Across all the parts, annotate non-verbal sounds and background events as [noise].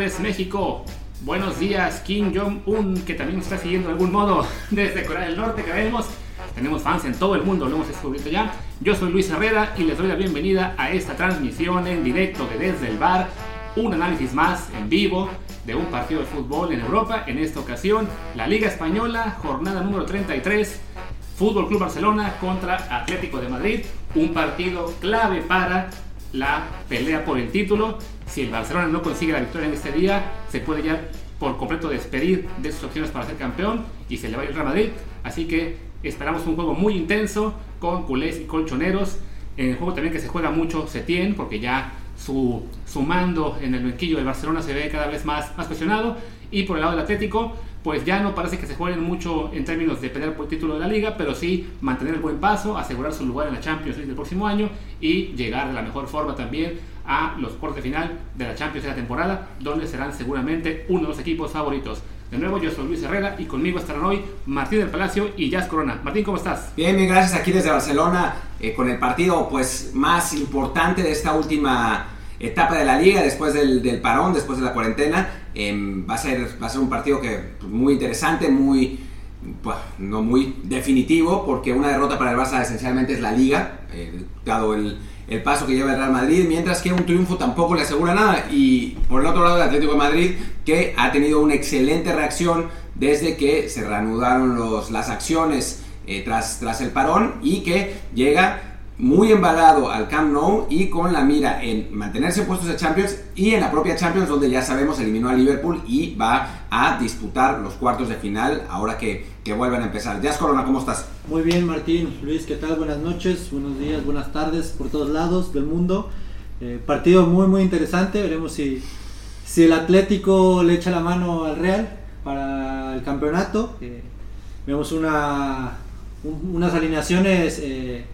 tardes México, buenos días Kim Jong-un, que también está siguiendo de algún modo [laughs] desde Corea del Norte, que vemos. Tenemos fans en todo el mundo, lo hemos descubierto ya. Yo soy Luis Herrera y les doy la bienvenida a esta transmisión en directo de Desde el Bar, un análisis más en vivo de un partido de fútbol en Europa, en esta ocasión la Liga Española, jornada número 33, Fútbol Club Barcelona contra Atlético de Madrid, un partido clave para la pelea por el título. Si el Barcelona no consigue la victoria en este día, se puede ya por completo despedir de sus opciones para ser campeón y se le va a ir Real Madrid. Así que esperamos un juego muy intenso con culés y colchoneros. En el juego también que se juega mucho Setién, porque ya su, su mando en el banquillo del Barcelona se ve cada vez más, más presionado. Y por el lado del Atlético, pues ya no parece que se jueguen mucho en términos de pelear por el título de la liga, pero sí mantener el buen paso, asegurar su lugar en la Champions League del próximo año y llegar de la mejor forma también a los cuartos de final de la Champions de la temporada, donde serán seguramente uno de los equipos favoritos. De nuevo, yo soy Luis Herrera y conmigo estarán hoy Martín del Palacio y Jazz Corona. Martín, ¿cómo estás? Bien, bien, gracias aquí desde Barcelona eh, con el partido pues más importante de esta última etapa de la liga después del, parón, después de la cuarentena. Em, va, a ser, va a ser un partido que pues, muy interesante, muy pues, no muy definitivo, porque una derrota para el Barça esencialmente es la liga, eh, dado el, el, paso que lleva el Real Madrid, mientras que un triunfo tampoco le asegura nada. Y por el otro lado el Atlético de Madrid, que ha tenido una excelente reacción desde que se reanudaron los, las acciones eh, tras, tras el parón y que llega muy embalado al Camp Nou y con la mira en mantenerse puestos de Champions y en la propia Champions donde ya sabemos eliminó a Liverpool y va a disputar los cuartos de final ahora que, que vuelvan a empezar. Jazz Corona, ¿cómo estás? Muy bien Martín, Luis, ¿qué tal? Buenas noches, buenos días, buenas tardes por todos lados del mundo. Eh, partido muy muy interesante, veremos si, si el Atlético le echa la mano al Real para el campeonato. Eh, vemos una, un, unas alineaciones... Eh,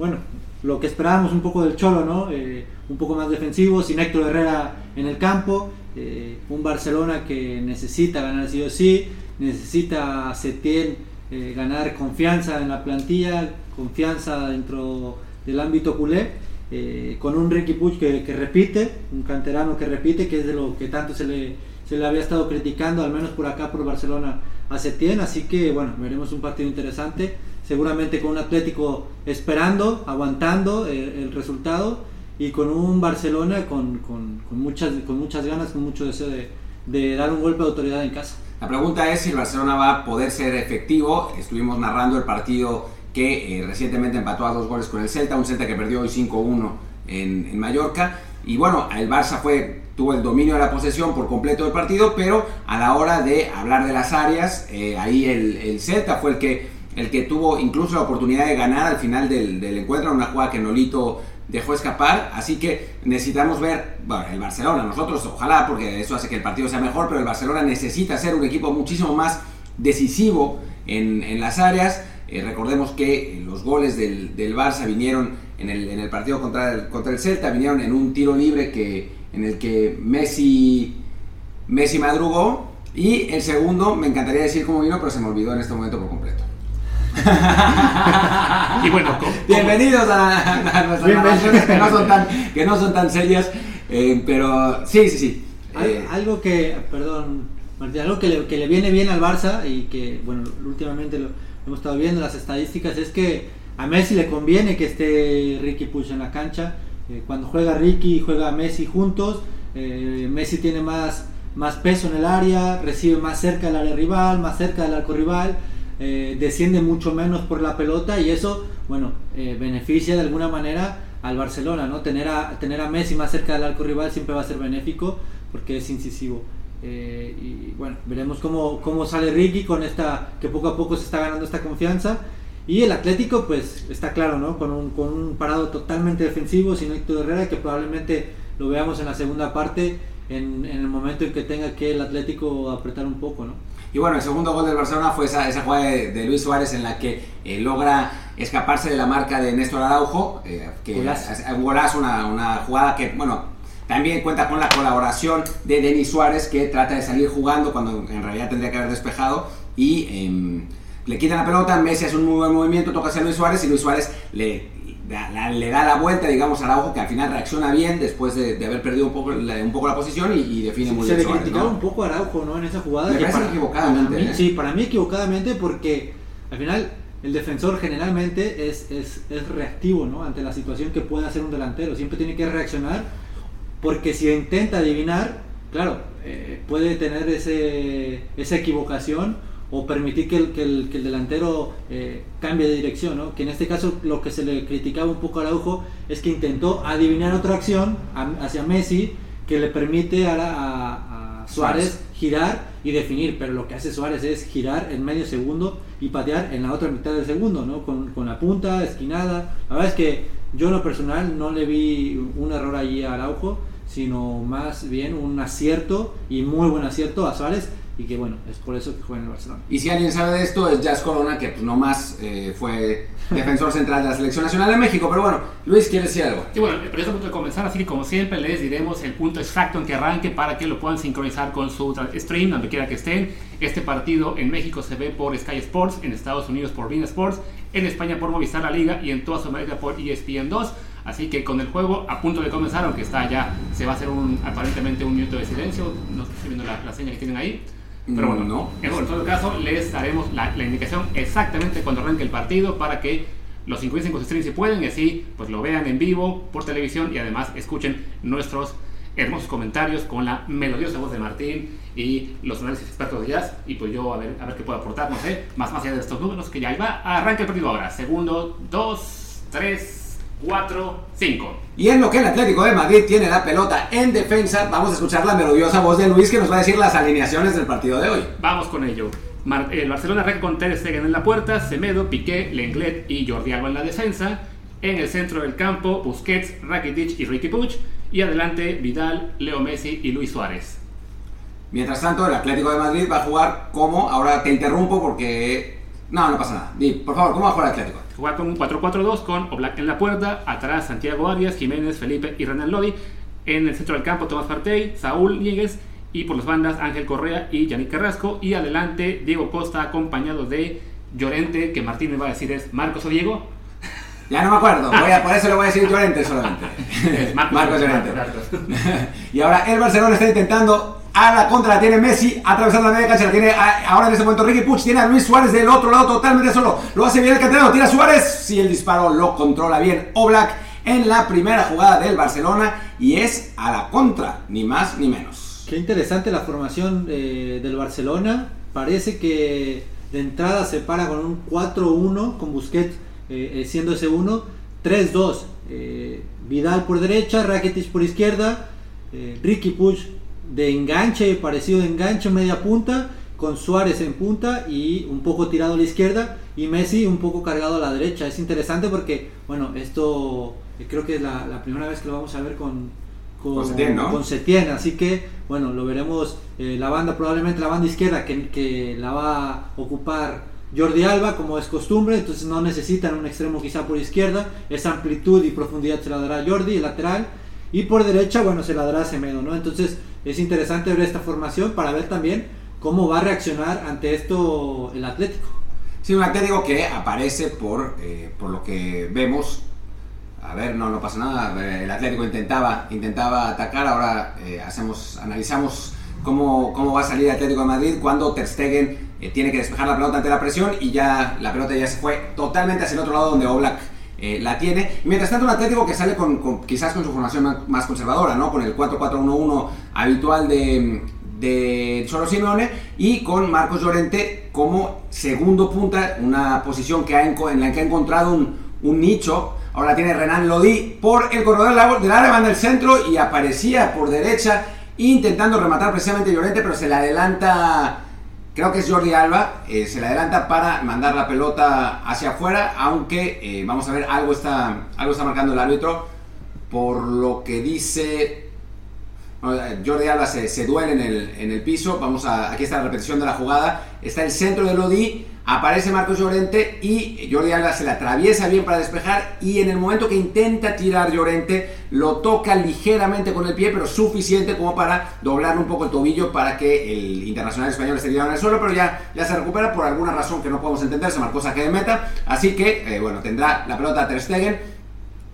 bueno, lo que esperábamos un poco del Cholo, ¿no? Eh, un poco más defensivo, sin Héctor Herrera en el campo, eh, un Barcelona que necesita ganar sí o sí, necesita Setién eh, ganar confianza en la plantilla, confianza dentro del ámbito culé, eh, con un Ricky Puig que, que, repite, un canterano que repite, que es de lo que tanto se le, se le había estado criticando, al menos por acá por Barcelona a Setién, así que bueno, veremos un partido interesante seguramente con un Atlético esperando, aguantando el, eh, el resultado y con un Barcelona con, con, muchas, con muchas ganas, con mucho deseo de, dar un golpe de autoridad en casa. La pregunta es si el Barcelona va a poder ser efectivo. Estuvimos narrando el partido que eh, recientemente empató a dos goles con el Celta, un Celta que perdió hoy 5-1 en, en Mallorca. Y bueno, el Barça fue tuvo el dominio de la posesión por completo del partido, pero a la hora de hablar de las áreas, eh, ahí el Celta fue el que el que tuvo incluso la oportunidad de ganar al final del, del encuentro, una jugada que Nolito dejó escapar, así que necesitamos ver, bueno, el Barcelona, nosotros ojalá, porque eso hace que el partido sea mejor, pero el Barcelona necesita ser un equipo muchísimo más decisivo en, en las áreas. Eh, recordemos que los goles del, del Barça vinieron en el, en el partido contra el, contra el Celta, vinieron en un tiro libre que, en el que Messi, Messi madrugó, y el segundo, me encantaría decir cómo vino, pero se me olvidó en este momento por completo. [laughs] y bueno, ¿cómo? bienvenidos a, a nuestras que no son tan, que no son tan serias, eh, pero sí, sí, sí. Eh, algo que, perdón, Martín, algo que le, que le, viene bien al Barça y que, bueno, últimamente lo hemos estado viendo las estadísticas es que a Messi le conviene que esté Ricky Puig en la cancha. Eh, cuando juega Ricky y juega Messi juntos, eh, Messi tiene más, más peso en el área, recibe más cerca del área rival, más cerca del arco rival eh, desciende mucho menos por la pelota y eso, bueno, eh, beneficia de alguna manera al Barcelona, ¿no? Tener a, tener a Messi más cerca del arco rival siempre va a ser benéfico porque es incisivo. Eh, y bueno, veremos cómo, cómo sale Ricky con esta, que poco a poco se está ganando esta confianza. Y el Atlético, pues está claro, ¿no? Con un, con un parado totalmente defensivo, sin Héctor Herrera, que probablemente lo veamos en la segunda parte, en, en el momento en que tenga que el Atlético apretar un poco, ¿no? Y bueno, el segundo gol del Barcelona fue esa, esa jugada de, de, Luis Suárez en la que eh, logra escaparse de la marca de Néstor Araujo, eh, que golazo. es un golazo, una, una, jugada que, bueno, también cuenta con la colaboración de Denis Suárez, que trata de salir jugando cuando en realidad tendría que haber despejado y eh, le quitan la pelota, Messi hace un muy buen movimiento, toca hacia Luis Suárez y Luis Suárez le le da la vuelta, digamos, a Araujo, que al final reacciona bien después de, haber perdido un poco la, un poco la posición y, define muy bien. Se le criticaba un poco a Araujo ¿no? en esa jugada. Me parece equivocadamente. ¿eh? Sí, para mí equivocadamente porque al final el defensor generalmente es, es, es, reactivo ¿no? ante la situación que puede hacer un delantero. Siempre tiene que reaccionar porque si intenta adivinar, claro, eh, puede tener ese, esa equivocación o permitir que el, que el, que el delantero eh, cambie de dirección, ¿no? que en este caso lo que se le criticaba un poco a Araujo es que intentó adivinar otra acción hacia Messi que le permite a, a, a Suárez girar y definir, pero lo que hace Suárez es girar en medio segundo y patear en la otra mitad del segundo, ¿no? con, con la punta esquinada. La verdad es que yo en lo personal no le vi un error allí a Araujo, sino más bien un acierto y muy buen acierto a Suárez y que bueno, es por eso que juega en el Barcelona. Y si alguien sabe de esto es Jazz Corona, que pues nomás eh, fue defensor central de la Selección Nacional de México. Pero bueno, Luis, ¿quieres decir algo? Sí, bueno, pero eso punto de comenzar, así que como siempre les diremos el punto exacto en que arranque para que lo puedan sincronizar con su stream, donde quiera que estén. Este partido en México se ve por Sky Sports, en Estados Unidos por Bean Sports, en España por Movistar La Liga y en toda Sudamérica por ESPN 2. Así que con el juego a punto de comenzar, aunque está ya, se va a hacer un, aparentemente un minuto de silencio, no estoy viendo la, la seña que tienen ahí. Pero bueno, no. en todo caso, les daremos la, indicación exactamente cuando arranque el partido para que los sincronicen con stream si pueden y así pues lo vean en vivo por televisión y además escuchen nuestros hermosos comentarios con la melodiosa voz de Martín y los análisis expertos de jazz y pues yo a ver, a ver qué puedo aportar, no sé, más, más allá de estos números que ya va. Arranca el partido ahora. Segundo, dos, tres, 4, 5. Y en lo que el Atlético de Madrid tiene la pelota en defensa, vamos a escuchar la melodiosa voz de Luis que nos va a decir las alineaciones del partido de hoy. Vamos con ello. el Barcelona arranca con Ter Stegen en la puerta, Semedo, Piqué, Lenglet y Jordi Alba en la defensa. En el centro del campo, Busquets, Rakitic y Ricky Puig. Y adelante, Vidal, Leo Messi y Luis Suárez. Mientras tanto, el Atlético de Madrid va a jugar como, ahora te interrumpo porque... No, no pasa nada. por favor, ¿cómo va a jugar el Atlético? Juega con un 4-4-2 con Oblak en la puerta, atrás Santiago Arias, Jiménez, Felipe y Renan Lodi. En el centro del campo Tomás Partey, Saúl Niegues y por las bandas Ángel Correa y Yannick Carrasco. Y adelante Diego Costa acompañado de Llorente, que Martín me va a decir es Marcos o Diego. Ya no me acuerdo, por eso le voy a decir Llorente solamente. [laughs] Marcos, Llorente. [laughs] y ahora el Barcelona está intentando a la contra la tiene Messi, atravesando la media cancha, la tiene ahora en este momento Ricky Puch, tiene a Luis Suárez del otro lado totalmente solo. Lo hace bien el canterano, tira Suárez, si el disparo lo controla bien Oblak en la primera jugada del Barcelona y es a la contra, ni más ni menos. Qué interesante la formación eh, del Barcelona. Parece que de entrada se para con un 4-1 con Busquets eh, eh, siendo ese 1, 3-2. Vidal por derecha, Rakitic por izquierda, Ricky Puch de enganche, parecido de enganche media punta, con Suárez en punta y un poco tirado a la izquierda y Messi un poco cargado a la derecha. Es interesante porque, bueno, esto eh, creo que es la, primera vez que lo vamos a ver con, con, Setien, así que, bueno, lo veremos eh, la banda, probablemente la banda izquierda que, que la va a ocupar Jordi Alba, como es costumbre, entonces no necesitan un extremo quizá por izquierda, esa amplitud y profundidad se la dará Jordi, el lateral, y por derecha, bueno, se la dará Semedo, ¿no? Entonces, es interesante ver esta formación para ver también cómo va a reaccionar ante esto el Atlético. Sí, un Atlético que aparece por, eh, por lo que vemos. A ver, no, no pasa nada. El Atlético intentaba, intentaba atacar. Ahora eh, hacemos, analizamos cómo, cómo va a salir el Atlético de Madrid cuando Ter Stegen eh, tiene que despejar la pelota ante la presión y ya la pelota ya se fue totalmente hacia el otro lado donde Oblak eh, la tiene. mientras tanto, un Atlético que sale con, quizás con su formación más, conservadora, ¿no? Con el 4-4-1-1 habitual de, de Cholo Simeone y con Marcos Llorente como segundo punta, una posición que ha, en la que ha encontrado un, un nicho. Ahora tiene Renan Lodi por el corredor del área, van del centro y aparecía por derecha intentando rematar precisamente Llorente, pero se le adelanta Creo que es Jordi Alba, eh, se le adelanta para mandar la pelota hacia afuera, aunque eh, vamos a ver, algo está, algo está marcando el árbitro, por lo que dice... Jordi Alba se, duele en el, en el, piso, vamos a, aquí está la repetición de la jugada, está el centro de Lodi, Aparece Marcos Llorente y Jordi Alba se la atraviesa bien para despejar y en el momento que intenta tirar Llorente lo toca ligeramente con el pie, pero suficiente como para doblar un poco el tobillo para que el internacional español esté tirado en el suelo, pero ya, ya se recupera por alguna razón que no podemos entender, se marcó saque de meta, así que eh, bueno, tendrá la pelota Ter Stegen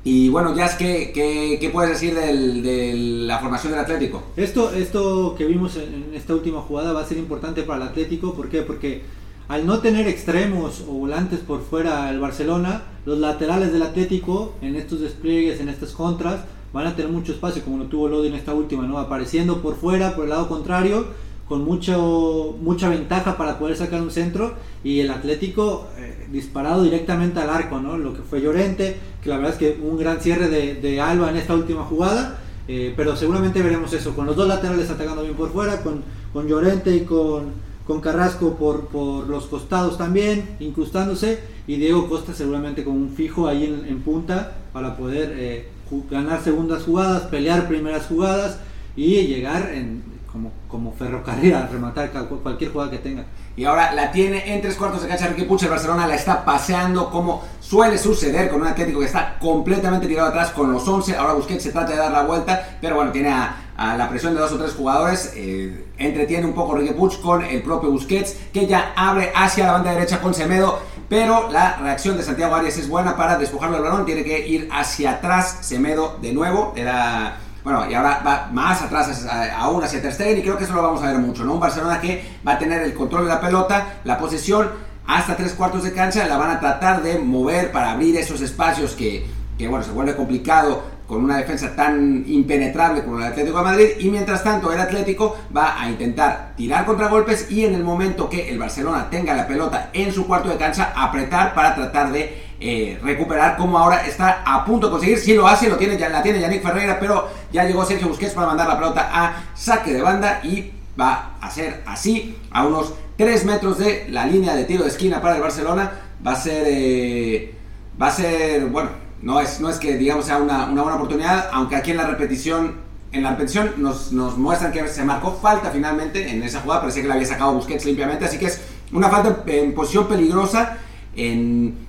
Y bueno, ya es que, ¿qué puedes decir de la formación del Atlético? Esto, esto que vimos en, esta última jugada va a ser importante para el Atlético. ¿Por qué? Porque al no tener extremos o volantes por fuera el Barcelona, los laterales del Atlético en estos despliegues, en estas contras, van a tener mucho espacio, como lo tuvo Lodi en esta última, ¿no? Apareciendo por fuera, por el lado contrario, con mucho, mucha ventaja para poder sacar un centro y el Atlético eh, disparado directamente al arco, ¿no? Lo que fue Llorente, que la verdad es que un gran cierre de, Alba en esta última jugada, eh, pero seguramente veremos eso, con los dos laterales atacando bien por fuera, con, con Llorente y con, con Carrasco por, por los costados también, incrustándose, y Diego Costa seguramente con un fijo ahí en, punta para poder eh, ganar segundas jugadas, pelear primeras jugadas y llegar en, como, como ferrocarril a rematar cualquier jugada que tenga. Y ahora la tiene en tres cuartos de cancha Ricky Puch, el Barcelona la está paseando como suele suceder con un Atlético que está completamente tirado atrás con los 11. Ahora Busquets se trata de dar la vuelta, pero bueno, tiene a, la presión de dos o tres jugadores. Eh, entretiene un poco Ricky Puch con el propio Busquets, que ya abre hacia la banda derecha con Semedo. Pero la reacción de Santiago Arias es buena para despojarlo del balón. Tiene que ir hacia atrás Semedo de nuevo. Era bueno, y ahora va más atrás aún hacia Ter y creo que eso lo vamos a ver mucho, ¿no? Un Barcelona que va a tener el control de la pelota, la posesión hasta tres cuartos de cancha, la van a tratar de mover para abrir esos espacios que, que bueno, se vuelve complicado con una defensa tan impenetrable como el Atlético de Madrid y mientras tanto el Atlético va a intentar tirar contragolpes y en el momento que el Barcelona tenga la pelota en su cuarto de cancha apretar para tratar de eh, recuperar como ahora está a punto de conseguir. Si lo hace lo tiene ya la tiene Yannick Ferreira pero ya llegó Sergio Busquets para mandar la pelota a saque de banda y va a ser así a unos 3 metros de la línea de tiro de esquina para el Barcelona. Va a ser eh, va a ser bueno no es, no es que digamos sea una, una buena oportunidad, aunque aquí en la repetición en la repetición nos, nos, muestran que se marcó falta finalmente en esa jugada, parecía que la había sacado Busquets limpiamente, así que es una falta en posición peligrosa en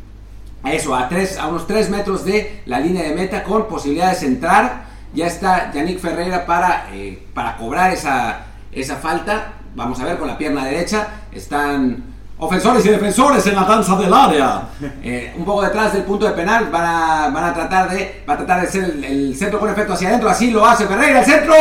eso, a, tres, a unos 3 metros de la línea de meta con posibilidades de entrar. Ya está Yannick Ferreira para, eh, para cobrar esa, esa falta. Vamos a ver con la pierna derecha. Están Ofensores y defensores en la danza del área. Eh, un poco detrás del punto de penal van a, tratar de va a tratar de ser el, centro con efecto hacia adentro. Así lo hace Ferreira. El centro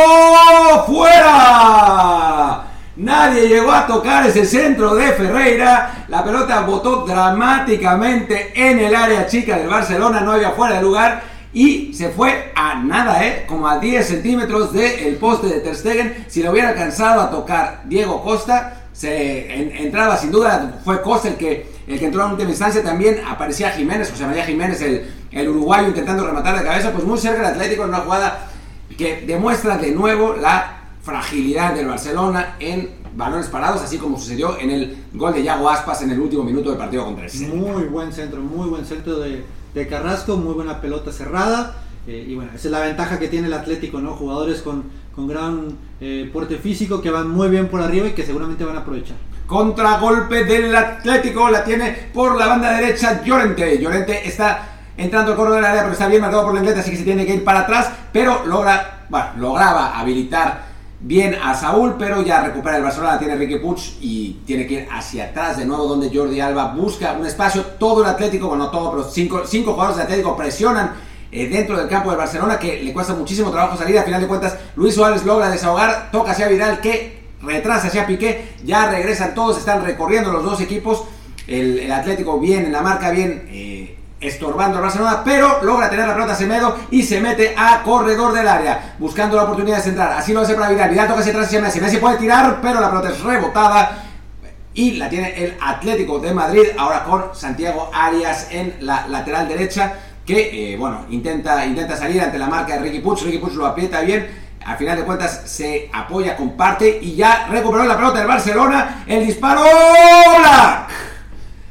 fuera. Nadie llegó a tocar ese centro de Ferreira. La pelota botó dramáticamente en el área chica del Barcelona. No había fuera de lugar. Y se fue a nada, ¿eh? como a 10 centímetros del poste de Ter Stegen. Si lo hubiera alcanzado a tocar Diego Costa, se entraba sin duda, fue Costa el que, el que entró en última instancia, también aparecía Jiménez, José María Jiménez, el, el uruguayo intentando rematar de cabeza, pues muy cerca del Atlético en una jugada que demuestra de nuevo la fragilidad del Barcelona en balones parados, así como sucedió en el gol de Yago Aspas en el último minuto del partido contra el Celta. Muy buen centro, muy buen centro de, de Carrasco, muy buena pelota cerrada. Y bueno, esa es la ventaja que tiene el Atlético, ¿no? Jugadores con con gran eh, porte físico que van muy bien por arriba y que seguramente van a aprovechar. Contragolpe del Atlético, la tiene por la banda derecha Llorente. Llorente está entrando al corredor del área, pero está bien marcado por la inglés, así que se tiene que ir para atrás, pero logra, bueno, lograba habilitar bien a Saúl, pero ya recupera el Barcelona, tiene Ricky Puch y tiene que ir hacia atrás de nuevo donde Jordi Alba busca un espacio, todo el Atlético, bueno, todo, pero cinco, cinco jugadores del Atlético presionan eh, dentro del campo del Barcelona que le cuesta muchísimo trabajo salir. A final de cuentas, Luis Suárez logra desahogar, toca hacia Vidal que retrasa hacia Piqué. Ya regresan todos, están recorriendo los dos equipos. El, Atlético bien en la marca, bien eh, estorbando al Barcelona, pero logra tener la pelota Semedo y se mete a corredor del área, buscando la oportunidad de centrar. Así lo hace para Vidal. Vidal toca hacia atrás hacia Messi. Messi puede tirar, pero la pelota es rebotada. Y la tiene el Atlético de Madrid, ahora con Santiago Arias en la lateral derecha que, eh, bueno, intenta, intenta salir ante la marca de Ricky Puch. Ricky Puch lo aprieta bien. Al final de cuentas se apoya, comparte y ya recuperó la pelota del Barcelona. El disparo.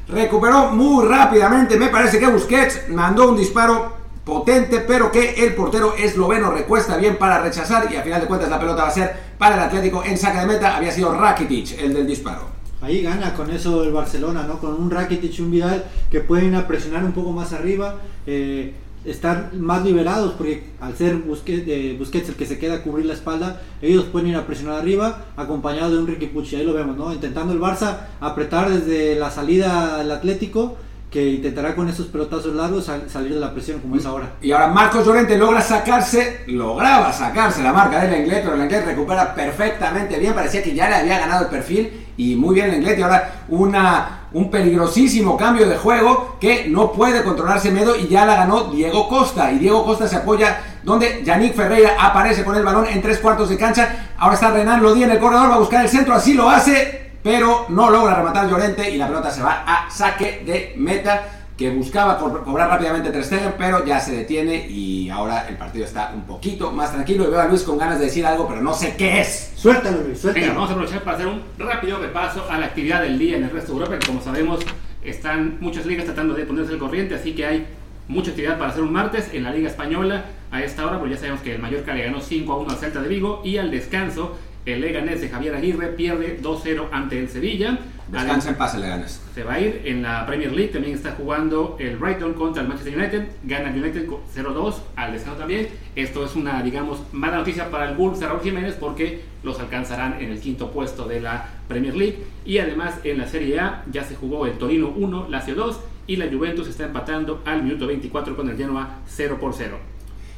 Recuperó muy rápidamente. Me parece que Busquets mandó un disparo potente, pero que el portero esloveno recuesta bien para rechazar. Y al final de cuentas la pelota va a ser para el Atlético en saca de meta. Había sido Rakitic el del disparo. Ahí gana con eso el Barcelona, ¿no? Con un Rakitic y un Vidal que pueden presionar un poco más arriba, eh, estar más liberados, porque al ser Busquets, eh, Busquets, el que se queda a cubrir la espalda, ellos pueden ir a presionar arriba, acompañado de un Ricky Pucci, ahí lo vemos, ¿no? Intentando el Barça apretar desde la salida al Atlético que intentará con esos pelotazos largos salir de la presión como es ahora. Y ahora Marcos Llorente logra sacarse, lograba sacarse la marca del Lenglet, pero el Lenglet recupera perfectamente bien, parecía que ya le había ganado el perfil y muy bien el Lenglet y ahora una, un peligrosísimo cambio de juego que no puede controlarse Medo y ya la ganó Diego Costa y Diego Costa se apoya donde Yannick Ferreira aparece con el balón en tres cuartos de cancha, ahora está Renan Lodi en el corredor, va a buscar el centro, así lo hace, pero no logra rematar Llorente y la pelota se va a saque de meta que buscaba cobrar rápidamente Ter pero ya se detiene y ahora el partido está un poquito más tranquilo y veo a Luis con ganas de decir algo, pero no sé qué es. Suéltalo, Luis, suéltalo. vamos a aprovechar para hacer un rápido repaso a la actividad del día en el resto de Europa, que como sabemos están muchas ligas tratando de ponerse al corriente, así que hay mucha actividad para hacer un martes en la Liga Española a esta hora, porque ya sabemos que el Mallorca le ganó 5 a 1 al Celta de Vigo y al descanso el Leganés de Javier Aguirre pierde 2-0 ante el Sevilla. Descansa en paz el Leganés. Se va a ir en la Premier League. También está jugando el Brighton contra el Manchester United. Gana el United 0-2 al descanso también. Esto es una, digamos, mala noticia para el Wolves de Raúl Jiménez porque los alcanzarán en el quinto puesto de la Premier League. Y además en la Serie A ya se jugó el Torino 1, Lazio 2 y la Juventus está empatando al minuto 24 con el Genoa 0 por 0.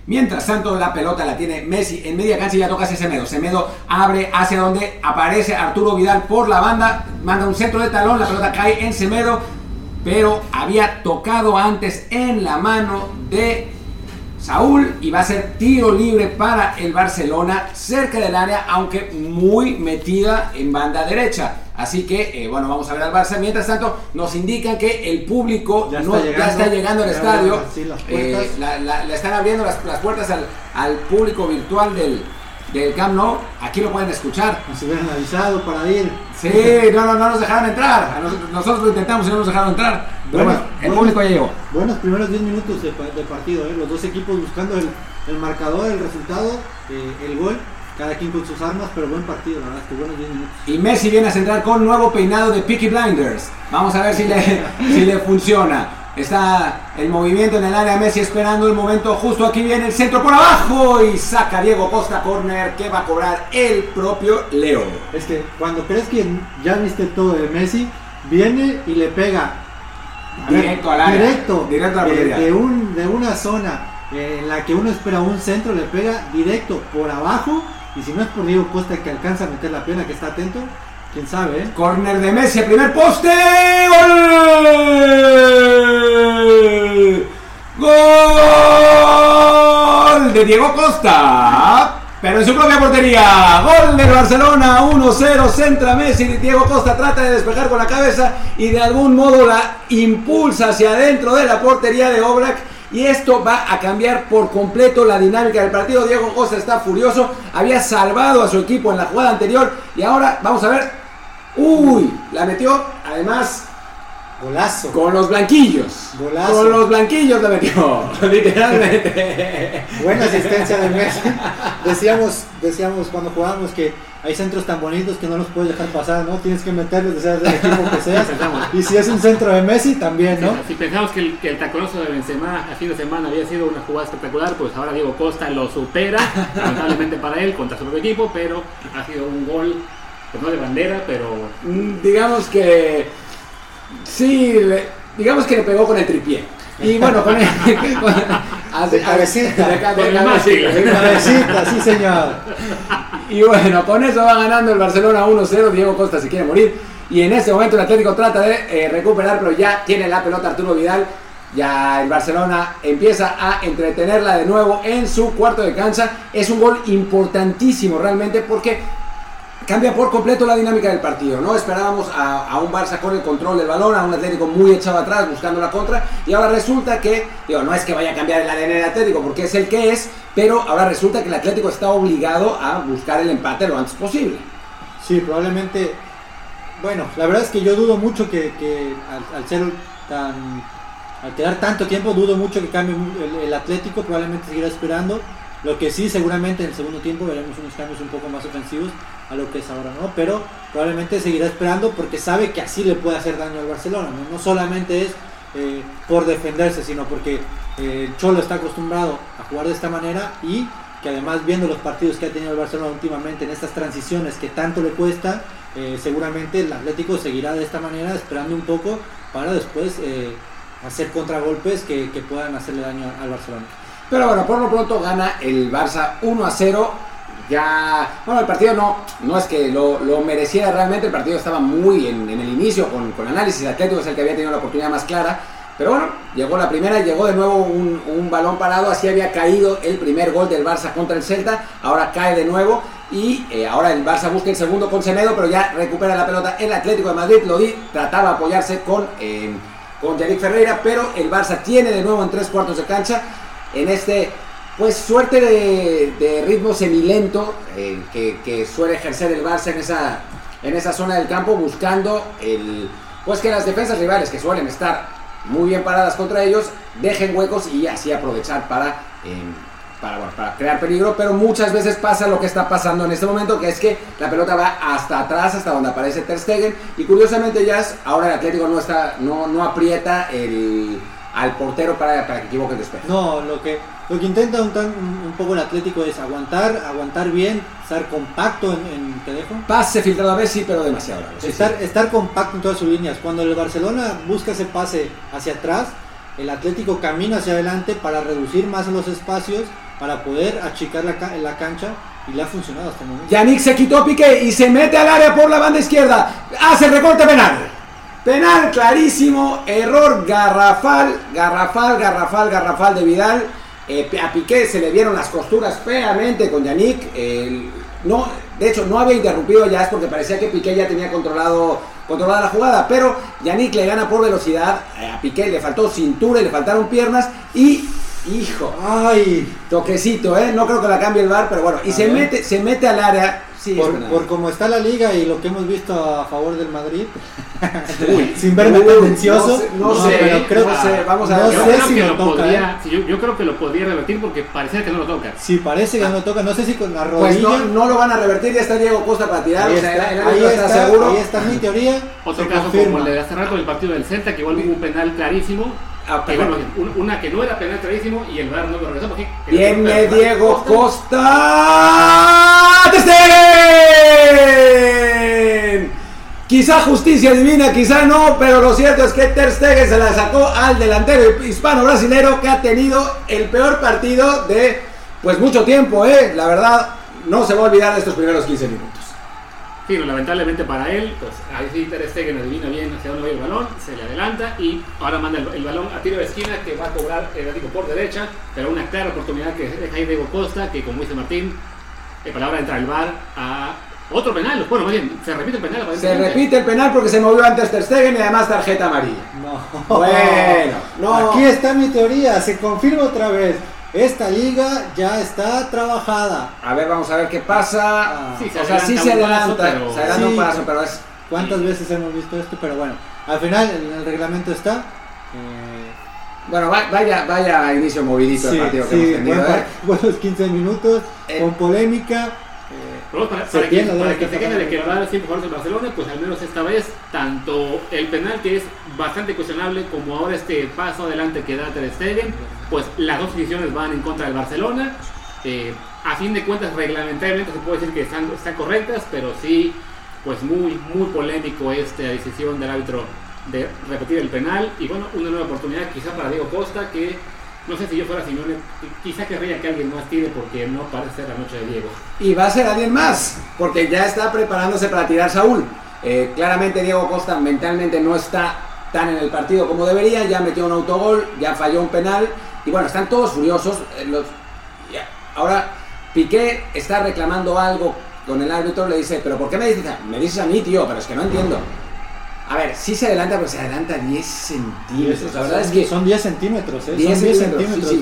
Mientras tanto, la pelota la tiene Messi en media cancha y ya toca ese Semedo. Semedo abre hacia donde aparece Arturo Vidal por la banda, manda un centro de talón, la pelota cae en Semedo, pero había tocado antes en la mano de Saúl y va a ser tiro libre para el Barcelona cerca del área, aunque muy metida en banda derecha. Así que, eh, bueno, vamos a ver al Barça. Mientras tanto, nos indican que el público ya está, llegando, al estadio. Eh, le están abriendo las, puertas al, público virtual del, del Camp Nou. Aquí lo pueden escuchar. Nos hubieran avisado para ir. Sí, no, no, no nos dejaron entrar. Nosotros, lo intentamos y no nos dejaron entrar. bueno, el público ya llegó. Buenos primeros 10 minutos de, partido. ¿eh? Los dos equipos buscando el, el marcador, el resultado, el gol cada quien con sus armas, pero buen partido, la verdad, que buenos 10 minutos. Y Messi viene a centrar con nuevo peinado de Peaky Blinders. Vamos a ver si le, [laughs] si le funciona. Está el movimiento en el área Messi esperando el momento justo. Aquí viene el centro por abajo y saca Diego Costa corner que va a cobrar el propio Leo. Es que cuando crees que ya viste todo de Messi, viene y le pega directo al área. Directo, directo a la de, de, un, de una zona en la que uno espera un centro, le pega directo por abajo y si no es por Diego Costa que alcanza a meter la pierna, que está atento, quién sabe. Corner de Messi, primer poste. ¡Gol! ¡Gol! De Diego Costa. Pero en su propia portería. Gol del Barcelona. 1-0. Centra Messi. Diego Costa trata de despejar con la cabeza y de algún modo la impulsa hacia adentro de la portería de Oblak y esto va a cambiar por completo la dinámica del partido. Diego Costa está furioso, había salvado a su equipo en la jugada anterior y ahora vamos a ver. Uy, la metió además Golazo. Con los blanquillos. Golazo. Con los blanquillos la metió. [laughs] Literalmente. Buena asistencia de Messi. Decíamos, decíamos cuando jugábamos que hay centros tan bonitos que no los puedes dejar pasar, ¿no? Tienes que meterlos, sea del equipo que seas. y si es un centro de Messi, también, ¿no? Si pensamos que el, que el taconoso de Benzema a fin de semana había sido una jugada espectacular, pues ahora Diego Costa lo supera, [laughs] lamentablemente para él, contra su propio equipo, pero ha sido un gol, pues no de bandera, pero... Mm, digamos que... Sí, digamos que le pegó con el tripié. Y bueno, con el... [laughs] de cabecita. De, cabecita, sí señor. [laughs] Y bueno, con eso va ganando el Barcelona 1-0. Diego Costa se quiere morir. Y en este momento el Atlético trata de eh, recuperar, pero ya tiene la pelota Arturo Vidal. Ya el Barcelona empieza a entretenerla de nuevo en su cuarto de cancha. Es un gol importantísimo realmente porque cambia por completo la dinámica del partido. No esperábamos a, un Barça con el control del balón, a un Atlético muy echado atrás buscando la contra. Y ahora resulta que, digo, no es que vaya a cambiar el ADN del Atlético porque es el que es, pero ahora resulta que el Atlético está obligado a buscar el empate lo antes posible. Sí, probablemente. Bueno, la verdad es que yo dudo mucho que, al, ser tan. Al quedar tanto tiempo, dudo mucho que cambie el, el Atlético. Probablemente seguirá esperando. Lo que sí, seguramente en el segundo tiempo veremos unos cambios un poco más ofensivos a lo que es ahora, ¿no? Pero probablemente seguirá esperando porque sabe que así le puede hacer daño al Barcelona, ¿no? solamente es eh, por defenderse, sino porque eh, Cholo está acostumbrado a jugar de esta manera y que además viendo los partidos que ha tenido el Barcelona últimamente en estas transiciones que tanto le cuesta, eh, seguramente el Atlético seguirá de esta manera esperando un poco para después hacer contragolpes que, que puedan hacerle daño al Barcelona. Pero bueno, por lo pronto gana el Barça 1 a 0. Ya, bueno, el partido no, no es que lo, mereciera realmente, el partido estaba muy en, en el inicio con, con análisis atlético, es el que había tenido la oportunidad más clara. Pero bueno, llegó la primera, llegó de nuevo un, balón parado, así había caído el primer gol del Barça contra el Celta, ahora cae de nuevo y eh, ahora el Barça busca el segundo con Semedo, pero ya recupera la pelota el Atlético de Madrid, lo di, trataba de apoyarse con, eh, con Ferreira, pero el Barça tiene de nuevo en tres cuartos de cancha en este, pues suerte de, ritmo semilento eh, que, que, suele ejercer el Barça en esa, en esa zona del campo, buscando el, pues que las defensas rivales que suelen estar muy bien paradas contra ellos, dejen huecos y así aprovechar para, eh, para, bueno, para, crear peligro, pero muchas veces pasa lo que está pasando en este momento, que es que la pelota va hasta atrás, hasta donde aparece Ter Stegen, y curiosamente ya ahora el Atlético no, está, no, no aprieta el, al portero para, para que equivoque el despeje. No, lo que, lo que intenta un, un, poco el Atlético es aguantar, aguantar bien, estar compacto en, en te dejo. Pase filtrado a ver sí, pero demasiado largo. Sí, estar, sí. estar compacto en todas sus líneas. Cuando el Barcelona busca ese pase hacia atrás, el Atlético camina hacia adelante para reducir más los espacios, para poder achicar la, la cancha y le ha funcionado hasta el momento. Yannick se quitó Piqué y se mete al área por la banda izquierda. Hace el recorte penal. Penal clarísimo, error garrafal, garrafal, garrafal, garrafal de Vidal. Eh, a Piqué se le vieron las costuras feamente con Yannick. No, de hecho, no había interrumpido ya, es porque parecía que Piqué ya tenía controlado, controlada la jugada. Pero Yannick le gana por velocidad. Eh, a Piqué le faltó cintura y le faltaron piernas. Y Hijo, ay, toquecito, ¿eh? No creo que la cambie el bar, pero bueno. Y a se mete, se mete al área. Sí, por, por como está la liga y lo que hemos visto a favor del Madrid, [laughs] uy, sin verme tendencioso, no sé, no, sé, pero creo no sé, vamos a no creo si que lo toca, podría, ¿eh? yo, yo, creo que lo podría revertir porque parece que no lo toca. Sí, parece que no lo toca, no sé si con la rodilla. Pues no, no lo van a revertir, ya está Diego Costa para tirar, ahí o sea, está, el ahí, está, está, seguro. ahí está mi teoría. Otro caso confirma. como el de hace rato el partido del Celta, que igual hubo un penal clarísimo. Ah, que, bueno, una que no era penal clarísimo y el VAR no lo regresó porque viene Diego Costa, Costa. Quizá justicia divina, quizá no, pero lo cierto es que Ter Stegen se la sacó al delantero hispano brasilero que ha tenido el peor partido de pues mucho tiempo, eh. La verdad no se va a olvidar de estos primeros 15 minutos. Sí, no, lamentablemente para él, pues ahí sí Ter Stegen adivina bien hacia dónde va el balón, se le adelanta y ahora manda el, el, balón a tiro de esquina que va a cobrar el Atlético por derecha, pero una clara oportunidad que deja ahí Diego Costa, que como dice Martín, eh, para ahora entra el VAR a otro penal, bueno, más bien, se repite el penal. Se repite el penal porque se movió antes Ter Stegen y además tarjeta amarilla. No. Bueno, [laughs] no. Aquí está mi teoría, se confirma otra vez. Esta liga ya está trabajada. A ver, vamos a ver qué pasa. Ah, sí, se o sea, sí se adelanta, paso, pero... se adelanta sí, un paso, pero es... ¿Cuántas veces hemos visto esto? Pero bueno, al final el reglamento está. Eh... Bueno, vaya, vaya inicio movidito sí, el partido sí, que hemos tenido. ¿eh? buenos 15 minutos, Eh, con polémica. Pero para, para, que, para ¿no? que se quede de que va a siempre en Barcelona, pues al menos esta vez, tanto el penal que es bastante cuestionable como ahora este paso adelante que da Ter Stegen, pues las dos decisiones van en contra del Barcelona. Eh, a fin de cuentas, reglamentariamente se puede decir que están, están correctas, pero sí, pues muy, muy polémico esta decisión del árbitro de repetir el penal. Y bueno, una nueva oportunidad quizá para Diego Costa, que no sé si yo fuera Simeone, quizá querría que alguien más tire porque no parece ser la noche de Diego. Y va a ser alguien más, porque ya está preparándose para tirar Saúl. Eh, claramente Diego Costa mentalmente no está tan en el partido como debería, ya metió un autogol, ya falló un penal, y bueno, están todos furiosos. eh. Ahora, Piqué está reclamando algo con el árbitro, le dice, pero ¿por qué me dices, me dices a mí, tío? Pero es que no entiendo. A ver, sí se adelanta, pero se adelanta 10 centímetros. La verdad es que son 10 centímetros, ¿eh? 10 son 10 centímetros, centímetros. sí,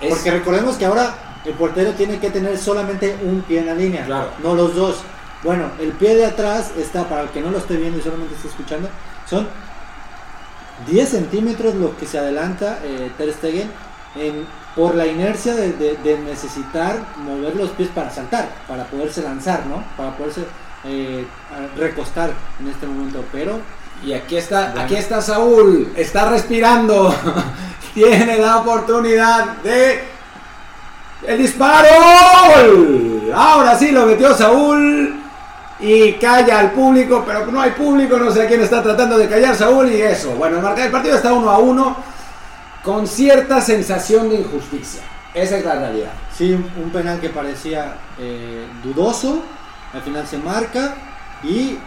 sí. Es- Porque recordemos que ahora el portero tiene que tener solamente un pie en la línea, Claro. no los dos. Bueno, el pie de atrás está, para el que no lo esté viendo y solamente esté escuchando, son 10 centímetros lo que se adelanta eh, Ter Stegen en- por la inercia de, de- de necesitar mover los pies para saltar, para poderse lanzar, ¿no? Para poderse eh, recostar en este momento. Pero Y aquí está, Bueno. aquí está Saúl, está respirando, [laughs] tiene la oportunidad de el disparo. Ahora sí lo metió Saúl y calla al público, pero no hay público, no sé quién está tratando de callar Saúl y eso. Bueno, el, partido está uno a uno con cierta sensación de injusticia. Esa es la realidad. Sí, un un penal que parecía eh, dudoso, al final se marca y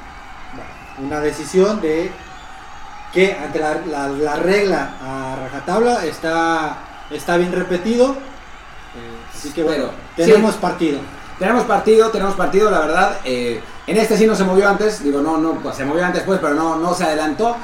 bueno, una decisión de que ante la, la- la regla a rajatabla está, está bien repetido. Eh, así que bueno, Pero, tenemos sí. partido. Tenemos partido, tenemos partido, la verdad. eh, en este sí no se movió antes, digo, no, no, pues, se movió antes pues, pero no, no se adelantó.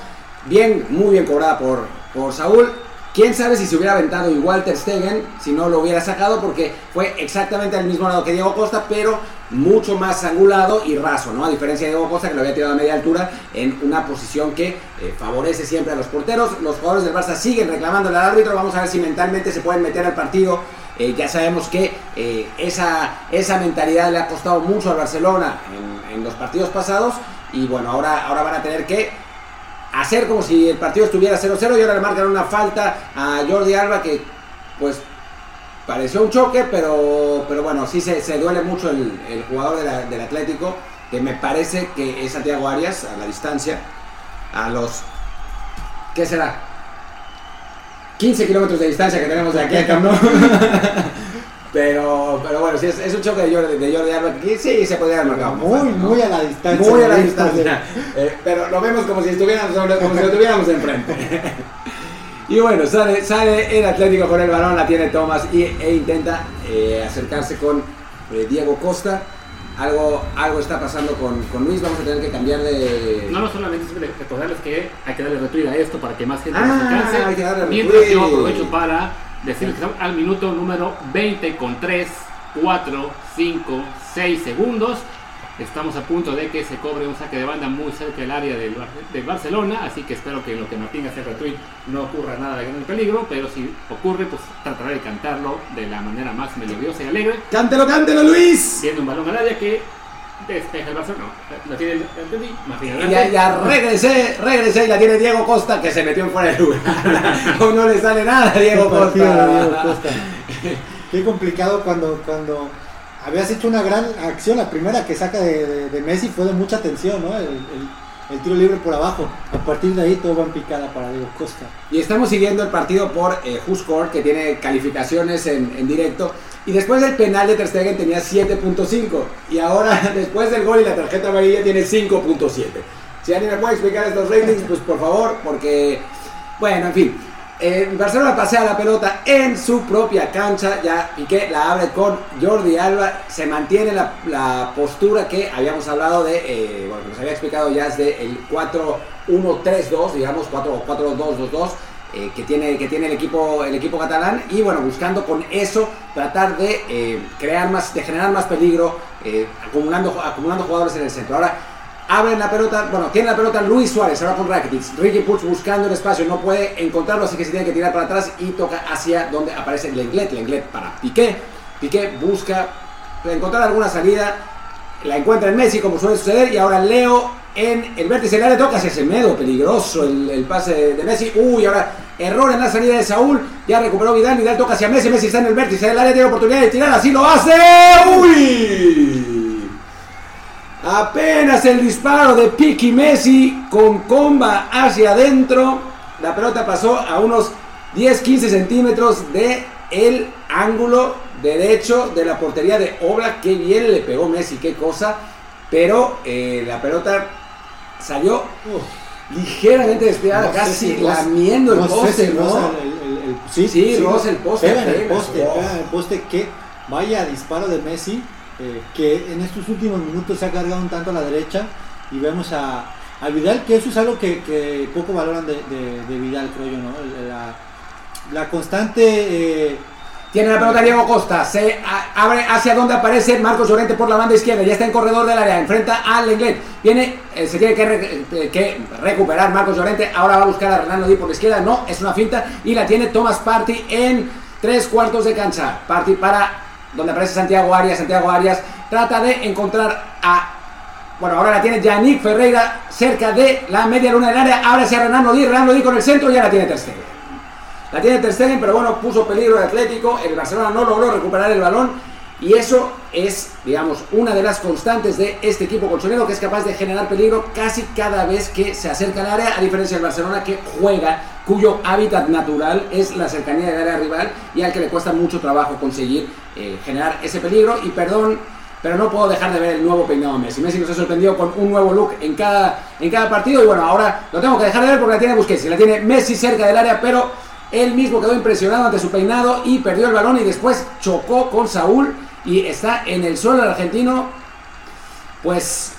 Bien, muy bien cobrada por, por Saúl. Quién sabe si se hubiera aventado igual Ter Stegen si no lo hubiera sacado porque fue exactamente al mismo lado que Diego Costa, pero mucho más angulado y raso, ¿no? A diferencia de Diego Costa que lo había tirado a media altura en una posición que eh, favorece siempre a los porteros. Los jugadores del Barça siguen reclamando al árbitro, vamos a ver si mentalmente se pueden meter al partido. Eh, ya sabemos que eh, esa, esa mentalidad le ha costado mucho al Barcelona en, en los partidos pasados y bueno, ahora, ahora van a tener que hacer como si el partido estuviera 0-0 y ahora le marcan una falta a Jordi Alba que pues pareció un choque, pero, pero bueno, sí se, se duele mucho el, jugador de del Atlético, que me parece que es Santiago Arias a la distancia, a los... ¿Qué será? 15 kilómetros de distancia que tenemos de aquí al Camp. [laughs] Pero, pero bueno, sí, es, es un choque de Jordi, de Jordi Alba que sí se podría haber marcado. Muy, ¿no? muy a la distancia. Muy a la distancia. Eh, pero lo vemos como si, estuviéramos, como si lo tuviéramos enfrente. [laughs] y bueno, sale, sale el Atlético con el balón, la tiene Thomas y, e intenta eh, acercarse con eh, Diego Costa. Algo, algo está pasando con, con Luis, vamos a tener que cambiar de... No, no solamente es re- recordarles que hay que darle retweet a esto para que más gente Ah, nos alcance. hay que darle Mientras yo aprovecho para decirles que estamos al minuto número 20 con 3, 4, 5, 6 segundos. Estamos a punto de que se cobre un saque de banda muy cerca del área del, del Barcelona, así que espero que en lo que Martín hace retweet no ocurra nada de gran peligro, pero si ocurre, pues trataré de cantarlo de la manera más melodiosa y alegre. ¡Cántelo, cántelo, Luis! Viene un balón al área que despeja el Barcelona. No, lo tiene el entendí, Martín Y ya, ya regresé, regresé y la tiene Diego Costa que se metió en fuera de lugar. [laughs] no le sale nada a Diego Costa. Diego Costa. [laughs] Qué complicado cuando, cuando habías hecho una gran acción. La primera que saca de, de- de Messi fue de mucha tensión, ¿no? El, el- el tiro libre por abajo. A partir de ahí todo va en picada para Diego Costa. Y estamos siguiendo el partido por eh, que tiene calificaciones en, en directo. Y después del penal de Ter Stegen tenía 7.5. Y ahora, [laughs] después del gol y la tarjeta amarilla, tiene 5.7. Si alguien me puede explicar estos ratings, pues por favor, porque... Bueno, en fin. Eh, Barcelona pasea la pelota en su propia cancha. Ya Piqué la abre con Jordi Alba. Se mantiene la, la postura que habíamos hablado de, eh, bueno, que nos había explicado ya es de el 4-1-3-2, digamos 4-4-2-2-2. Eh, que tiene, que tiene el, equipo, el equipo catalán y bueno, buscando con eso tratar de eh, crear más, de generar más peligro, eh, acumulando, acumulando jugadores en el centro. Ahora, abren la pelota, bueno, tiene la pelota Luis Suárez, ahora con Rakitic. Ricky Puig buscando el espacio, no puede encontrarlo, así que se tiene que tirar para atrás y toca hacia donde aparece Lenglet, Lenglet para Piqué. Piqué busca encontrar alguna salida, la encuentra en Messi, como suele suceder, y ahora Leo en el vértice del área toca hacia Semedo, peligroso el, pase de, Messi. Uy, ahora error en la salida de Saúl, ya recuperó Vidal, Vidal toca hacia Messi, Messi está en el vértice del área, tiene oportunidad de tirar, así lo hace. ¡Uy! Apenas el disparo de Piki Messi con comba hacia adentro. La pelota pasó a unos 10-15 centímetros de el ángulo derecho de la portería de Obla. Qué bien le pegó Messi, qué cosa. Pero eh, la pelota salió Uf, ligeramente desviada, no casi si lamiendo el no poste, si ¿no? el- el- el- sí, Sí, el poste Pega en el poste, oh. pega en el poste. Que vaya disparo de Messi, eh, que en estos últimos minutos se ha cargado un tanto a la derecha. Y vemos a, a Vidal, que eso es algo que, que poco valoran de, de- de Vidal, creo yo, ¿no? La, la constante. eh, Tiene la pelota Diego Costa, se abre hacia donde aparece Marcos Llorente por la banda izquierda, ya está en corredor del área, enfrenta al Lenglet, viene, eh, se tiene eh, que recuperar Marcos Llorente, ahora va a buscar a Renando Di por la izquierda, no, es una finta y la tiene Thomas Party en tres cuartos de cancha, Party para donde aparece Santiago Arias, Santiago Arias trata de encontrar a bueno, ahora la tiene Yannick Ferreira cerca de la media luna del área. Ahora hacia Renando Di, Renando Di con el centro y ya la tiene Ter Stegen. La tiene Ter Stegen, pero bueno, puso peligro el Atlético. El Barcelona no logró recuperar el balón. Y eso es, digamos, una de las constantes de este equipo colchonero que es capaz de generar peligro casi cada vez que se acerca al área, a diferencia del Barcelona que juega, cuyo hábitat natural es la cercanía del área rival y al que le cuesta mucho trabajo conseguir eh, generar ese peligro. Y perdón, pero no puedo dejar de ver el nuevo peinado de Messi. Messi nos ha sorprendido con un nuevo look en cada, en cada partido y bueno, ahora lo tengo que dejar de ver porque la tiene Busquets, la tiene Messi cerca del área, pero él mismo quedó impresionado ante su peinado y perdió el balón y después chocó con Saúl y está en el suelo el argentino, pues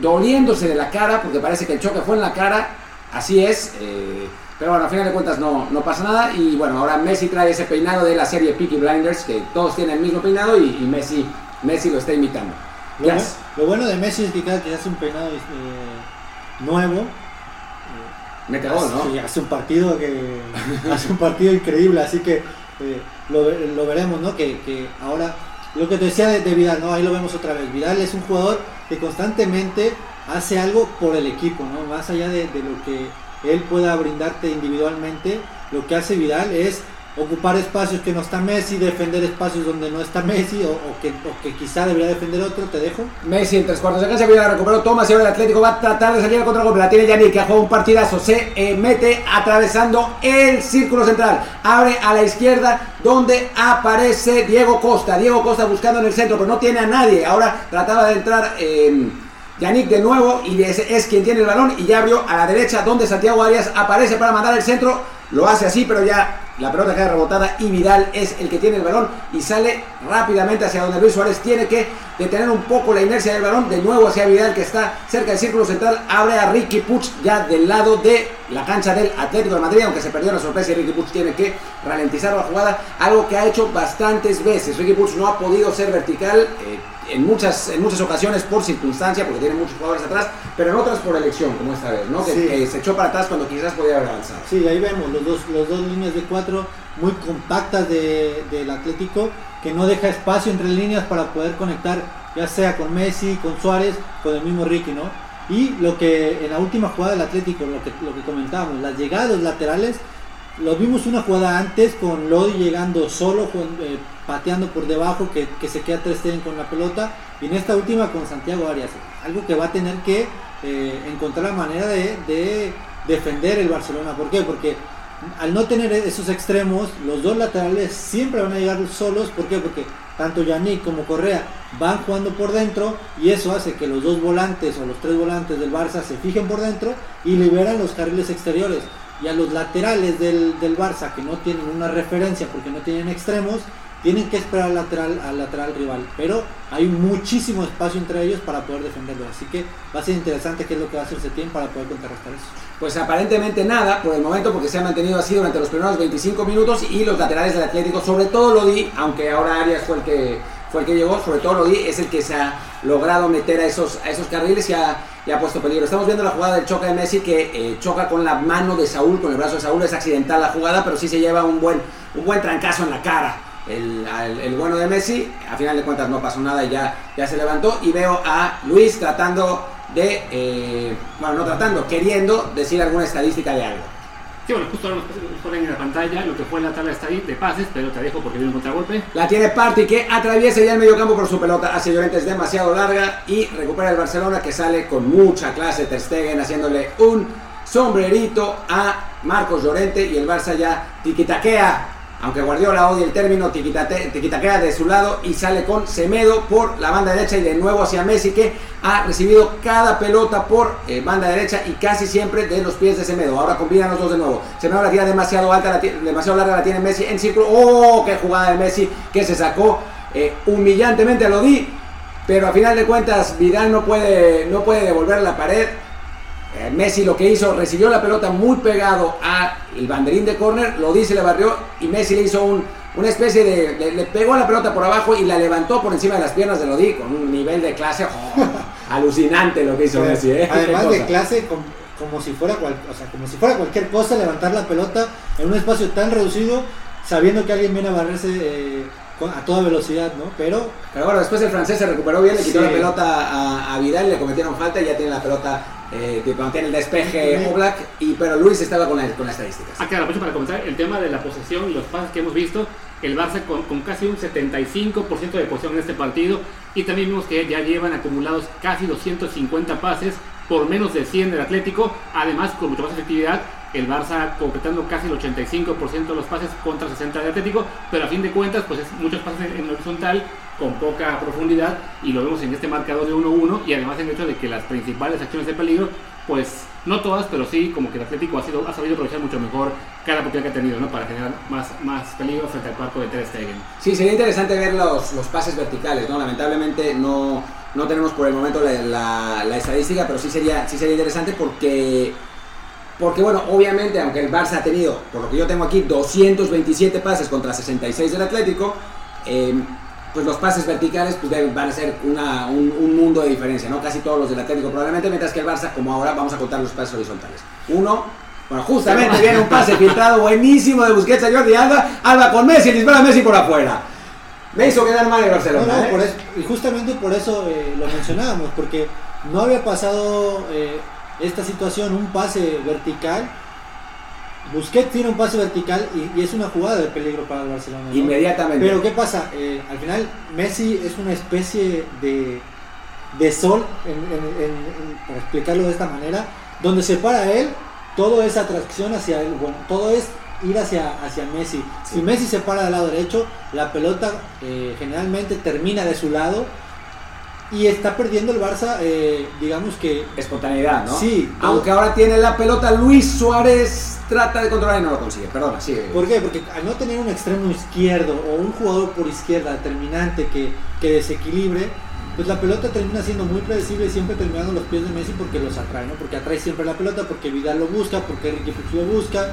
doliéndose de la cara, porque parece que el choque fue en la cara, así es, eh, pero bueno, a final de cuentas no, no pasa nada, y bueno, ahora Messi trae ese peinado de la serie Peaky Blinders, que todos tienen el mismo peinado y, y Messi, Messi lo está imitando. Lo, bueno de Messi es que cada que hace un peinado eh, nuevo, Gol, ¿no? Sí, hace un partido que [laughs] hace un partido increíble, así que eh, lo, ve- lo veremos, ¿no? Que, que ahora lo que te decía de, de Vidal, ¿no? Ahí lo vemos otra vez. Vidal es un jugador que constantemente hace algo por el equipo, ¿no? Más allá de, de lo que él pueda brindarte individualmente, lo que hace Vidal es ocupar espacios que no está Messi, defender espacios donde no está Messi o, que, quizá debería defender otro, te dejo. Messi en tres cuartos de cancha, viene la recuperó Thomas y ahora el Atlético va a tratar de salir al contragolpe. La tiene Yannick, que ha jugado un partidazo. Se eh, mete atravesando el círculo central. Abre a la izquierda, donde aparece Diego Costa. Diego Costa buscando en el centro, pero no tiene a nadie. Ahora trataba de entrar eh, Yannick de nuevo y es, es quien tiene el balón. Y ya abrió a la derecha, donde Santiago Arias aparece para mandar el centro. Lo hace así, pero ya la pelota queda rebotada y Vidal es el que tiene el balón y sale rápidamente hacia donde Luis Suárez tiene que detener un poco la inercia del balón. De nuevo hacia Vidal que está cerca del círculo central. Abre a Ricky Puch ya del lado de la cancha del Atlético de Madrid, aunque se perdió la sorpresa y Ricky Puch tiene que ralentizar la jugada. Algo que ha hecho bastantes veces. Ricky Puch no ha podido ser vertical. eh, en muchas, en muchas ocasiones por circunstancia, porque tiene muchos jugadores atrás, pero en otras por elección, como esta vez, ¿no? Que, Sí. que se echó para atrás cuando quizás podía haber avanzado. Sí, ahí vemos los dos, los dos líneas de cuatro muy compactas de- del Atlético, que no deja espacio entre líneas para poder conectar, ya sea con Messi, con Suárez, con el mismo Ricky, ¿no? Y lo que en la última jugada del Atlético, lo que, lo que comentábamos, las llegadas laterales, lo vimos una jugada antes con Lodi llegando solo, eh, pateando por debajo, que, se queda Stegen con la pelota, y en esta última con Santiago Arias, algo que va a tener que eh, encontrar la manera de, de defender el Barcelona. ¿Por qué? Porque al no tener esos extremos, los dos laterales siempre van a llegar solos. ¿Por qué? Porque tanto Yannick como Correa van jugando por dentro y eso hace que los dos volantes o los tres volantes del Barça se fijen por dentro y liberan los carriles exteriores. Y a los laterales del, del Barça que no tienen una referencia porque no tienen extremos, tienen que esperar al lateral, al lateral rival. Pero hay muchísimo espacio entre ellos para poder defenderlo. Así que va a ser interesante qué es lo que va a hacer Setién para poder contrarrestar eso. Pues aparentemente nada por el momento porque se ha mantenido así durante los primeros 25 minutos y los laterales del Atlético, sobre todo Lodi, aunque ahora Arias fue el que fue el que llegó, sobre todo Lodi es el que se ha logrado meter a esos, a esos carriles y ha, y ha puesto peligro. Estamos viendo la jugada del choque de Messi que eh, choca con la mano de Saúl, con el brazo de Saúl, es accidental la jugada, pero sí se lleva un buen, un buen trancazo en la cara. El, el bueno de Messi, a final de cuentas no pasó nada y ya, ya se levantó y veo a Luis tratando de, eh, bueno, no tratando, queriendo decir alguna estadística de algo. Sí, bueno, justo ahora nos ponen en la pantalla lo que fue la tabla estadística de pases, pero te dejo porque viene un contragolpe. La tiene Party que atraviesa ya el medio campo por su pelota hacia Llorente es demasiado larga y recupera el Barcelona que sale con mucha clase Ter Stegen haciéndole un sombrerito a Marcos Llorente y el Barça ya tiquitaquea, aunque Guardiola odia el término tiquitate- tiquitaquea de su lado y sale con Semedo por la banda derecha y de nuevo hacia Messi que ha recibido cada pelota por eh, banda derecha y casi siempre de los pies de Semedo. Ahora combinan los dos de nuevo. Semedo la tira demasiado alta, demasiado larga la tiene Messi en círculo. ¡Oh! ¡Qué jugada de Messi que se sacó eh, humillantemente a Lodi! Pero a final de cuentas Vidal no puede, no puede devolver la pared. Eh, Messi lo que hizo, recibió la pelota muy pegado al banderín de córner, lo dice, le barrió y Messi le hizo un- una especie de... Le, le pegó la pelota por abajo y la levantó por encima de las piernas de Lodi con un nivel de clase oh, [laughs] alucinante lo que hizo Messi. ¿eh? Además de clase, com- como, si fuera cual- o sea, como si fuera cualquier cosa, levantar la pelota en un espacio tan reducido, sabiendo que alguien viene a barrerse eh, a toda velocidad, ¿no? Pero Pero bueno, después el francés se recuperó bien, le quitó Sí. la pelota a, a Vidal, le cometieron falta y ya tiene la pelota, eh, de- tiene el despeje Sí. Oblak, y, pero Luis estaba con, la- con las estadísticas. Ah, claro, aprovecho para comentar el tema de la posesión y los pases que hemos visto. el Barça con, con casi un 75% de posición en este partido y también vimos que ya llevan acumulados casi 250 pases por menos de 100 del Atlético, además con mucha más efectividad el Barça completando casi el 85% de los pases contra 60 del Atlético, pero a fin de cuentas pues es muchos pases en horizontal con poca profundidad y lo vemos en este marcador de 1-1 y además en el hecho de que las principales acciones de peligro pues no todas, pero sí como que el Atlético ha sabido aprovechar mucho mejor cada oportunidad que ha tenido, ¿no? Para generar más, más peligro frente al cuarto de Ter Stegen. Sí, sería interesante ver los, los pases verticales, ¿no? Lamentablemente no, no tenemos por el momento la, la, la estadística, pero sí sería, sí sería interesante porque porque bueno, obviamente, aunque el Barça ha tenido, por lo que yo tengo aquí, 227 pases contra 66 del Atlético, eh, pues los pases verticales pues deben, van a ser una, un, un, mundo de diferencia, ¿no? Casi todos los del Atlético probablemente, mientras que el Barça, como ahora, vamos a contar los pases horizontales. Uno, bueno, justamente viene un pase filtrado buenísimo de Busquets a Jordi Alba, Alba con Messi, dispara a Messi por afuera. Me hizo quedar mal el Barcelona. No, no, ¿eh? por eso, y justamente por eso eh, lo mencionábamos, porque no había pasado eh, esta situación, un pase vertical. Busquets tiene un pase vertical y, y es una jugada de peligro para el Barcelona. ¿no? Inmediatamente. Pero ¿qué pasa? Eh, al final Messi es una especie de, de sol, en, en, en, para explicarlo de esta manera, donde se para él, todo es atracción hacia él, bueno, todo es ir hacia, hacia Messi. Si. Messi se para del lado derecho, la pelota eh, generalmente termina de su lado y está perdiendo el Barça, eh, digamos que... Espontaneidad, ¿no? Sí. Todo... Aunque ahora tiene la pelota, Luis Suárez trata de controlar y no lo consigue. Perdona, sí. ¿Por qué? Porque al no tener un extremo izquierdo o un jugador por izquierda determinante que, que desequilibre, pues la pelota termina siendo muy predecible y siempre terminando los pies de Messi porque los atrae, ¿no? Porque atrae siempre la pelota, porque Vidal lo busca, porque Ricky Puig lo busca.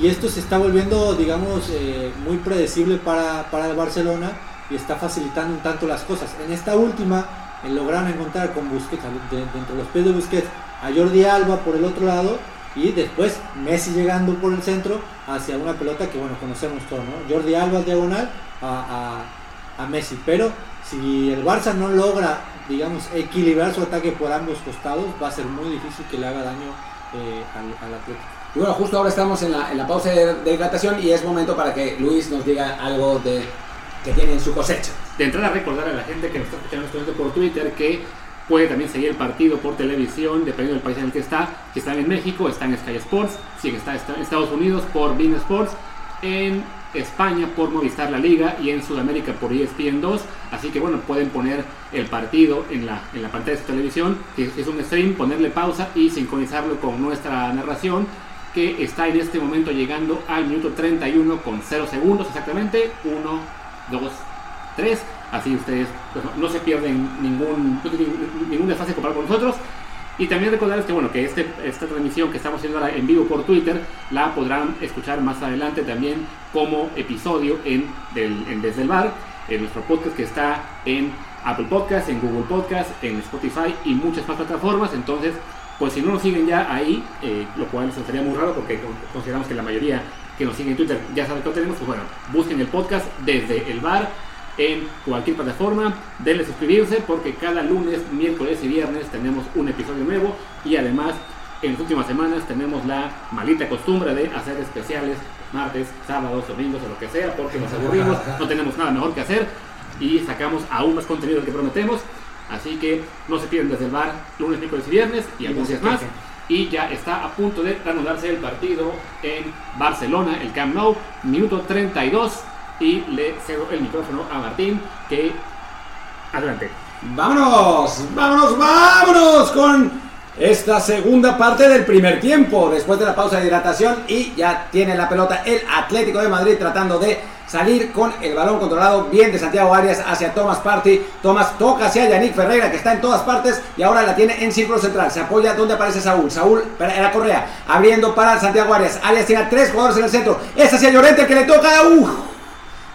Y esto se está volviendo, digamos, eh, muy predecible para, para el Barcelona y está facilitando un tanto las cosas. En esta última, lograron encontrar con Busquets, dentro de los pies de Busquets, a Jordi Alba por el otro lado y después Messi llegando por el centro hacia una pelota que bueno conocemos todos, ¿no? Jordi Alba diagonal a, a, Messi, pero si el Barça no logra, digamos, equilibrar su ataque por ambos costados, va a ser muy difícil que le haga daño eh, al, al, Atlético. Y bueno, justo ahora estamos en la, en la pausa de, de y es momento para que Luis nos diga algo de que tiene en su cosecha. De entrada, recordar a la gente que nos está escuchando este por Twitter que puede también seguir el partido por televisión, dependiendo del país en el que está. Si están en México, está en Sky Sports. Si está en Estados Unidos, por Bean Sports. En España, por Movistar La Liga. Y en Sudamérica, por ESPN 2. Así que, bueno, pueden poner el partido en la, en la pantalla de su televisión, que es un stream, ponerle pausa y sincronizarlo con nuestra narración que está en este momento llegando al minuto 31 con 0 segundos exactamente. 1, 2, 3. Así ustedes pues, no se pierden ningún, ningún desfase comparado con nosotros. Y también recordarles que, bueno, que este, esta transmisión que estamos haciendo ahora en vivo por Twitter la podrán escuchar más adelante también como episodio en, Desde el Bar, en nuestro podcast que está en Apple Podcast, en Google Podcast, en Spotify y muchas más plataformas. Entonces, pues si no nos siguen ya ahí, eh, lo cual nos estaría muy raro porque consideramos que la mayoría que nos sigue en Twitter ya sabe que lo tenemos, pues bueno, busquen el podcast desde el bar en cualquier plataforma, denle suscribirse porque cada lunes, miércoles y viernes tenemos un episodio nuevo. Y además en las últimas semanas tenemos la malita costumbre de hacer especiales martes, sábados, domingos o lo que sea porque nos aburrimos, [laughs] no tenemos nada mejor que hacer y sacamos aún más contenido del que prometemos. Así que no se pierdan desde el bar lunes, miércoles y viernes y algunos días más. Y ya está a punto de reanudarse el partido en Barcelona, el Camp Nou, minuto 32 y le cedo el micrófono a Martín que adelante. Vámonos, vámonos, vámonos con esta segunda parte del primer tiempo después de la pausa de hidratación y ya tiene la pelota el Atlético de Madrid tratando de salir con el balón controlado bien de Santiago Arias hacia Thomas Party. Thomas toca hacia Yannick Ferreira que está en todas partes y ahora la tiene en círculo central. Se apoya donde aparece Saúl. Saúl en la correa abriendo para Santiago Arias. Arias tiene tres jugadores en el centro. Es hacia Llorente que le toca. ¡Uf!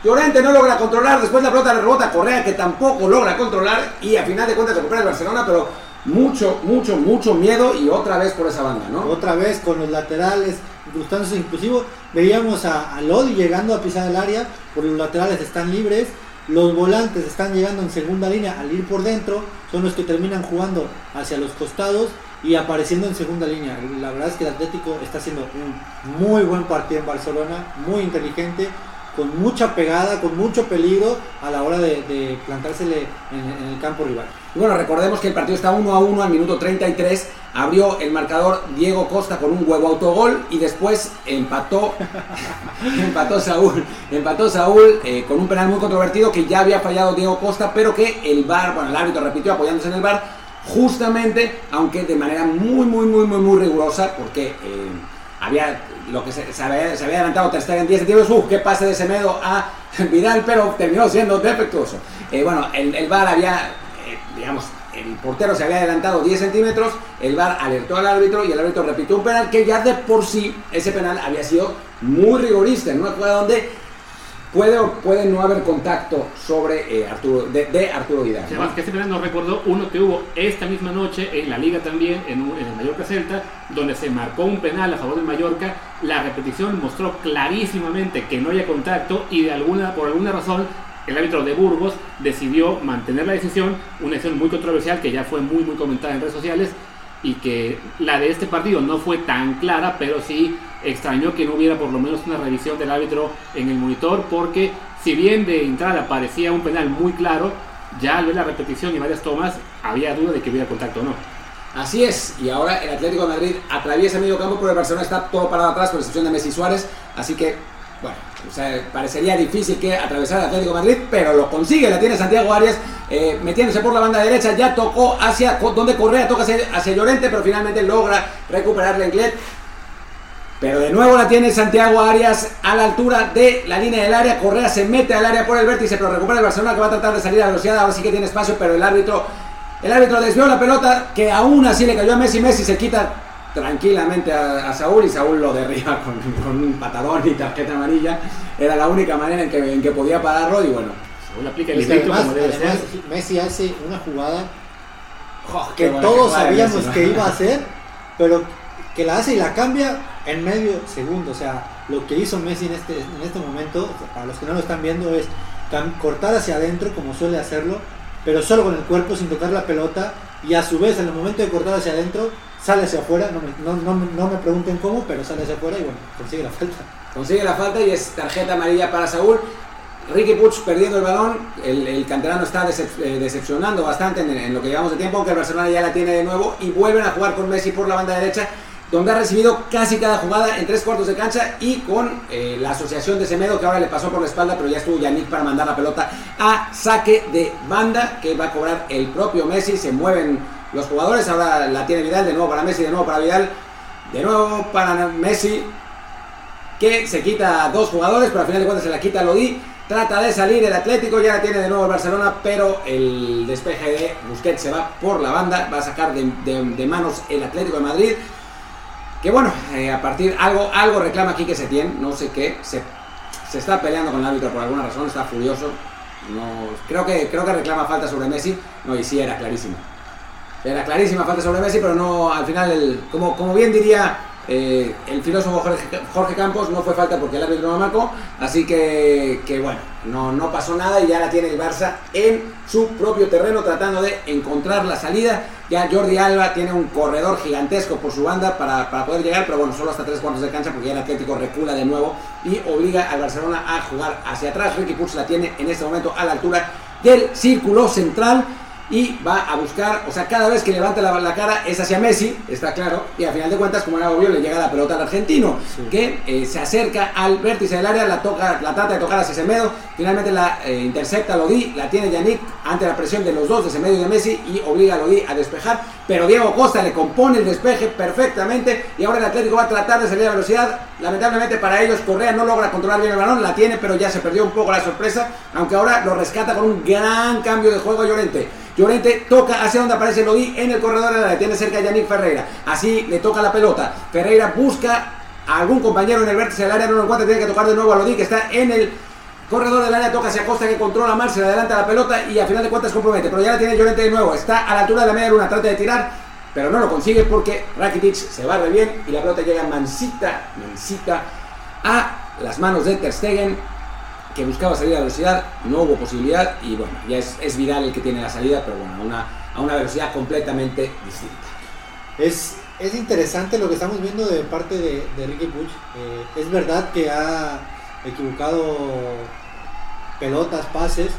Llorente no logra controlar. Después la pelota le rebota a Correa que tampoco logra controlar y a final de cuentas recupera el Barcelona, pero mucho, mucho, mucho miedo y otra vez por esa banda, ¿no? Otra vez con los laterales, incrustándose inclusive veíamos a, a, Lodi llegando a pisar el área, por los laterales están libres, los volantes están llegando en segunda línea al ir por dentro, son los que terminan jugando hacia los costados y apareciendo en segunda línea. La verdad es que el Atlético está haciendo un muy buen partido en Barcelona, muy inteligente, con mucha pegada, con mucho peligro a la hora de, plantársele en, el campo rival. Y bueno, recordemos que el partido está 1 a 1 al minuto 33. Abrió el marcador Diego Costa con un huevo autogol y después empató, [laughs] empató Saúl, empató Saúl eh, con un penal muy controvertido que ya había fallado Diego Costa, pero que el VAR, bueno, el árbitro repitió apoyándose en el VAR, justamente, aunque de manera muy, muy, muy, muy, muy rigurosa, porque eh, había lo que se, había, adelantado Ter Stegen 10 centímetros, ¡Uf! qué pase de Semedo a [laughs] Vidal, pero terminó siendo defectuoso. Eh, bueno, el, el VAR había, eh, digamos, el portero se había adelantado 10 centímetros, el VAR alertó al árbitro y el árbitro repitió un penal que ya de por sí, ese penal había sido muy rigorista, en una jugada donde puede o puede no haber contacto sobre eh, Arturo, de, Arturo Vidal. Además, que ese penal nos recordó uno que hubo esta misma noche en la liga también, en, en, el Mallorca Celta, donde se marcó un penal a favor del Mallorca. La repetición mostró clarísimamente que no había contacto y de alguna, por alguna razón el árbitro de Burgos decidió mantener la decisión, una decisión muy controversial que ya fue muy muy comentada en redes sociales y que la de este partido no fue tan clara, pero sí extrañó que no hubiera por lo menos una revisión del árbitro en el monitor, porque si bien de entrada parecía un penal muy claro, ya al ver la repetición y varias tomas había duda de que hubiera contacto o no. Así es, y ahora el Atlético de Madrid atraviesa medio campo, pero el Barcelona está todo parado atrás, por excepción de Messi Suárez, así que, bueno, parecería difícil que atravesara el Atlético Madrid, pero lo consigue, la tiene Santiago Arias, eh, metiéndose por la banda derecha, ya tocó hacia donde Correa, toca hacia, hacia Llorente, pero finalmente logra recuperar Lenglet pero de nuevo la tiene Santiago Arias a la altura de la línea del área. Correa se mete al área por el vértice, pero recupera el Barcelona que va a tratar de salir a velocidad. Ahora sí que tiene espacio, pero el árbitro, el árbitro desvió la pelota que aún así le cayó a Messi. Messi se quita tranquilamente a, Saúl y Saúl lo derriba con, un patadón y tarjeta amarilla. Era la única manera en que, en que podía pararlo y bueno. Saúl aplica el además, Messi hace una jugada que todos sabíamos que iba a [laughs] hacer, pero que la hace y la cambia en medio segundo. O sea, lo que hizo Messi en este, en este momento, para los que no lo están viendo, es cortar hacia adentro como suele hacerlo, pero solo con el cuerpo sin tocar la pelota y a su vez en el momento de cortar hacia adentro sale hacia afuera, no me, no, no, me pregunten cómo, pero sale hacia afuera y bueno, consigue la falta. Consigue la falta y es tarjeta amarilla para Saúl. Ricky Puch perdiendo el balón, el, el canterano está eh, decepcionando bastante en, en, lo que llevamos de tiempo, aunque el Barcelona ya la tiene de nuevo y vuelven a jugar con Messi por la banda derecha donde ha recibido casi cada jugada en tres cuartos de cancha y con eh, la asociación de Semedo que ahora le pasó por la espalda, pero ya estuvo Yannick para mandar la pelota a saque de banda que va a cobrar el propio Messi. Se mueven los jugadores, ahora la tiene Vidal, de nuevo para Messi, de nuevo para Vidal, de nuevo para Messi que se quita dos jugadores, pero al final de cuentas se la quita Lodi. Trata de salir el Atlético, ya la tiene de nuevo el Barcelona, pero el despeje de Busquets se va por la banda, va a sacar de, de manos el Atlético de Madrid. Que bueno, eh, a partir, algo, algo reclama aquí que se tiene, no sé qué, se, se está peleando con el árbitro por alguna razón, está furioso. No, creo, que, creo que reclama falta sobre Messi, no, y sí era clarísima. Era clarísima falta sobre Messi, pero no, al final, como, como bien diría eh, el filósofo Jorge, Campos no fue falta porque el árbitro no marcó, así que, bueno, no, pasó nada y ya la tiene el Barça en su propio terreno tratando de encontrar la salida. Ya Jordi Alba tiene un corredor gigantesco por su banda para, poder llegar, pero bueno, solo hasta tres cuartos de cancha porque ya el Atlético recula de nuevo y obliga al Barcelona a jugar hacia atrás. Ricky Puig la tiene en este momento a la altura del círculo central y va a buscar, o sea, cada vez que levanta la, cara es hacia Messi, está claro, y al final de cuentas, como era obvio, le llega la pelota al argentino, que eh, se acerca al vértice del área, la toca, la trata de tocar hacia Semedo, finalmente la eh, intercepta Lodi, la tiene Yannick ante la presión de los dos de Semedo y de Messi y obliga a Lodi a despejar, pero Diego Costa le compone el despeje perfectamente y ahora el Atlético va a tratar de salir a velocidad, lamentablemente para ellos Correa no logra controlar bien el balón, la tiene, pero ya se perdió un poco la sorpresa, aunque ahora lo rescata con un gran cambio de juego Llorente. Llorente toca hacia donde aparece Lodi en el corredor de la tiene cerca a Yannick Ferreira. Así le toca la pelota. Ferreira busca a algún compañero en el vértice del área, no lo encuentra, tiene que tocar de nuevo a Lodi que está en el corredor del área, toca hacia Costa que controla mal, se le adelanta la pelota y a final de cuentas compromete. Pero ya la tiene Llorente de nuevo, está a la altura de la media luna, trata de tirar, pero no lo consigue porque Rakitic se barre bien y la pelota llega mansita, mansita a las manos de Ter Stegen que buscaba salir a velocidad, no hubo posibilidad y bueno, ya es, es Vidal el que tiene la salida, pero bueno, a una, a una velocidad completamente distinta. Es, es interesante lo que estamos viendo de parte de, de Ricky Puig. Eh, es verdad que ha, equivocado pelotas, pases,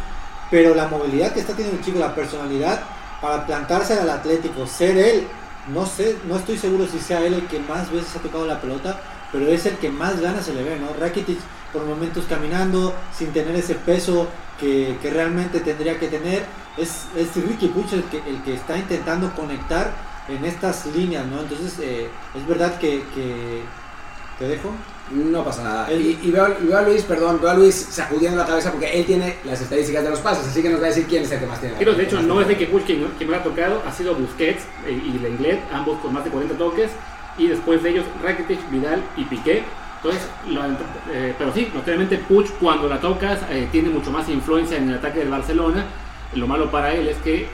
pero la movilidad que está teniendo el chico, la personalidad para plantarse al Atlético, ser él, no sé, no estoy seguro si sea él el que más veces ha tocado la pelota, pero es el que más ganas se le ve, ¿no? Rakitic por momentos caminando, sin tener ese peso que, realmente tendría que tener. Es, es Ricky Puch el que, el que está intentando conectar en estas líneas, ¿no? Entonces, eh, es verdad que, que... ¿Te dejo? No pasa nada. Y, veo, a Luis, perdón, veo a Luis sacudiendo la cabeza porque él tiene las estadísticas de los pases, así que nos va a decir quién es el que más tiene. Pero de hecho, no es de que Puch quien, me ha tocado, ha sido Busquets eh, y Lenglet, ambos con más de 40 toques, y después de ellos Rakitic, Vidal y Piqué. Entonces, eh, pero sí, obviamente Puch cuando la tocas eh, tiene mucho más influencia en el ataque del Barcelona lo malo para él es que.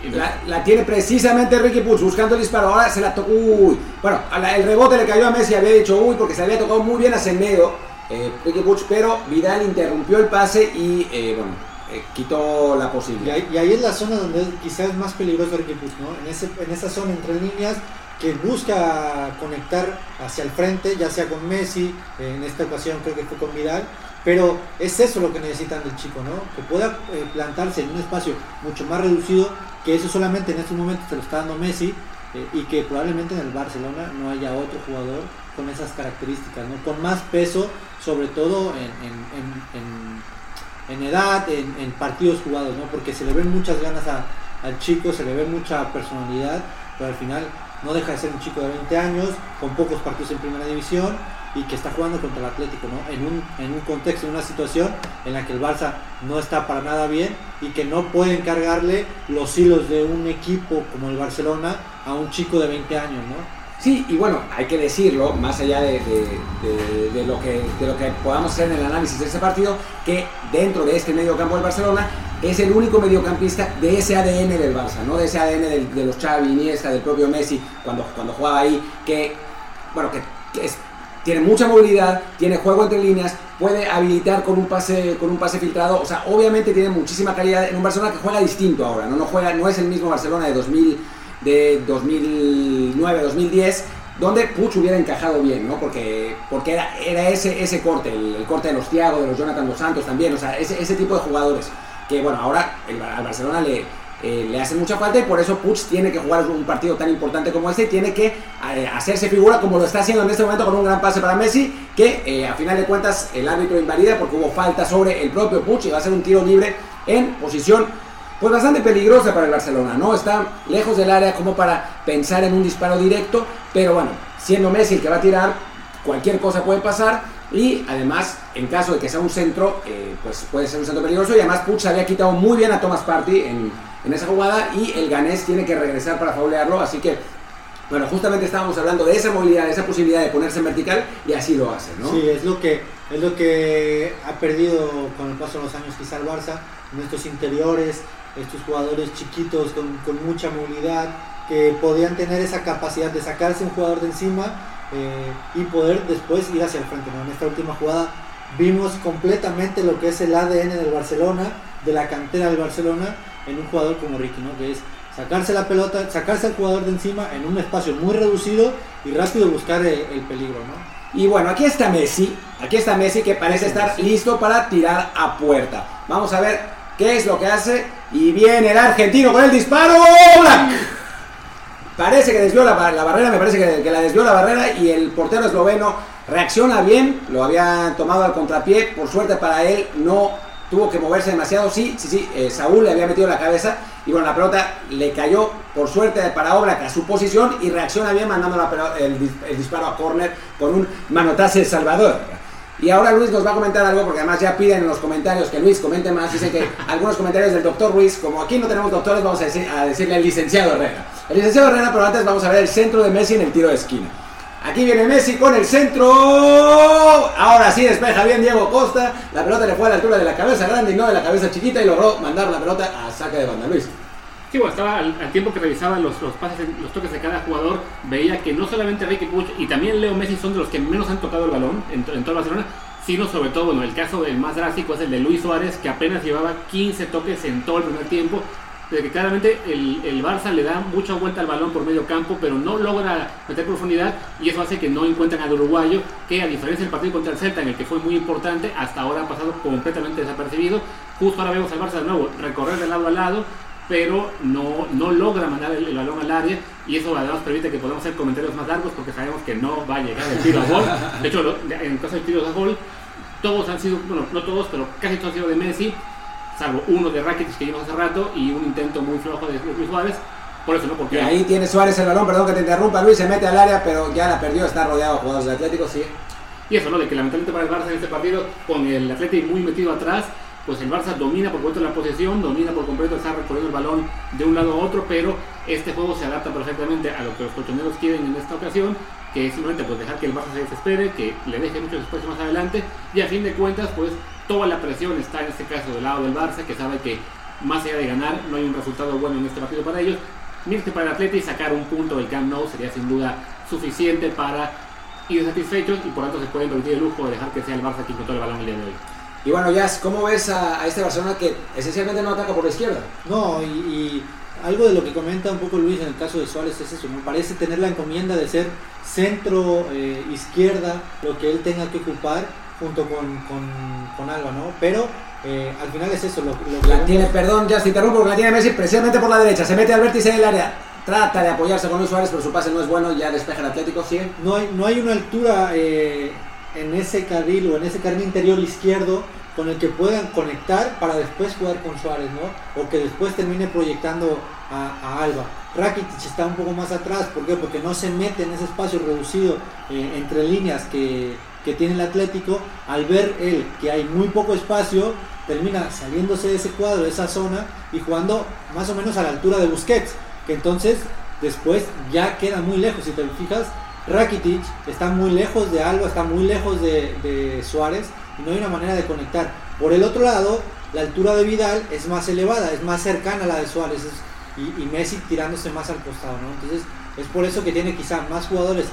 La, tiene precisamente Ricky Puig buscando el disparo. Ahora se la tocó. Uy. Bueno, el rebote le cayó a Messi. Había dicho uy porque se había tocado muy bien hacia el medio. Eh, Ricky Puig, pero Vidal interrumpió el pase y eh, bueno. Eh, quitó la posibilidad. Y ahí, es la zona donde quizás es más peligroso Ricky Puig, ¿no? En, ese, en esa zona entre líneas que busca conectar hacia el frente, ya sea con Messi, en esta ocasión creo que fue con Vidal, pero es eso lo que necesitan del chico, ¿no? Que pueda eh, plantarse en un espacio mucho más reducido, que eso solamente en estos momentos se lo está dando Messi, eh, y que probablemente en el Barcelona no haya otro jugador con esas características, ¿no? Con más peso, sobre todo en, edad, en, partidos jugados, ¿no? Porque se le ven muchas ganas al chico, se le ve mucha personalidad, pero al final no deja de ser un chico de 20 años, con pocos partidos en primera división y que está jugando contra el Atlético, ¿no? En un, en un contexto, en una situación en la que el Barça no está para nada bien y que no pueden cargarle los hilos de un equipo como el Barcelona a un chico de 20 años, ¿no? Sí, y bueno, hay que decirlo, más allá de, lo que, de lo que podamos hacer en el análisis de ese partido, que dentro de este medio campo del Barcelona es el único mediocampista de ese ADN del Barça, no de ese ADN de, los Xavi, Iniesta, del propio Messi, cuando, cuando jugaba ahí, que, bueno, que, es, tiene mucha movilidad, tiene juego entre líneas, puede habilitar con un pase con un pase filtrado, o sea, obviamente tiene muchísima calidad en un Barcelona que juega distinto ahora, no no juega no es el mismo Barcelona de 2000 de 2009, 2010 donde Puch hubiera encajado bien, ¿no? Porque, porque era, era ese, ese corte, el, corte de los Thiago, de los Jonathan Dos Santos también, o sea, ese, ese tipo de jugadores que, bueno, ahora al Barcelona le, eh, le hace mucha falta y por eso Puig tiene que jugar un partido tan importante como este y tiene que eh, hacerse figura como lo está haciendo en este momento con un gran pase para Messi que eh, a final de cuentas el árbitro invalida porque hubo falta sobre el propio Puig y va a ser un tiro libre en posición pues bastante peligrosa para el Barcelona, ¿no? Está lejos del área como para pensar en un disparo directo, pero bueno, siendo Messi el que va a tirar, cualquier cosa puede pasar y además, en caso de que sea un centro, pues puede ser un centro peligroso y además se había quitado muy bien a Thomas Party en en esa jugada y el ganés tiene que regresar para faulearlo, así que bueno, justamente estábamos hablando de esa movilidad, de esa posibilidad de ponerse en vertical y así lo hace, ¿no? Sí, es lo que es lo que ha perdido con el paso de los años quizá el Barça, en estos interiores, estos jugadores chiquitos con, con mucha movilidad que podían tener esa capacidad de sacarse un jugador de encima eh, y poder después ir hacia el frente. ¿no? En esta última jugada vimos completamente lo que es el ADN del Barcelona, de la cantera del Barcelona en un jugador como Ricky, ¿no? Que es sacarse la pelota, sacarse al jugador de encima en un espacio muy reducido y rápido buscar el, peligro, ¿no? Y bueno, aquí está Messi, aquí está Messi que parece estar listo para tirar a puerta. Vamos a ver qué es lo que hace y viene el argentino con el disparo. Parece que desvió la, barrera, me parece que, que, la desvió la barrera y el portero esloveno reacciona bien, lo había tomado al contrapié, por suerte para él no tuvo que moverse demasiado. Sí, sí, sí, eh, Saúl le había metido la cabeza y bueno, la pelota le cayó por suerte para Oblak a su posición y reacciona bien mandando el, disparo a córner con un manotazo de Salvador. Y ahora Luis nos va a comentar algo, porque además ya piden en los comentarios que Luis comente más. Dicen que [laughs] algunos comentarios del doctor Ruiz, como aquí no tenemos doctores, vamos a, a decirle al licenciado Herrera. El licenciado Herrera, pero antes vamos a ver el centro de Messi en el tiro de esquina. Aquí viene Messi con el centro. Ahora sí despeja bien Diego Costa. La pelota le fue a la altura de la cabeza grande y no de la cabeza chiquita y logró mandar la pelota a saque de banda. Luis. Sí, bueno, estaba al, tiempo que revisaba los, los, pases, los toques de cada jugador, veía que no solamente Ricky Puch y también Leo Messi son de los que menos han tocado el balón en, en toda Barcelona, sino sobre todo, bueno, el caso del más drástico es el de Luis Suárez, que apenas llevaba 15 toques en todo el primer tiempo, de que claramente el, el, Barça le da mucha vuelta al balón por medio campo, pero no logra meter profundidad y eso hace que no encuentren al uruguayo, que a diferencia del partido contra el Celta, en el que fue muy importante, hasta ahora ha pasado completamente desapercibido. Justo ahora vemos al Barça de nuevo recorrer de lado a lado, pero no, no logra mandar el, balón al área y eso además permite que podamos hacer comentarios más largos porque sabemos que no va a llegar el tiro a gol. De hecho, en el caso del tiro a gol, todos han sido, bueno, no todos, pero casi todos han sido de Messi salvo uno de Rakitic que vimos hace rato y un intento muy flojo de Luis Suárez. Por eso, ¿no? Porque... ahí tiene Suárez el balón, perdón que te interrumpa, Luis se mete al área, pero ya la perdió, está rodeado de jugadores del Atlético, sí. Y eso, ¿no? De que lamentablemente para el Barça en este partido, con el Atlético muy metido atrás, pues el Barça domina por completo la posesión, domina por completo, está recorriendo el balón de un lado a otro, pero este juego se adapta perfectamente a lo que los colchoneros quieren en esta ocasión, que es simplemente pues dejar que el Barça se desespere, que le deje mucho espacio más adelante, y a fin de cuentas, pues toda la presión está en este caso del lado del Barça, que sabe que más allá de ganar no hay un resultado bueno en este partido para ellos. Mientras para el Atleti sacar un punto del Camp Nou sería sin duda suficiente para ir satisfechos y por tanto se pueden permitir el lujo de dejar que sea el Barça quien controle el balón el día de hoy. Y bueno, Jazz, ¿cómo ves a, este Barcelona que esencialmente no ataca por la izquierda? No, y, algo de lo que comenta un poco Luis en el caso de Suárez es eso, me parece tener la encomienda de ser centro eh, izquierda, lo que él tenga que ocupar junto con, con, Alba, ¿no? Pero eh, al final es eso. Lo, la tiene, perdón, ya se interrumpo, porque la tiene Messi precisamente por la derecha. Se mete al vértice en el área. Trata de apoyarse con Luis Suárez, pero su pase no es bueno. Ya despeja el Atlético, sí. No hay, no hay una altura eh, en ese carril o en ese carril interior izquierdo con el que puedan conectar para después jugar con Suárez, ¿no? O que después termine proyectando a, Alba. Rakitic está un poco más atrás, ¿por qué? Porque no se mete en ese espacio reducido eh, entre líneas que, que tiene el Atlético, al ver él que hay muy poco espacio, termina saliéndose de ese cuadro, de esa zona y jugando más o menos a la altura de Busquets, que entonces después ya queda muy lejos. Si te fijas, Rakitic está muy lejos de Alba, está muy lejos de, Suárez y no hay una manera de conectar. Por el otro lado, la altura de Vidal es más elevada, es más cercana a la de Suárez y, y Messi tirándose más al costado. ¿no? Entonces es por eso que tiene quizá más jugadores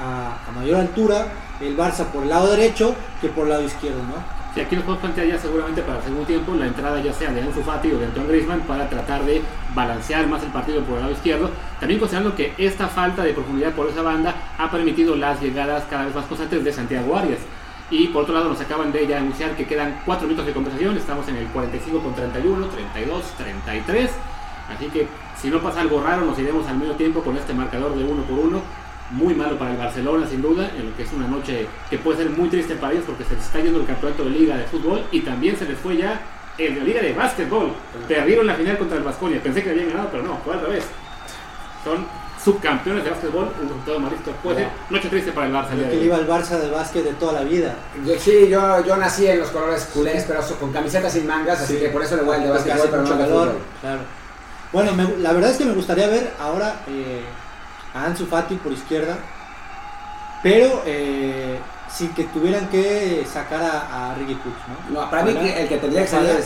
a, mayor altura el Barça por el lado derecho que por el lado izquierdo, ¿no? Sí, aquí nos podemos plantear ya seguramente para el segundo tiempo la entrada ya sea de Ansu Fati o de Antoine Griezmann para tratar de balancear más el partido por el lado izquierdo. También considerando que esta falta de profundidad por esa banda ha permitido las llegadas cada vez más constantes de Santiago Arias. Y por otro lado nos acaban de ya anunciar que quedan 4 minutos de conversación, estamos en el 45 con 31, 32, 33. Así que si no pasa algo raro, nos iremos al medio tiempo con este marcador de uno por uno. Muy malo para el Barcelona, sin duda, en lo que es una noche que puede ser muy triste para ellos porque se les está yendo el campeonato de Liga de Fútbol y también se les fue ya el de Liga de Básquetbol. Perdieron la final contra el Vasconia. Pensé que habían ganado, pero no, fue al revés. Son subcampeones de básquetbol, un resultado malito. Puede ser noche triste para el Barça. que iba el Barça de básquet de toda la vida. sí, yo, yo nací en los colores culés, pero con camisetas sin mangas, así que por eso le voy al de básquetbol, pero no calor. Claro. Bueno, la verdad es que me gustaría ver ahora eh, a Ansu Fati por izquierda, pero eh, sin que tuvieran que sacar a, a Ricky Puig, ¿no? No, para mí el que tendría que salir es,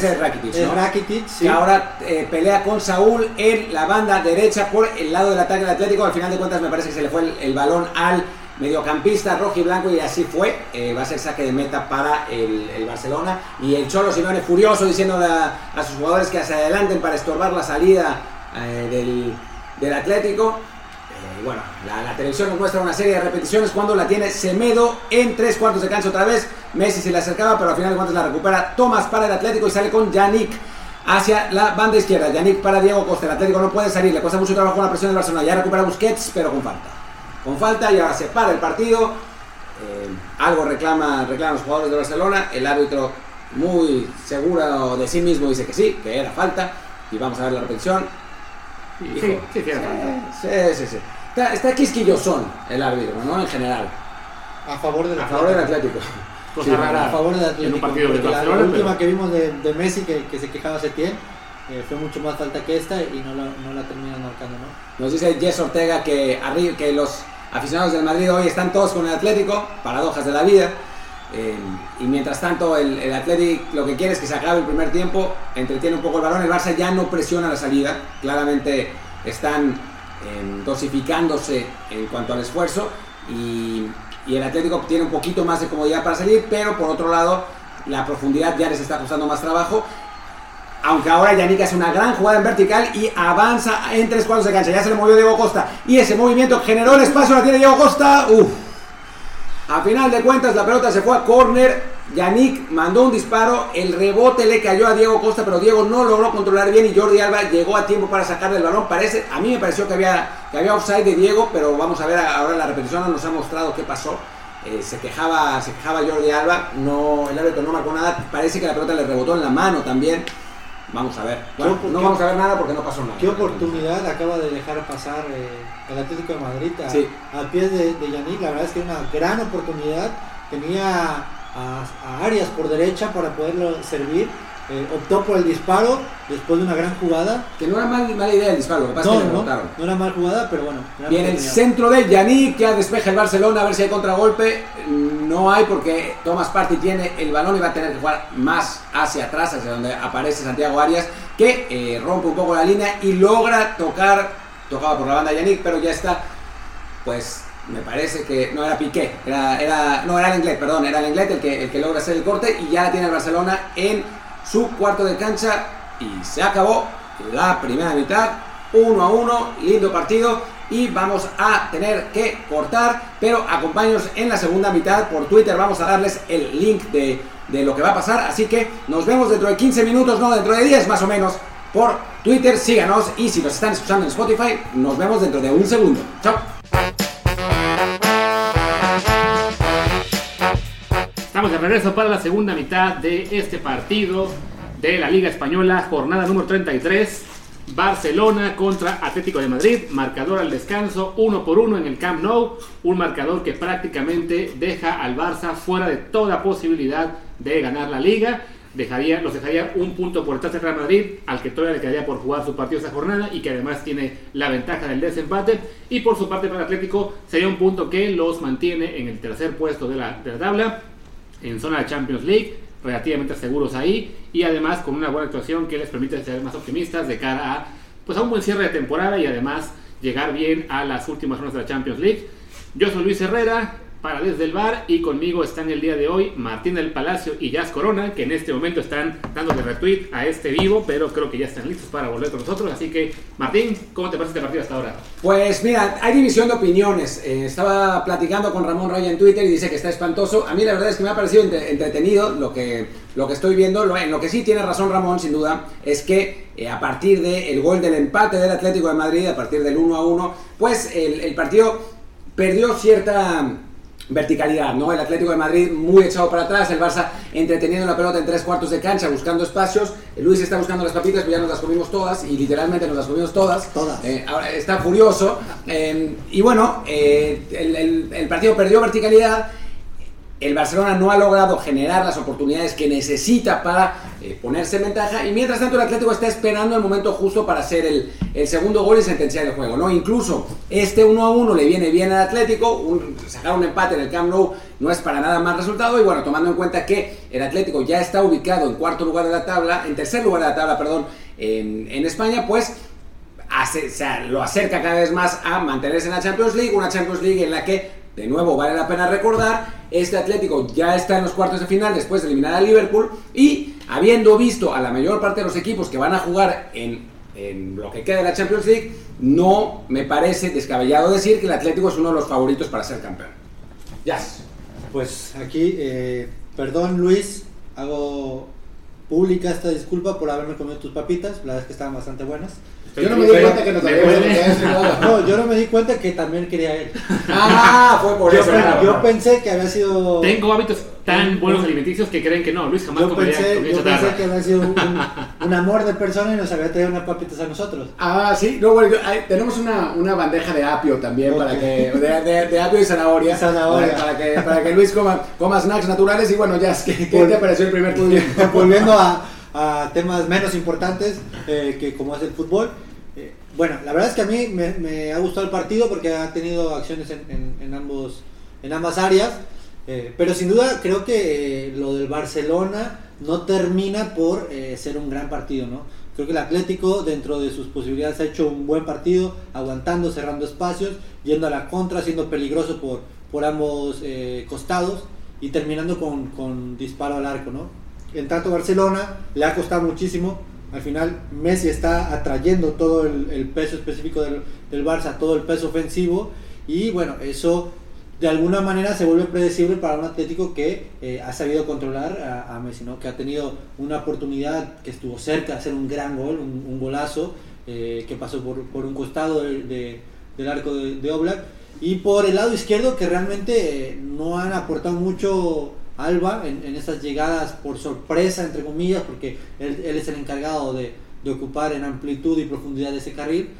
ser Rakitic, ¿no? Rakitic, sí. Que ahora eh, pelea con Saúl en la banda derecha por el lado del ataque del Atlético. Al final de cuentas me parece que se le fue el, el balón al mediocampista rojo y blanco y así fue. Eh, va a ser saque de meta para el, Barcelona. Y el Cholo Simeone furioso diciendo a, sus jugadores que se adelanten para estorbar la salida eh, del, Atlético. Eh, bueno, la, televisión nos muestra una serie de repeticiones cuando la tiene Semedo en tres cuartos de cancha otra vez. Messi se le acercaba, pero al final de cuentas la recupera Tomás para el Atlético y sale con Yannick hacia la banda izquierda. Yannick para Diego Costa. El Atlético no puede salir, le cuesta mucho trabajo la presión del Barcelona. Ya recupera Busquets, pero con falta con falta y ahora se para el partido. Eh, algo reclama, reclaman los jugadores de Barcelona. El árbitro muy seguro de sí mismo dice que sí, que era falta. Y vamos a ver la repetición. Sí, sí, sí, sí, sí, sí. Está, está quisquillosón el árbitro, ¿no? En general. A favor del, a favor del Atlético. Cosa rara. A favor del Atlético. En un partido de Barcelona, la, última que vimos de, de Messi que, que, se quejaba Setién eh, fue mucho más falta que esta y no la, no la terminan marcando, ¿no? Nos dice Jess Ortega que, que los aficionados del Madrid hoy están todos con el Atlético, paradojas de la vida. Eh, y mientras tanto el, el Atlético lo que quiere es que se acabe el primer tiempo, entretiene un poco el balón, el Barça ya no presiona la salida, claramente están em, dosificándose en cuanto al esfuerzo y, y, el Atlético tiene un poquito más de comodidad para salir, pero por otro lado la profundidad ya les está costando más trabajo aunque ahora Yannick hace una gran jugada en vertical y avanza en tres cuartos de cancha. Ya se le movió Diego Costa y ese movimiento generó el espacio, la tiene Diego Costa. Uf. A final de cuentas la pelota se fue a córner. Yannick mandó un disparo, el rebote le cayó a Diego Costa, pero Diego no logró controlar bien y Jordi Alba llegó a tiempo para sacarle el balón. Parece, a mí me pareció que había, que había offside de Diego, pero vamos a ver ahora la repetición nos ha mostrado qué pasó. Eh, se quejaba se quejaba Jordi Alba, no, el árbitro no marcó nada, parece que la pelota le rebotó en la mano también. Vamos a ver. Bueno, no vamos a ver nada porque no pasó nada. ¿Qué oportunidad acaba de dejar pasar eh, el Atlético de Madrid a, a pies de, de? La verdad es que una gran oportunidad. Tenía a, Arias por derecha para poderlo servir. Eh, optó por el disparo después de una gran jugada. Que no era mal, mala idea el disparo, lo que pasa no, es que no, no, era mal jugada, pero bueno. Bien, el centro de Yannick que despeja el Barcelona a ver si hay contragolpe. No hay porque Thomas Party tiene el balón y va a tener que jugar más hacia atrás, hacia donde aparece Santiago Arias, que eh, rompe un poco la línea y logra tocar, tocaba por la banda Yannick, pero ya está, pues me parece que no era Piqué, era, era, no era el inglés, perdón, era el inglés el que, el que logra hacer el corte y ya tiene el Barcelona en su cuarto de cancha y se acabó la primera mitad, 1 a 1, lindo partido y vamos a tener que cortar, pero acompáñenos en la segunda mitad por Twitter, vamos a darles el link de, de lo que va a pasar, así que nos vemos dentro de 15 minutos, no, dentro de 10 más o menos por Twitter, síganos y si nos están escuchando en Spotify, nos vemos dentro de un segundo. Chao. De regreso para la segunda mitad de este partido de la Liga Española, jornada número 33. Barcelona contra Atlético de Madrid, marcador al descanso, uno por uno en el Camp Nou, un marcador que prácticamente deja al Barça fuera de toda posibilidad de ganar la liga. Dejaría, los dejaría un punto por detrás del Real Madrid, al que todavía le quedaría por jugar su partido esta jornada y que además tiene la ventaja del desempate. Y por su parte para Atlético sería un punto que los mantiene en el tercer puesto de la, de la tabla en zona de Champions League, relativamente seguros ahí y además con una buena actuación que les permite ser más optimistas de cara a, pues a un buen cierre de temporada y además llegar bien a las últimas rondas de la Champions League. Yo soy Luis Herrera, para Desde el Bar y conmigo están el día de hoy Martín del Palacio y Jazz Corona, que en este momento están dándole retweet a este vivo, pero creo que ya están listos para volver con nosotros. Así que, Martín, ¿cómo te parece este partido hasta ahora? Pues mira, hay división de opiniones. Eh, estaba platicando con Ramón Roya en Twitter y dice que está espantoso. A mí la verdad es que me ha parecido entretenido lo que, lo que estoy viendo. Lo, en lo que sí tiene razón Ramón, sin duda, es que eh, a partir del gol del empate del Atlético de Madrid, a partir del 1 a 1, pues el, el partido perdió cierta verticalidad, ¿no? El Atlético de Madrid muy echado para atrás, el Barça entreteniendo la pelota en tres cuartos de cancha, buscando espacios. Luis está buscando las papitas, pero ya nos las comimos todas y literalmente nos las comimos todas. Todas. Eh, ahora está furioso. Eh, y bueno, eh, el, el partido perdió verticalidad el Barcelona no ha logrado generar las oportunidades que necesita para eh, ponerse en ventaja y mientras tanto el Atlético está esperando el momento justo para hacer el, segundo gol y sentenciar el juego. ¿no? Incluso este 1 a 1 le viene bien al Atlético, sacar un empate en el Camp Nou no es para nada más resultado y bueno, tomando en cuenta que el Atlético ya está ubicado en cuarto lugar de la tabla, en tercer lugar de la tabla, perdón, en, España, pues lo acerca cada vez más a mantenerse en la Champions League, una Champions League en la que de nuevo, vale la pena recordar, este Atlético ya está en los cuartos de final después de eliminar a Liverpool y habiendo visto a la mayor parte de los equipos que van a jugar en, lo que queda de la Champions League, no me parece descabellado decir que el Atlético es uno de los favoritos para ser campeón. Ya. Pues aquí, eh, perdón Luis, hago pública esta disculpa por haberme comido tus papitas, la verdad es que estaban bastante buenas. Yo no me di cuenta que nos había [laughs] No, yo no me di cuenta que también quería él. Ah, fue por eso. Yo pensé que había sido. Tengo hábitos tan buenos alimenticios que creen que no. Luis jamás yo pensé, Yo pensé que había sido [laughs] un, amor de persona y nos había traído unas papitas a nosotros. Ah, sí. No, bueno, tenemos una, una bandeja de apio también para que. De, de, apio y zanahoria. [laughs] zanahoria. Para, que, para que Luis coma, coma snacks naturales. Y bueno, ya, ¿qué, qué te pareció el primer turno? Volviendo a a temas menos importantes eh, que como es el fútbol. Eh, bueno, la verdad es que a mí me, ha gustado el partido porque ha tenido acciones en, ambos, en ambas áreas, eh, pero sin duda creo que lo del Barcelona no termina por ser un gran partido, ¿no? Creo que el Atlético, dentro de sus posibilidades, ha hecho un buen partido, aguantando, cerrando espacios, yendo a la contra, siendo peligroso por, por ambos costados y terminando con, con disparo al arco, ¿no? En tanto Barcelona le ha costado muchísimo. Al final Messi está atrayendo todo el, peso específico del, del, Barça, todo el peso ofensivo. Y bueno, eso de alguna manera se vuelve predecible para un Atlético que eh, ha sabido controlar a, Messi, ¿no? que ha tenido una oportunidad que estuvo cerca de hacer un gran gol, un, golazo eh, que pasó por, por un costado del arco de, de, Oblak. Y por el lado izquierdo que realmente eh, no han aportado mucho Alba en, en, estas llegadas por sorpresa, entre comillas, porque él, es el encargado de, de ocupar en amplitud y profundidad ese carril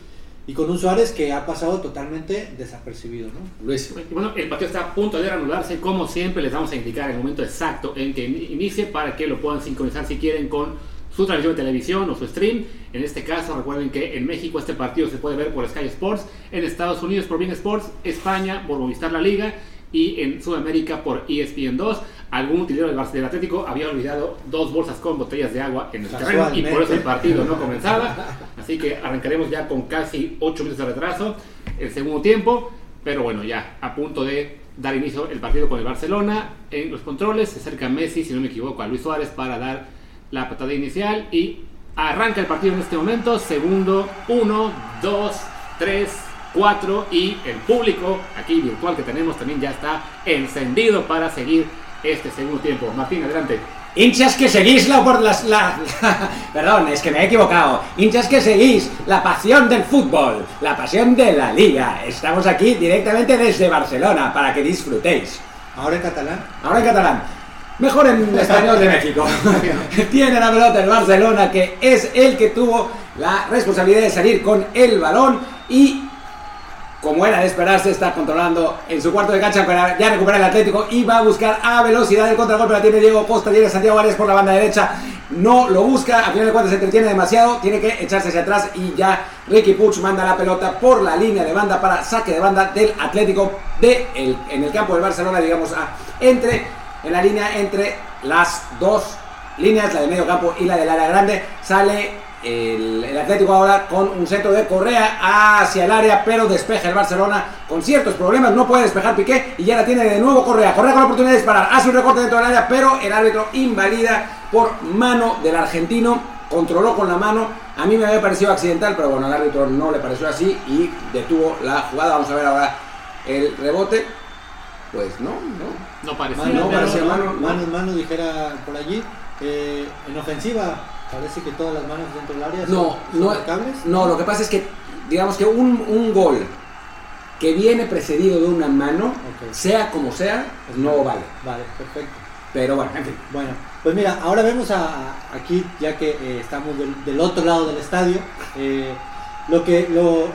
y con un Suárez que ha pasado totalmente desapercibido. ¿no? Luis. Bueno, el partido está a punto de anularse, como siempre les vamos a indicar el momento exacto en que inicie para que lo puedan sincronizar si quieren con su transmisión de televisión o su stream. En este caso, recuerden que en México este partido se puede ver por Sky Sports, en Estados Unidos por Bein Sports, España por Movistar La Liga y en Sudamérica por ESPN 2 algún utilero del, Atlético había olvidado dos bolsas con botellas de agua en el terreno y por eso el partido no comenzaba. Así que arrancaremos ya con casi 8 minutos de retraso el segundo tiempo. Pero bueno, ya a punto de dar inicio el partido con el Barcelona. En los controles se acerca Messi, si no me equivoco, a Luis Suárez para dar la patada inicial y arranca el partido en este momento. Segundo, 1, 2, 3, 4 y el público aquí virtual que tenemos también ya está encendido para seguir este segundo tiempo. Martín, adelante. Hinchas que seguís la, por las, la, [laughs] Perdón, es que me he equivocado. Hinchas que seguís la pasión del fútbol, la pasión de la liga. Estamos aquí directamente desde Barcelona para que disfrutéis. ¿Ahora en catalán? Ahora en catalán. Mejor en [laughs] español de México. [laughs] Tiene la pelota el Barcelona, que es el que tuvo la responsabilidad de salir con el balón y como era de esperarse, está controlando en su cuarto de cancha para ya recuperar el Atlético y va a buscar a velocidad el contragolpe. La tiene Diego Costa, tiene Santiago Arias por la banda derecha. No lo busca, al final de cuentas se entretiene demasiado, tiene que echarse hacia atrás y ya Ricky Puch manda la pelota por la línea de banda para saque de banda del Atlético de en el campo del Barcelona, digamos, a, entre en la línea entre las dos líneas, la de medio campo y la del área grande. Sale el, Atlético ahora con un centro de Correa hacia el área, pero despeja el Barcelona con ciertos problemas. No puede despejar Piqué y ya la tiene de nuevo Correa. Correa con la oportunidad de disparar. Hace un recorte dentro del área, pero el árbitro invalida por mano del argentino. Controló con la mano. A mí me había parecido accidental, pero bueno, al árbitro no le pareció así y detuvo la jugada. Vamos a ver ahora el rebote. Pues no, no. No parecía. Mano, mano, mano, mano, dijera por allí. Eh, en ofensiva Parece que todas las manos dentro del área no, son, no, No, lo que pasa es que, digamos que un, un gol que viene precedido de una mano, sea como sea, no vale. Vale, perfecto. Pero bueno, en fin. Bueno, pues mira, ahora vemos a, aquí, ya que eh, estamos del, otro lado del estadio, eh, lo que, lo,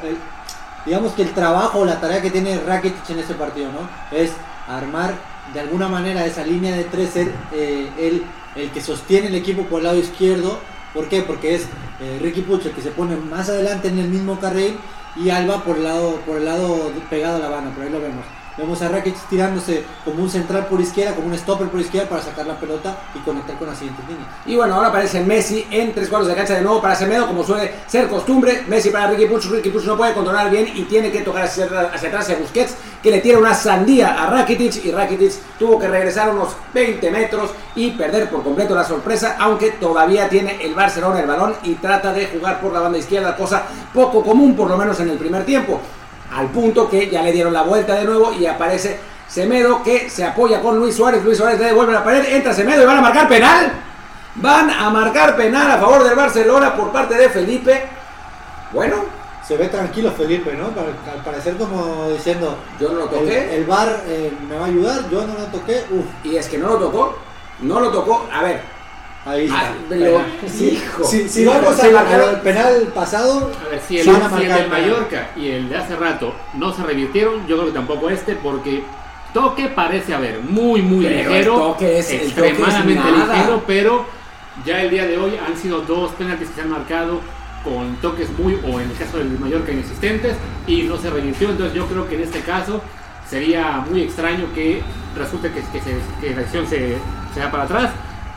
digamos que el trabajo, la tarea que tiene Rakitic en este partido, ¿no? Es armar de alguna manera esa línea de tres, ser eh, el que sostiene el equipo por el lado izquierdo. ¿Por qué? Porque es eh, Ricky Puch el que se pone más adelante en el mismo carril y Alba por el lado, por el lado pegado a la banda, por ahí lo vemos. Vemos a Rakic tirándose como un central por izquierda, como un stopper por izquierda para sacar la pelota y conectar con la siguiente línea. Y bueno, ahora aparece Messi en tres cuartos de cancha de nuevo para Semedo, como suele ser costumbre. Messi para Ricky Puch, Ricky Puch no puede controlar bien y tiene que tocar hacia, hacia atrás a Busquets, que le tira una sandía a Rakitic y Rakitic tuvo que regresar unos 20 metros y perder por completo la sorpresa, aunque todavía tiene el Barcelona el balón y trata de jugar por la banda izquierda, cosa poco común por lo menos en el primer tiempo. Al punto que ya le dieron la vuelta de nuevo y aparece Semedo que se apoya con Luis Suárez. Luis Suárez le devuelve la pared, entra Semedo y van a marcar penal. Van a marcar penal a favor del Barcelona por parte de Felipe. Bueno. Se ve tranquilo Felipe, ¿no? Al parecer como diciendo... Yo no lo toqué. El, bar eh, me va a ayudar, yo no lo toqué. Uf. Y es que no lo tocó. No lo tocó. A ver, Ahí está. Ah, hijo. Si, vamos a marcar el penal pasado, a ver, si el, si el del Mallorca y el de hace rato no se revirtieron, yo creo que tampoco este, porque toque parece haber muy, muy ligero. toque es, extremadamente ligero, pero ya el día de hoy han sido dos penaltis que se han marcado con toques muy, o en el caso del Mallorca, inexistentes, y no se revirtió. Entonces, yo creo que en este caso sería muy extraño que resulte que, que, la acción se, se da para atrás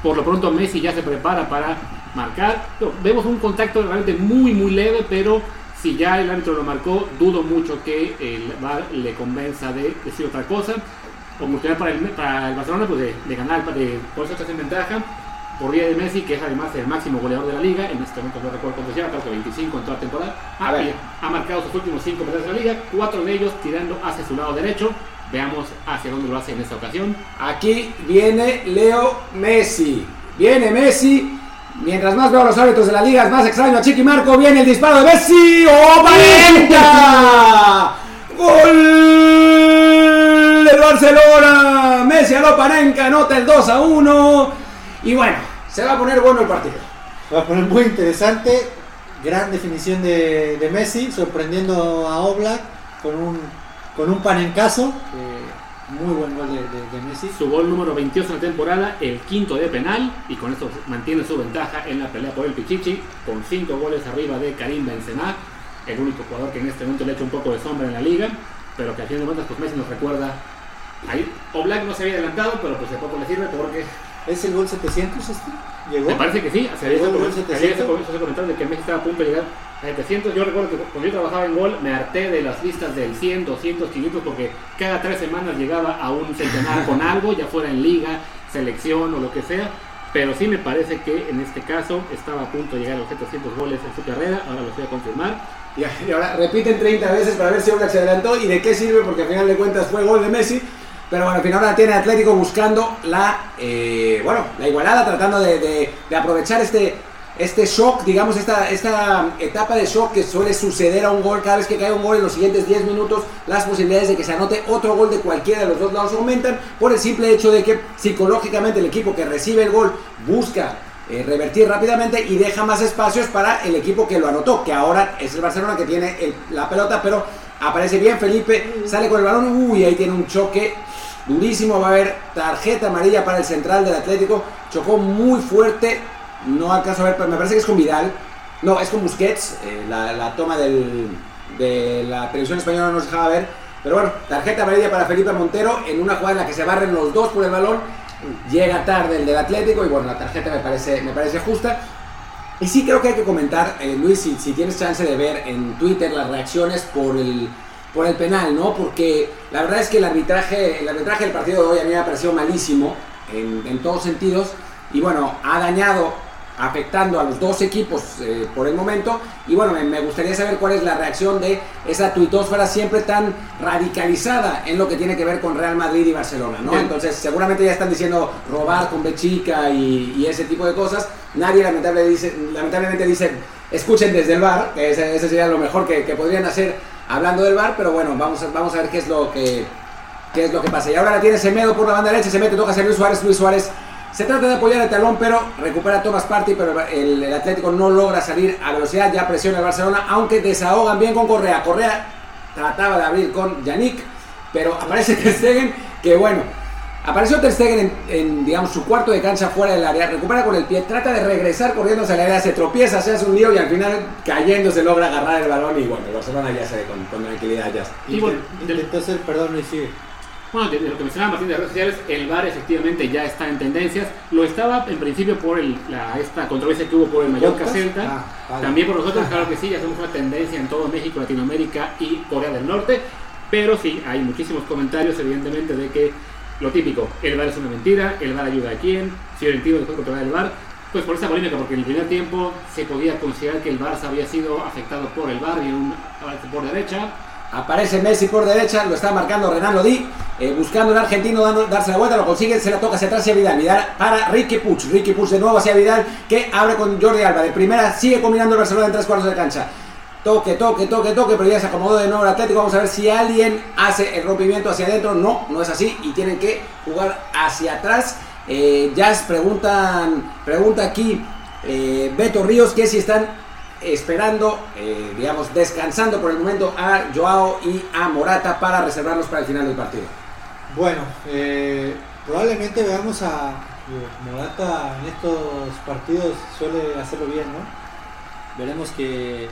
por lo pronto Messi ya se prepara para marcar. Vemos un contacto realmente muy muy leve, pero si ya el árbitro lo marcó, dudo mucho que el VAR le convenza de decir otra cosa. Oportunidad para el, para el Barcelona pues de, ganar, de, por eso está en ventaja. por de Messi, que es además el máximo goleador de la liga. En este momento no recuerdo cuántos lleva, creo que 25 en toda la temporada. A Ah, ha marcado sus últimos 5 penales de la liga, cuatro de ellos tirando hacia su lado derecho. Veamos hacia dónde lo hace en esta ocasión. Aquí viene Leo Messi. Viene Messi. Mientras más veo a los árbitros de la liga, es más extraño a Chiqui Marco. Viene el disparo de Messi. ¡Oh, Panenka! ¡Gol del Barcelona! Messi a lo Panenka, anota el 2 a 1. Y bueno, se va a poner bueno el partido. Se va a poner muy interesante. Gran definición de, de Messi, sorprendiendo a Oblak con un, con un panencaso. Eh, muy buen gol de, de- de Messi. Su gol número 22 en la temporada, el quinto de penal, y con esto mantiene su ventaja en la pelea por el Pichichi, con 5 goles arriba de Karim Benzema, el único jugador que en este momento le echa un poco de sombra en la liga, pero que a fin de cuentas pues Messi nos recuerda. Ahí Oblak no se había adelantado, pero pues de poco le sirve porque ¿Es el gol 700 este? ¿Llegó? me parece que sí, se había Llegó ese el com- gol había ese 700. com- ese comentario de que Messi estaba a punto de llegar a 700. Yo recuerdo que cuando yo trabajaba en Gol me harté de las listas del 100, 200, 500 porque cada tres semanas llegaba a un centenar con algo, ya fuera en liga, selección o lo que sea. Pero sí me parece que en este caso estaba a punto de llegar a los 700 goles en su carrera, ahora lo voy a confirmar. Y ahora repiten 30 veces para ver si Oblak se adelantó y de qué sirve, porque al final de cuentas fue gol de Messi. Pero bueno, al final ahora tiene Atlético buscando la, eh, bueno, la igualada, tratando de, de- de aprovechar este, este shock, digamos, esta, esta etapa de shock que suele suceder a un gol. Cada vez que cae un gol en los siguientes 10 minutos, las posibilidades de que se anote otro gol de cualquiera de los dos lados aumentan por el simple hecho de que psicológicamente el equipo que recibe el gol busca eh, revertir rápidamente y deja más espacios para el equipo que lo anotó, que ahora es el Barcelona que tiene el- la pelota, pero aparece bien Felipe, sale con el balón, uy, ahí tiene un choque durísimo, va a haber tarjeta amarilla para el central del Atlético, chocó muy fuerte, no alcanzo a ver, pero me parece que es con Vidal, no, es con Busquets, eh, la, toma del, de la televisión española no nos dejaba ver, pero bueno, tarjeta amarilla para Felipe Montero en una jugada en la que se barren los dos por el balón, llega tarde el del Atlético y bueno, la tarjeta me parece, me parece justa. Y sí creo que hay que comentar, eh, Luis, si tienes chance de ver en Twitter las reacciones por el, por el penal, ¿no? Porque la verdad es que el arbitraje, el arbitraje del partido de hoy a mí me ha parecido malísimo en, en todos sentidos y bueno, ha dañado, afectando a los dos equipos eh, por el momento y bueno, me, me gustaría saber cuál es la reacción de esa tuitosfera siempre tan radicalizada en lo que tiene que ver con Real Madrid y Barcelona, ¿no? Bien. Entonces seguramente ya están diciendo robar con Bechica y, y ese tipo de cosas. Nadie lamentable dice, lamentablemente dice, escuchen desde el bar, que ese, ese sería lo mejor que, que podrían hacer hablando del bar, pero bueno, vamos a, vamos a ver qué es lo que qué es lo que pasa. Y ahora la tiene Semedo por la banda derecha, se mete, toca hacia Luis Suárez, Luis Suárez. Se trata de apoyar el talón, pero recupera Thomas Party, pero el, el Atlético no logra salir a velocidad, ya presiona el Barcelona, aunque desahogan bien con Correa. Correa trataba de abrir con Yannick, pero aparece [laughs] Ter Stegen, que bueno, apareció Ter Stegen en, en, digamos, su cuarto de cancha fuera del área, recupera con el pie, trata de regresar corriendo hacia el área, se tropieza, se hace un lío y al final cayendo se logra agarrar el balón y bueno, el Barcelona ya se ve con, con tranquilidad ya. Y bueno, Intentó hacer, perdón, Luis, sigue. Bueno, de, de lo que mencionaba Martín de redes sociales, el VAR efectivamente ya está en tendencias. Lo estaba en principio por el, la, esta controversia que hubo por el Mallorca. Celta. Ah, vale. También por nosotros, [laughs] claro que sí, ya somos una tendencia en todo México, Latinoamérica y Corea del Norte. Pero sí, hay muchísimos comentarios, evidentemente, de que lo típico, el VAR es una mentira, el VAR ayuda a quién, si el entiendo después controlar el VAR. Pues por esa polémica, porque en el primer tiempo se podía considerar que el Barça había sido afectado por el VAR y un por derecha. Aparece Messi por derecha, lo está marcando Renan Lodi, eh, buscando el argentino dando, darse la vuelta, lo consigue, se la toca hacia atrás hacia Vidal. Vidal para Ricky Puch, Ricky Puch de nuevo hacia Vidal, que abre con Jordi Alba. De primera sigue combinando el Barcelona en tres cuartos de cancha. Toque, toque, toque, toque, pero ya se acomodó de nuevo el Atlético. Vamos a ver si alguien hace el rompimiento hacia adentro. No, no es así y tienen que jugar hacia atrás. Eh, Jazz preguntan, pregunta aquí eh, Beto Ríos que si están esperando, eh, digamos, descansando por el momento a Joao y a Morata para reservarlos para el final del partido. Bueno, eh, probablemente veamos a eh, Morata en estos partidos suele hacerlo bien, ¿no? Veremos qué,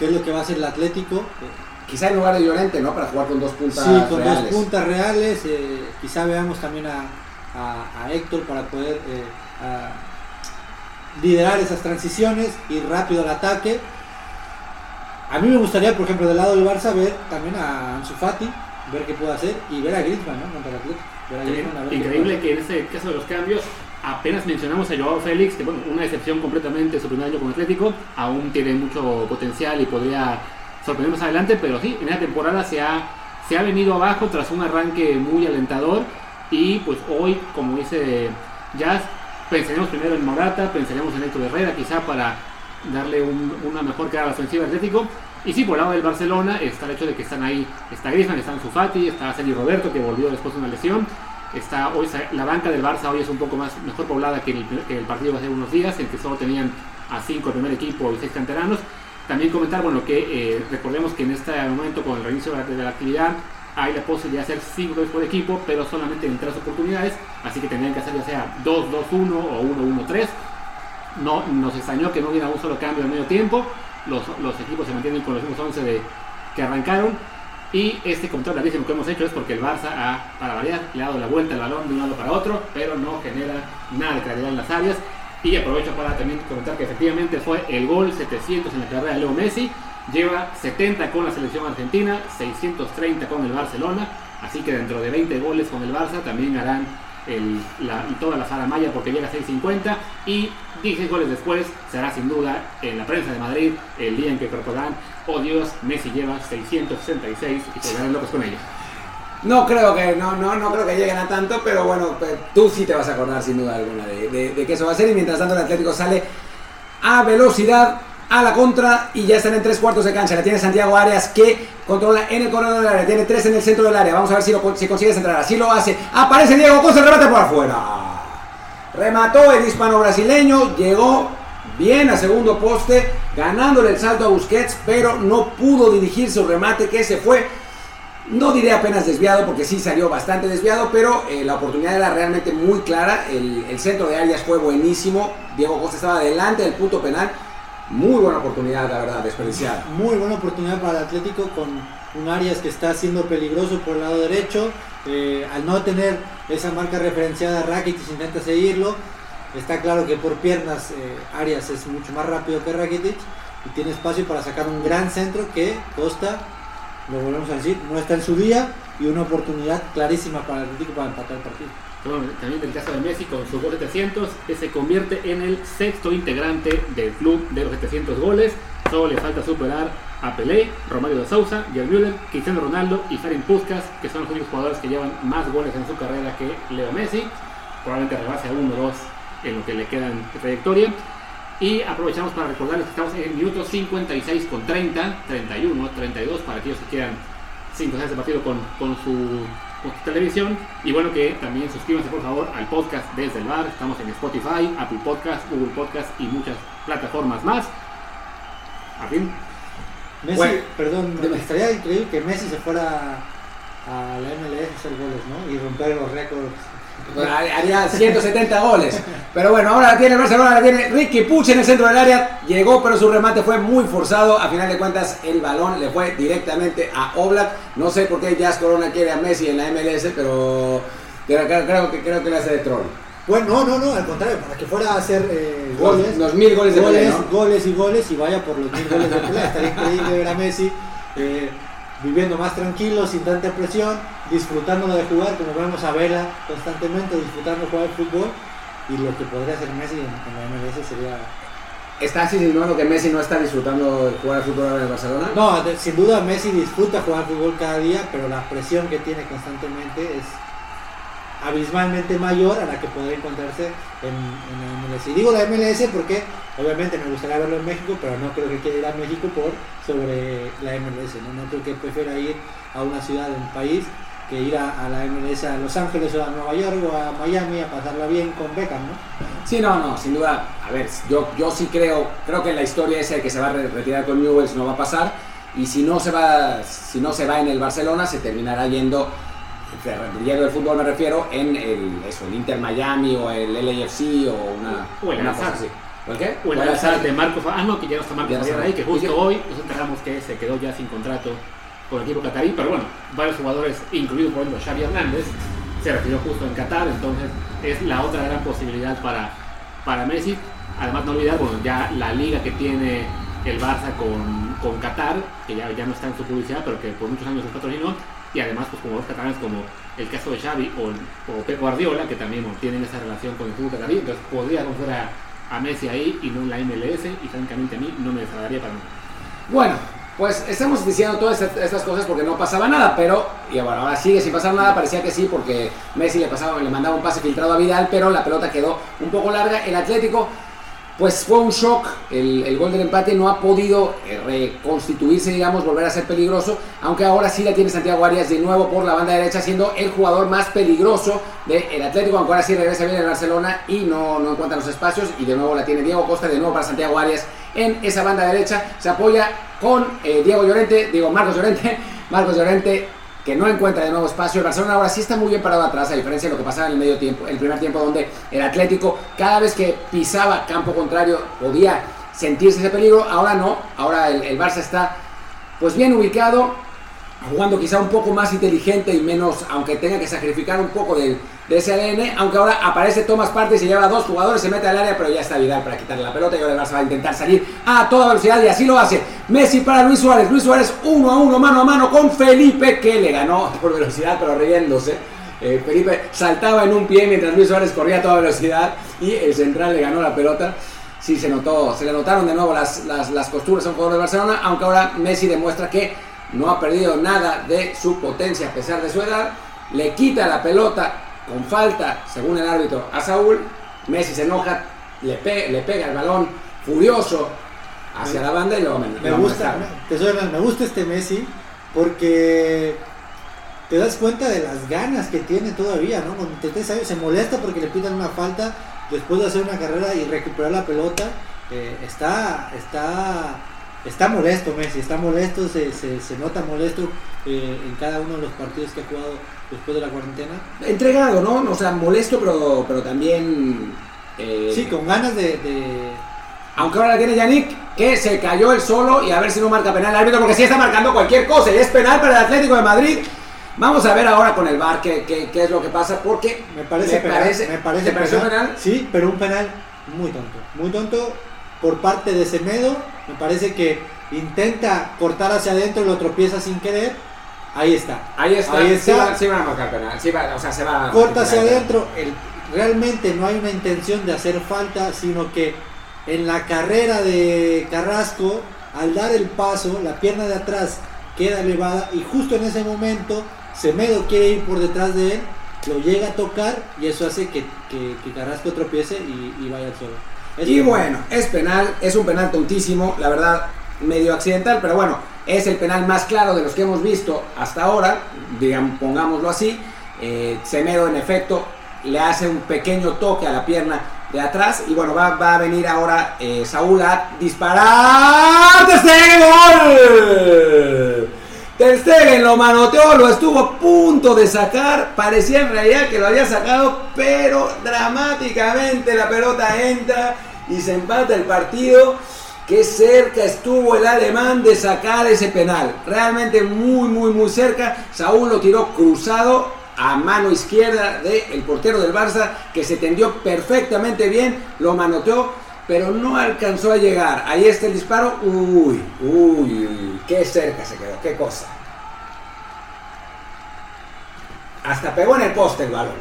qué es lo que va a hacer el Atlético. Quizá en lugar de Llorente, ¿no? Para jugar con dos puntas sí, con reales. dos puntas reales. eh, quizá veamos también a, a- a Héctor para poder eh, a liderar esas transiciones, ir rápido al ataque. A mí me gustaría, por ejemplo, del lado del Barça, ver también a Ansu Fati, ver qué puede hacer y ver a Griezmann, ¿no? Contra el Atlético. Ver a Griezmann, a ver qué Increíble que en este caso de los cambios, apenas mencionamos a Joao Félix, que bueno, una excepción completamente su primer año como Atlético, aún tiene mucho potencial y podría sorprender más adelante, pero sí, en esta temporada se ha, se ha venido abajo tras un arranque muy alentador y pues hoy, como dice Jazz, pensaremos primero en Morata, pensaremos en Héctor Herrera quizá para darle una mejor cara a la ofensiva Atlético. Y sí, por el lado del Barcelona está el hecho de que están ahí, está Griezmann, está Ansu está Sergio Roberto que volvió después de una lesión. Está hoy la banca del Barça hoy es un poco más mejor poblada que el, que el partido hace unos días, en que solo tenían a cinco el primer equipo y seis canteranos. También comentar, bueno, que eh, recordemos que en este momento con el reinicio de la, actividad hay la posibilidad de hacer 5 goles por equipo, pero solamente en tres oportunidades, así que tendrían que hacer ya sea 2-2-1 o 1-1-3. No, nos extrañó que no hubiera un solo cambio en medio tiempo, los, los equipos se mantienen con los mismos 11 de, que arrancaron, y este control larguísimo que hemos hecho es porque el Barça ha, para variar, le ha dado la vuelta al balón de un lado para otro, pero no genera nada de claridad en las áreas. Y aprovecho para también comentar que efectivamente fue el gol 700 en la carrera de Leo Messi. Lleva 70 con la selección argentina, 630 con el Barcelona. Así que dentro de 20 goles con el Barça también harán el, la, toda la sala maya porque llega a 6.50 y 10 goles después será sin duda en la prensa de Madrid el día en que recordarán, oh Dios, Messi lleva 666 y se verán locos con ellos. No creo que no, no, no creo que lleguen a tanto, pero bueno, tú sí te vas a acordar sin duda alguna de, de que eso va a ser y mientras tanto el Atlético sale a velocidad a la contra y ya están en tres cuartos de cancha. La tiene Santiago Arias que controla en el corredor del área. Tiene tres en el centro del área. Vamos a ver si, lo, si consigue centrar. Así lo hace. Aparece Diego Costa, remate por afuera. Remató el hispano brasileño. Llegó bien a segundo poste, ganándole el salto a Busquets, pero no pudo dirigir su remate que se fue. No diré apenas desviado porque sí salió bastante desviado, pero eh, la oportunidad era realmente muy clara. El, centro de Arias fue buenísimo. Diego Costa estaba delante del punto penal muy buena oportunidad, la verdad, desperdiciada. Muy buena oportunidad para el Atlético con un Arias que está siendo peligroso por el lado derecho. Eh, al no tener esa marca referenciada, Rakitic intenta seguirlo. Está claro que por piernas eh, Arias es mucho más rápido que Rakitic y tiene espacio para sacar un gran centro que Costa, lo volvemos a decir, no está en su día y una oportunidad clarísima para el Atlético para empatar el partido también el caso de Messi con su gol 700, que se convierte en el sexto integrante del club de los 700 goles. Solo le falta superar a Pelé, Romario de Sousa, Gerd Müller, Cristiano Ronaldo y Ferenc Puskas, que son los únicos jugadores que llevan más goles en su carrera que Leo Messi. Probablemente rebase a uno o dos en lo que le quedan de trayectoria. Y aprovechamos para recordarles que estamos en minutos 56 con 30, 31, 32 para aquellos que quieran 5 de partido con, con su televisión. Y bueno, que también suscríbanse por favor al podcast desde el bar. Estamos en Spotify, Apple Podcast, Google Podcast y muchas plataformas más. A fin. Messi, perdón, me estaría increíble que Messi se fuera a la MLS a hacer goles, ¿no? Y romper los récords haría 170 goles. Pero bueno, ahora la tiene el Barcelona, la tiene Ricky Puch en el centro del área. Llegó, pero su remate fue muy forzado. A final de cuentas, el balón le fue directamente a Oblak. No sé por qué Jazz Corona quiere a Messi en la MLS, pero creo, que, creo que le hace de troll. Bueno, no, no, no, al contrario, para que fuera a hacer eh, goles. Los, mil goles de goles, goles y goles y vaya por los mil goles de pelea. Estaría increíble ver a Messi. Eh, viviendo más tranquilo, sin tanta presión, disfrutando de jugar, como vemos a Vela constantemente, disfrutando jugar al fútbol. Y lo que podría hacer Messi en, la MLS sería. ¿Estás insinuando que Messi no está disfrutando de jugar al fútbol en el Barcelona? No, sin duda Messi disfruta jugar al fútbol cada día, pero la presión que tiene constantemente es abismalmente mayor a la que podría encontrarse en, la MLS. Y digo la MLS porque obviamente me gustaría verlo en México, pero no creo que quiera ir a México por sobre la MLS. No, no creo que prefiera ir a una ciudad del país que ir a, la MLS a Los Ángeles o a Nueva York o a Miami a pasarla bien con Beckham, ¿no? Sí, no, no, sin duda. A ver, yo, yo sí creo, creo que la historia esa de que se va a retirar con Newells no va a pasar. Y si no se va, si no se va en el Barcelona, se terminará yendo yendo del fútbol me refiero en el, eso, el Inter Miami o el LAFC o una, o el una cosa así. ¿Por qué? O el azar de Marco Ah, no, que ya no está Marco Fabián ahí, que justo hoy nos enteramos que se quedó ya sin contrato con el equipo catarí, pero bueno, varios jugadores, incluido por ejemplo Xavi Hernández, se retiró justo en Qatar, entonces es la otra gran posibilidad para, para Messi. Además, no olvidar, bueno, ya la liga que tiene el Barça con, con Qatar, que ya, ya no está en su publicidad, pero que por muchos años es patrocinó, y además pues jugadores catalanes como el caso de Xavi o, o Pep Guardiola, que también tienen esa relación con el fútbol catarí, entonces podría conocer a, a, Messi ahí y no en la MLS, y francamente a mí no me desagradaría para nada. Bueno, pues estamos diciendo todas estas cosas porque no pasaba nada, pero y bueno, ahora sigue sin pasar nada, parecía que sí, porque Messi le, pasaba, le mandaba un pase filtrado a Vidal, pero la pelota quedó un poco larga. El Atlético pues fue un shock. El, gol del empate no ha podido eh, reconstituirse, digamos, volver a ser peligroso, aunque ahora sí la tiene Santiago Arias de nuevo por la banda derecha, siendo el jugador más peligroso del Atlético, aunque ahora sí regresa bien el Barcelona y no, no encuentra los espacios, y de nuevo la tiene Diego Costa, de nuevo para Santiago Arias en esa banda derecha, se apoya con eh, Diego Llorente, digo Marcos Llorente, [laughs] Marcos Llorente que no encuentra de nuevo espacio. El Barcelona ahora sí está muy bien parado atrás, a diferencia de lo que pasaba en el medio tiempo, el primer tiempo donde el Atlético cada vez que pisaba campo contrario podía sentirse ese peligro. Ahora no, ahora el, el Barça está pues bien ubicado, jugando quizá un poco más inteligente y menos, aunque tenga que sacrificar un poco de, de ese ADN, aunque ahora aparece Thomas Partey, se lleva a dos jugadores, se mete al área, pero ya está Vidal para quitarle la pelota y ahora el Barça va a intentar salir a toda velocidad y así lo hace. Messi para Luis Suárez, Luis Suárez uno a uno, mano a mano con Felipe, que le ganó [laughs] por velocidad, pero riéndose. Eh, Felipe saltaba en un pie mientras Luis Suárez corría a toda velocidad y el central le ganó la pelota. Sí, se notó, se le notaron de nuevo las, las, las costuras a un jugador de Barcelona, aunque ahora Messi demuestra que no ha perdido nada de su potencia. A pesar de su edad, le quita la pelota con falta, según el árbitro, a Saúl, Messi se enoja, le, pe le pega el balón furioso hacia la banda y luego me, me gusta, suena, me gusta este Messi porque te das cuenta de las ganas que tiene todavía, ¿no? Cuando te, te, se molesta porque le pitan una falta después de hacer una carrera y recuperar la pelota, eh, está, está está molesto Messi, está molesto, se, se, se nota molesto eh, en cada uno de los partidos que ha jugado después de la cuarentena. Entregado, ¿no? O sea, molesto, pero, pero también... Eh... Sí, con ganas de, de... Aunque ahora la tiene Yannick, que se cayó el solo y a ver si no marca penal el árbitro, porque sí está marcando cualquier cosa y es penal para el Atlético de Madrid. Vamos a ver ahora con el VAR qué, qué, qué es lo que pasa, porque me parece, me penal, parece, me parece penal, penal. Sí, pero un penal muy tonto. Muy tonto por parte de Semedo. Me parece que intenta cortar hacia adentro y lo tropieza sin querer. Ahí está. Ahí está. Ahí está. Sí, va, sí van a marcar penal. Sí va, o sea, se va Corta hacia adentro. El, realmente no hay una intención de hacer falta, sino que en la carrera de Carrasco, al dar el paso, la pierna de atrás queda elevada y justo en ese momento Semedo quiere ir por detrás de él, lo llega a tocar y eso hace que, que, que Carrasco tropiece y, y vaya al suelo. Es y bueno, es penal, es un penal tontísimo, la verdad, medio accidental, pero bueno, es el penal más claro de los que hemos visto hasta ahora, digamos, pongámoslo así. Eh, Semedo, en efecto, le hace un pequeño toque a la pierna de atrás y bueno, va, va a venir ahora eh, Saúl a disparar. ¡Ter Stegen, gol! Ter Stegen lo manoteó, lo estuvo a punto de sacar, parecía en realidad que lo había sacado, pero dramáticamente la pelota entra y se empata el partido. Qué cerca estuvo el alemán de sacar ese penal. Realmente muy, muy, muy cerca. Saúl lo tiró cruzado a mano izquierda del portero del Barça, que se tendió perfectamente bien, lo manoteó, pero no alcanzó a llegar. Ahí está el disparo. Uy, uy, uy, qué cerca se quedó, qué cosa. Hasta pegó en el poste el balón.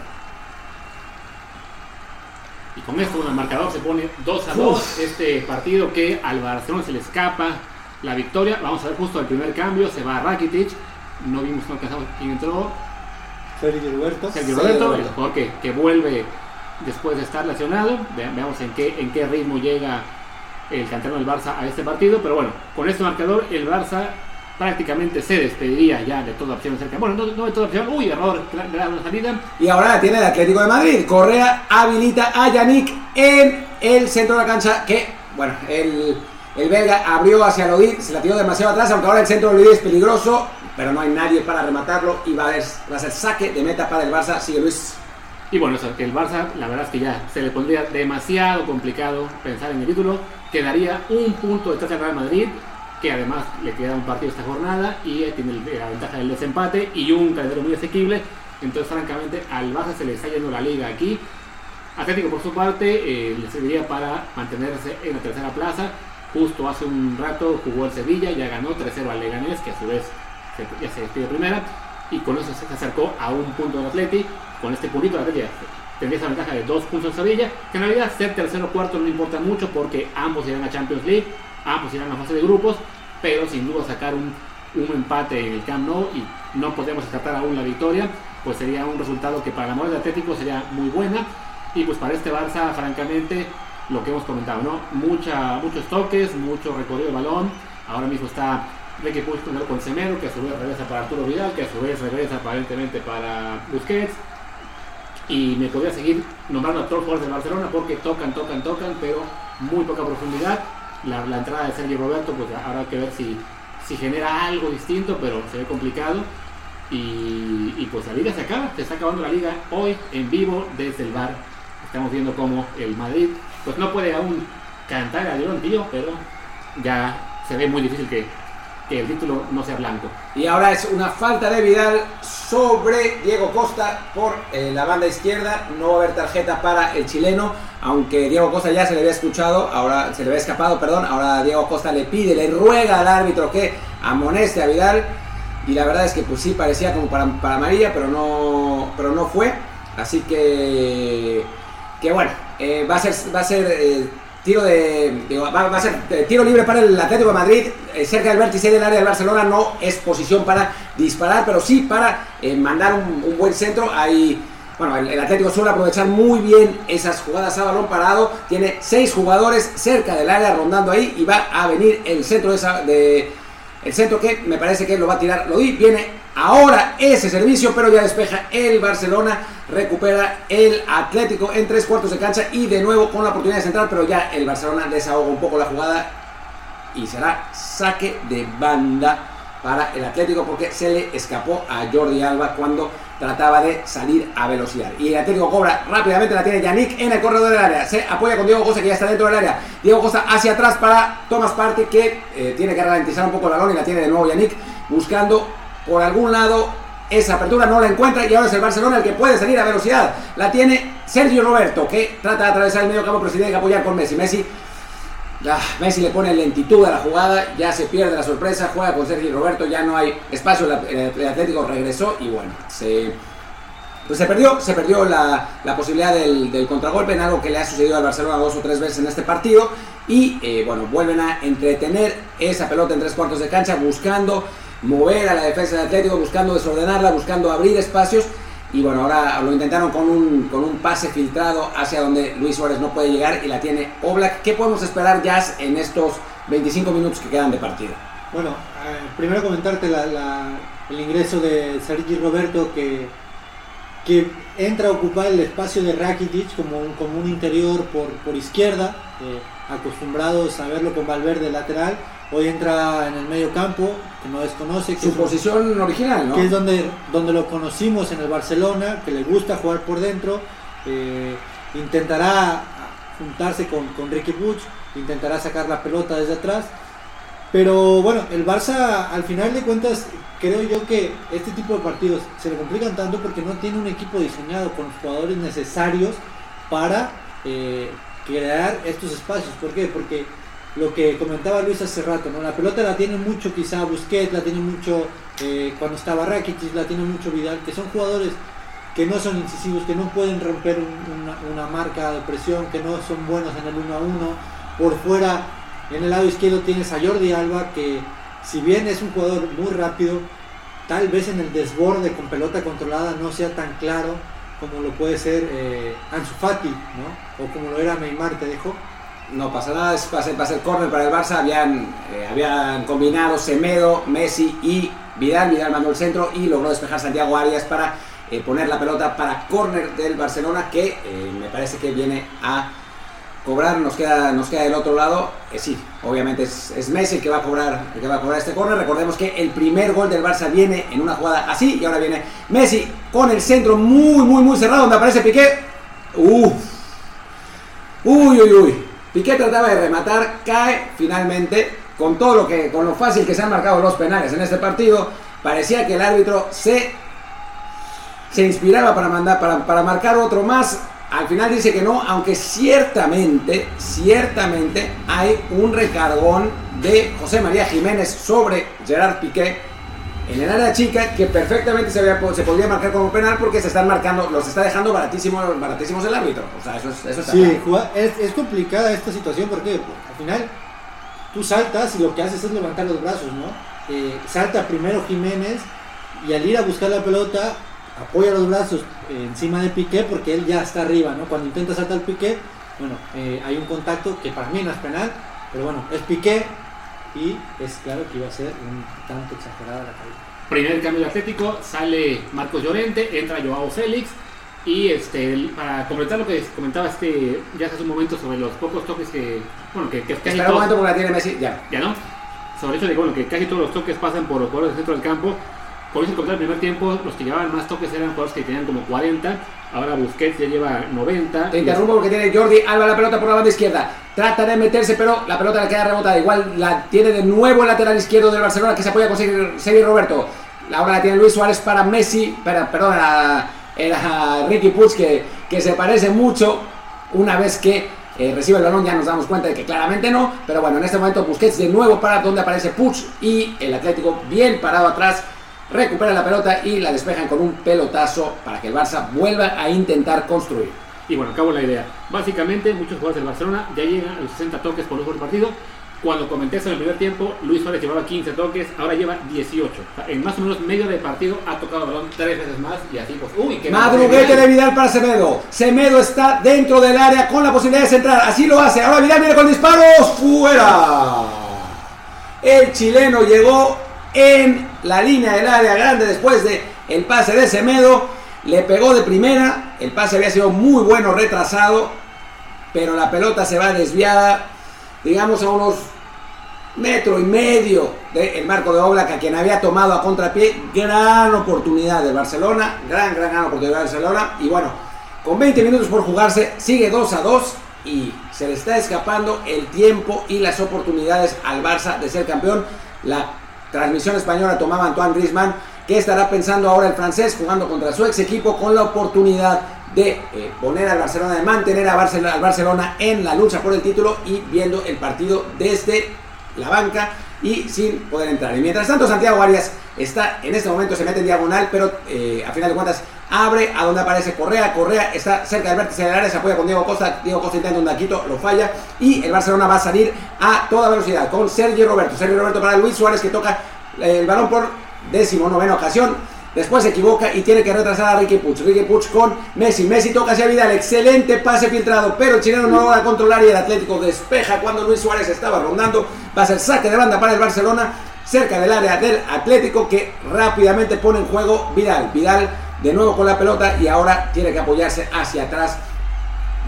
Y con esto el marcador se pone 2 a 2. Este partido que al Barcelona se le escapa la victoria. Vamos a ver justo el primer cambio. Se va Rakitic. No vimos no alcanzamos quién entró. Sergio Roberto. Sergio Roberto, el jugador que, que, vuelve después de estar lesionado. Ve, veamos en qué, en qué ritmo llega el canterano del Barça a este partido. Pero bueno, con este marcador el Barça prácticamente se despediría ya de toda opción cerca. Bueno, no, no de toda opción. Uy, error de la salida. Y ahora la tiene el Atlético de Madrid. Correa habilita a Yannick en el centro de la cancha. Que, bueno, el, el belga abrió hacia Lodi, se la tiró demasiado atrás, aunque ahora el centro de Lodi es peligroso. Pero no hay nadie para rematarlo y va a, va a ser saque de meta para el Barça. Sigue Luis. Y bueno, eso, que el Barça, la verdad es que ya se le pondría demasiado complicado pensar en el título. Quedaría un punto detrás del Real Madrid que además le queda un partido esta jornada y tiene la ventaja del desempate y un calendario muy asequible. Entonces, francamente, al Barça se le está yendo la liga aquí. Atlético, por su parte, eh, le serviría para mantenerse en la tercera plaza. Justo hace un rato jugó el Sevilla, ya ganó 3-0 al Leganés, que a su vez ya se despide primera. y con eso se acercó a un punto del Atleti. Con este puntito el Atleti tendría esa ventaja de dos puntos en Sevilla, que en realidad ser tercero o cuarto no importa mucho porque ambos irán a Champions League, ambos irán a la fase de grupos, pero sin duda sacar un, un empate en el Camp Nou y no podemos escapar aún la victoria, pues sería un resultado que para la moral del Atlético sería muy buena y pues para este Barça, francamente, lo que hemos comentado, ¿no? Mucha, muchos toques, mucho recorrido de balón, ahora mismo está Ricky Puig con Semedo, que a su vez regresa para Arturo Vidal, que a su vez regresa aparentemente para Busquets. Y me podría seguir nombrando a todos los jugadores de Barcelona porque tocan, tocan, tocan, pero muy poca profundidad. La, entrada de Sergio Roberto, pues habrá que ver si, si genera algo distinto, pero se ve complicado. Y, y, pues la liga se acaba, se está acabando la liga hoy en vivo desde el bar. Estamos viendo cómo el Madrid, pues no puede aún cantar a León tío, pero ya se ve muy difícil que, que el título no sea blanco. Y ahora es una falta de Vidal sobre Diego Costa por eh, la banda izquierda. No va a haber tarjeta para el chileno, aunque Diego Costa ya se le había escuchado, ahora se le había escapado, perdón. Ahora Diego Costa le pide, le ruega al árbitro que amoneste a Vidal. Y la verdad es que pues sí parecía como para, para amarilla, pero no, pero no fue. Así que, que bueno, eh, va a ser, va a ser eh, tiro de va, a ser eh, tiro libre para el Atlético de Madrid eh, cerca del vértice del área del Barcelona no es posición para disparar pero sí para eh, mandar un, buen centro. Hay bueno el, Atlético suele aprovechar muy bien esas jugadas a balón parado tiene seis jugadores cerca del área rondando ahí y va a venir el centro de, esa, el centro que me parece que lo va a tirar. Lodi viene ahora ese servicio pero ya despeja el Barcelona recupera el Atlético en tres cuartos de cancha y de nuevo con la oportunidad de centrar, pero ya el Barcelona desahoga un poco la jugada y será saque de banda para el Atlético porque se le escapó a Jordi Alba cuando trataba de salir a velocidad. Y el Atlético cobra rápidamente, la tiene Yannick en el corredor del área. Se apoya con Diego Costa que ya está dentro del área. Diego Costa hacia atrás para Thomas Partey que eh, tiene que ralentizar un poco el balón y la tiene de nuevo Yannick buscando por algún lado esa apertura no la encuentra y ahora es el Barcelona el que puede salir a velocidad. La tiene Sergio Roberto que trata de atravesar el medio campo pero se tiene que apoyar con Messi. Messi, Messi le pone lentitud a la jugada, ya se pierde la sorpresa, juega con Sergio Roberto, ya no hay espacio, el Atlético regresó y bueno, se, pues se perdió, se perdió la, posibilidad del, del, contragolpe en algo que le ha sucedido al Barcelona dos o tres veces en este partido y eh, bueno, vuelven a entretener esa pelota en tres cuartos de cancha buscando mover a la defensa del Atlético, buscando desordenarla, buscando abrir espacios. Y bueno, ahora lo intentaron con un, con un pase filtrado hacia donde Luis Suárez no puede llegar y la tiene Oblak. ¿Qué podemos esperar, Jazz, en estos 25 minutos que quedan de partido? Bueno, eh, primero comentarte la, la, el ingreso de Sergi Roberto que, que entra a ocupar el espacio de Rakitic como un, como un interior por, por izquierda, eh, acostumbrados a verlo con Valverde lateral Hoy entra en el medio campo, que no desconoce. Que Su posición un, original, ¿no? Que es donde, donde lo conocimos en el Barcelona, que le gusta jugar por dentro. Eh, intentará juntarse con, con Ricky Butch, intentará sacar la pelota desde atrás. Pero bueno, el Barça al final de cuentas creo yo que este tipo de partidos se le complican tanto porque no tiene un equipo diseñado con los jugadores necesarios para eh, crear estos espacios. ¿Por qué? Porque lo que comentaba Luis hace rato, ¿no? La pelota la tiene mucho quizá Busquets, la tiene mucho eh, cuando estaba Rakitic, la tiene mucho Vidal, que son jugadores que no son incisivos, que no pueden romper un, una, una, marca de presión, que no son buenos en el 1 a 1. Por fuera, en el lado izquierdo tienes a Jordi Alba, que si bien es un jugador muy rápido, tal vez en el desborde con pelota controlada no sea tan claro como lo puede ser eh, Ansu Fati, ¿no? O como lo era Neymar, te dejo no pasa nada, es, va a ser córner para el Barça, habían, eh, habían combinado Semedo, Messi y Vidal, Vidal mandó el centro y logró despejar Santiago Arias para eh, poner la pelota para córner del Barcelona que eh, me parece que viene a cobrar, nos queda, nos queda del otro lado, sí, obviamente es, es, Messi el que va a cobrar, el que va a cobrar este córner, recordemos que el primer gol del Barça viene en una jugada así y ahora viene Messi con el centro muy muy muy cerrado donde aparece Piqué, uff, uy uy uy, Piqué trataba de rematar, cae finalmente con todo lo que, con lo fácil que se han marcado los penales en este partido. Parecía que el árbitro se, se inspiraba para, mandar, para, para marcar otro más. Al final dice que no, aunque ciertamente, ciertamente hay un recargón de José María Jiménez sobre Gerard Piqué en el área chica que perfectamente se, había- se podría marcar como penal porque se están marcando, los está dejando baratísimos, baratísimos el árbitro. O sea, eso, es- eso está Sí, es, es complicada esta situación porque al final tú saltas y lo que haces es levantar los brazos, ¿no? Eh, salta primero Jiménez y al ir a buscar la pelota apoya los brazos eh, encima de Piqué porque él ya está arriba, ¿no? Cuando intenta saltar Piqué, bueno, eh, hay un contacto que para mí no es penal, pero bueno, es Piqué y es claro que iba a ser un tanto exagerada la caída. Primer cambio de Atlético, sale Marcos Llorente, entra Joao Félix. Y este, para completar lo que comentaba este, ya hace un momento sobre los pocos toques que. Bueno, que, que casi Espera un todos- momento porque la tiene Messi. Ya. ya no. Sobre el hecho de bueno, que casi todos los toques pasan por los jugadores del centro del campo. Por eso, en el primer tiempo, los que llevaban más toques eran jugadores que tenían como 40. Ahora Busquets ya lleva 90. Te interrumpo porque tiene Jordi Alba la pelota por la banda izquierda. Trata de meterse, pero la pelota le queda rebotada. Igual la tiene de nuevo el lateral izquierdo del Barcelona que se apoya con Sergi Sergi Roberto. Ahora la tiene Luis Suárez para Messi. Para, perdón, era, era Ricky Puig que, que se parece mucho una vez que eh, recibe el balón. Ya nos damos cuenta de que claramente no. Pero bueno, en este momento Busquets de nuevo para donde aparece Puig y el Atlético bien parado atrás. Recupera la pelota y la despejan con un pelotazo para que el Barça vuelva a intentar construir. Y bueno, acabo la idea. Básicamente, muchos jugadores del Barcelona ya llegan a los 60 toques por un por partido. Cuando comenté eso en el primer tiempo, Luis Suárez llevaba 15 toques, ahora lleva 18. O sea, en más o menos medio de partido ha tocado el balón tres veces más y así pues, uy, qué Madruguete de Vidal para Semedo. Semedo está dentro del área con la posibilidad de centrar. Así lo hace. Ahora Vidal viene con disparos. Fuera. El chileno llegó en la línea del área grande después de el pase de Semedo. Le pegó de primera. El pase había sido muy bueno, retrasado. Pero la pelota se va desviada. Digamos a unos metro y medio del marco de Oblak, quien había tomado a contrapié. Gran oportunidad del Barcelona, gran, gran, gran oportunidad del Barcelona. Y bueno, con 20 minutos por jugarse, sigue 2 a 2 y se le está escapando el tiempo y las oportunidades al Barça de ser campeón. La transmisión española tomaba Antoine Griezmann, que estará pensando ahora el francés jugando contra su ex equipo con la oportunidad de eh, poner al Barcelona, de mantener al Barcelona en la lucha por el título y viendo el partido desde la banca y sin poder entrar. Y mientras tanto, Santiago Arias está en este momento, se mete en diagonal, pero eh, a final de cuentas abre a donde aparece Correa. Correa está cerca del vértice del área, se apoya con Diego Costa. Diego Costa intenta un daquito, lo falla. Y el Barcelona va a salir a toda velocidad con Sergio Roberto. Sergio Roberto para Luis Suárez que toca eh, el balón por décimo novena ocasión. Después se equivoca y tiene que retrasar a Ricky Puig. Ricky Puig con Messi. Messi toca hacia Vidal. Excelente pase filtrado. Pero el chileno no logra controlar y el Atlético despeja cuando Luis Suárez estaba rondando. Va a ser saque de banda para el Barcelona. Cerca del área del Atlético que rápidamente pone en juego Vidal. Vidal de nuevo con la pelota y ahora tiene que apoyarse hacia atrás.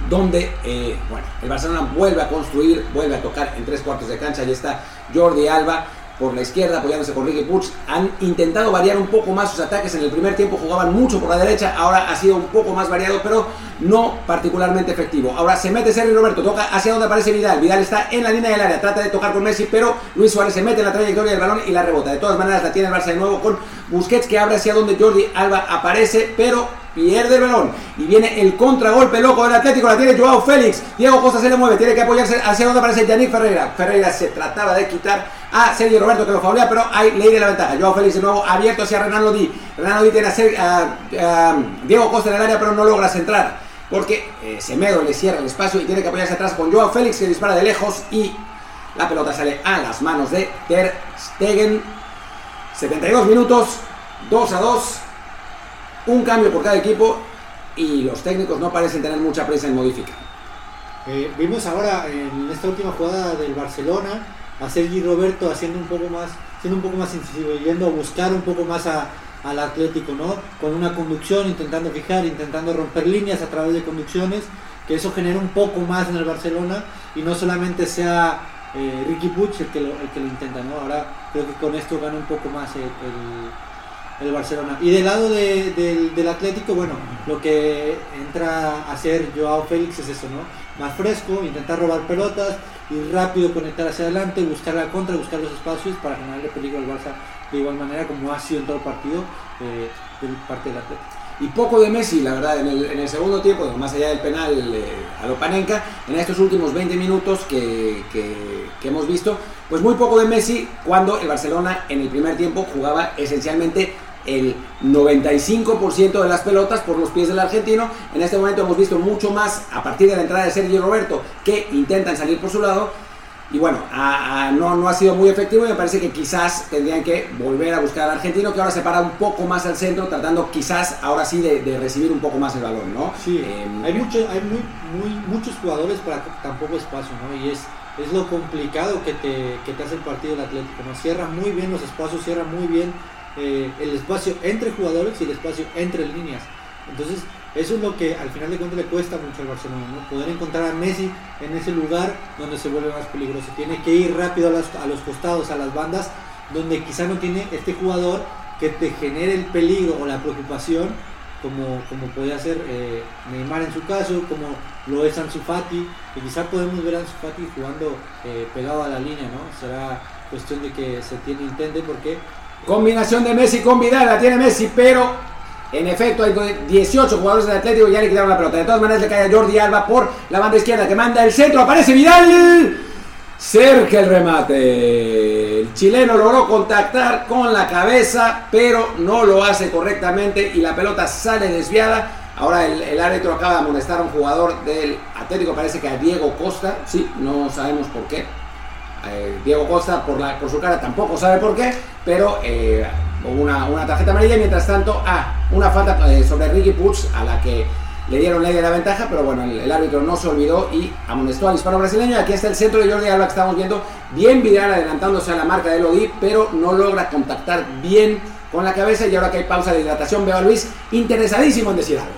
Donde, eh, bueno, el Barcelona vuelve a construir, vuelve a tocar en tres cuartos de cancha. Ahí está Jordi Alba por la izquierda apoyándose con Ricky Puig. Han intentado variar un poco más sus ataques. En el primer tiempo jugaban mucho por la derecha, ahora ha sido un poco más variado, pero no particularmente efectivo. Ahora se mete Sergio Roberto, toca hacia donde aparece Vidal. Vidal está en la línea del área, trata de tocar con Messi, pero Luis Suárez se mete en la trayectoria del balón y la rebota. De todas maneras la tiene el Barça de nuevo con Busquets que abre hacia donde Jordi Alba aparece, pero pierde el balón y viene el contragolpe loco del Atlético, la tiene Joao Félix, Diego Costa se le mueve, tiene que apoyarse hacia donde aparece Yannick Ferreira, Ferreira se trataba de quitar a Sergio Roberto que lo faulea, pero hay ley de la ventaja, Joao Félix de nuevo abierto hacia Renan Lodi, Renan Lodi tiene a, Ser- a- a Diego Costa en el área pero no logra centrar, porque eh, Semedo le cierra el espacio y tiene que apoyarse atrás con Joao Félix que dispara de lejos y la pelota sale a las manos de Ter Stegen, 72 minutos, 2 a 2, un cambio por cada equipo y los técnicos no parecen tener mucha prisa en modificar. Eh, vimos ahora en esta última jugada del Barcelona a Sergi Roberto haciendo un poco más, siendo un poco más incisivo, yendo a buscar un poco más a- al Atlético, ¿no? Con una conducción, intentando fijar, intentando romper líneas a través de conducciones, que eso genera un poco más en el Barcelona y no solamente sea eh, Ricky Puig el que, lo, el que lo intenta, ¿no? Ahora creo que con esto gana un poco más el- el Barcelona. Y del lado de- del, del Atlético, bueno, lo que entra a hacer Joao Félix es eso, ¿no? Más fresco, intentar robar pelotas y rápido conectar hacia adelante, buscar la contra, buscar los espacios para generarle peligro al Barça de igual manera como ha sido en todo el partido eh, parte del Atlético. Y poco de Messi, la verdad, en el, en el segundo tiempo, más allá del penal eh, a Lopanenka, en estos últimos 20 minutos que, que- que hemos visto, pues muy poco de Messi cuando el Barcelona en el primer tiempo jugaba esencialmente el 95% de las pelotas por los pies del argentino. En este momento hemos visto mucho más a partir de la entrada de Sergio Roberto que intentan salir por su lado. Y bueno, no, no ha sido muy efectivo y me parece que quizás tendrían que volver a buscar al argentino que ahora se para un poco más al centro, tratando quizás ahora sí de, recibir un poco más el balón, ¿no? Sí, em, hay, mucho, hay muy, muy, muchos jugadores para tan poco espacio, ¿no? Y es, es lo complicado que te, que te hace el partido del Atlético, ¿no? Cierra muy bien los espacios, cierra muy bien eh, el espacio entre jugadores y el espacio entre líneas. Entonces, eso es lo que al final de cuentas le cuesta mucho al Barcelona, ¿no? Poder encontrar a Messi en ese lugar donde se vuelve más peligroso. Tiene que ir rápido a, los costados, a las bandas, donde quizá no tiene este jugador que te genere el peligro o la preocupación, como, como podía ser eh, Neymar en su caso, como lo es Ansu Fati, que quizá podemos ver a Ansu Fati jugando eh, pegado a la línea, ¿no? Será cuestión de que se tiene intente porque... Combinación de Messi con Vidal, la tiene Messi, pero en efecto, hay 18 jugadores del Atlético y ya le quitaron la pelota. De todas maneras, le cae a Jordi Alba por la banda izquierda que manda el centro. Aparece Vidal. Cerca el remate. El chileno logró contactar con la cabeza, pero no lo hace correctamente y la pelota sale desviada. Ahora el, árbitro acaba de amonestar a un jugador del Atlético, parece que a Diego Costa. Sí, no sabemos por qué. Eh, Diego Costa, por, su cara, tampoco sabe por qué, pero eh, una, tarjeta amarilla. Mientras tanto, ah, una falta eh, sobre Ricky Puig a la que le dieron ley de la ventaja, pero bueno, el, árbitro no se olvidó y amonestó al hispano brasileño. Aquí está el centro de Jordi Alba que estamos viendo, bien Vidal adelantándose a la marca de Lodi, pero no logra contactar bien con la cabeza y ahora que hay pausa de hidratación veo a Luis interesadísimo en decir algo.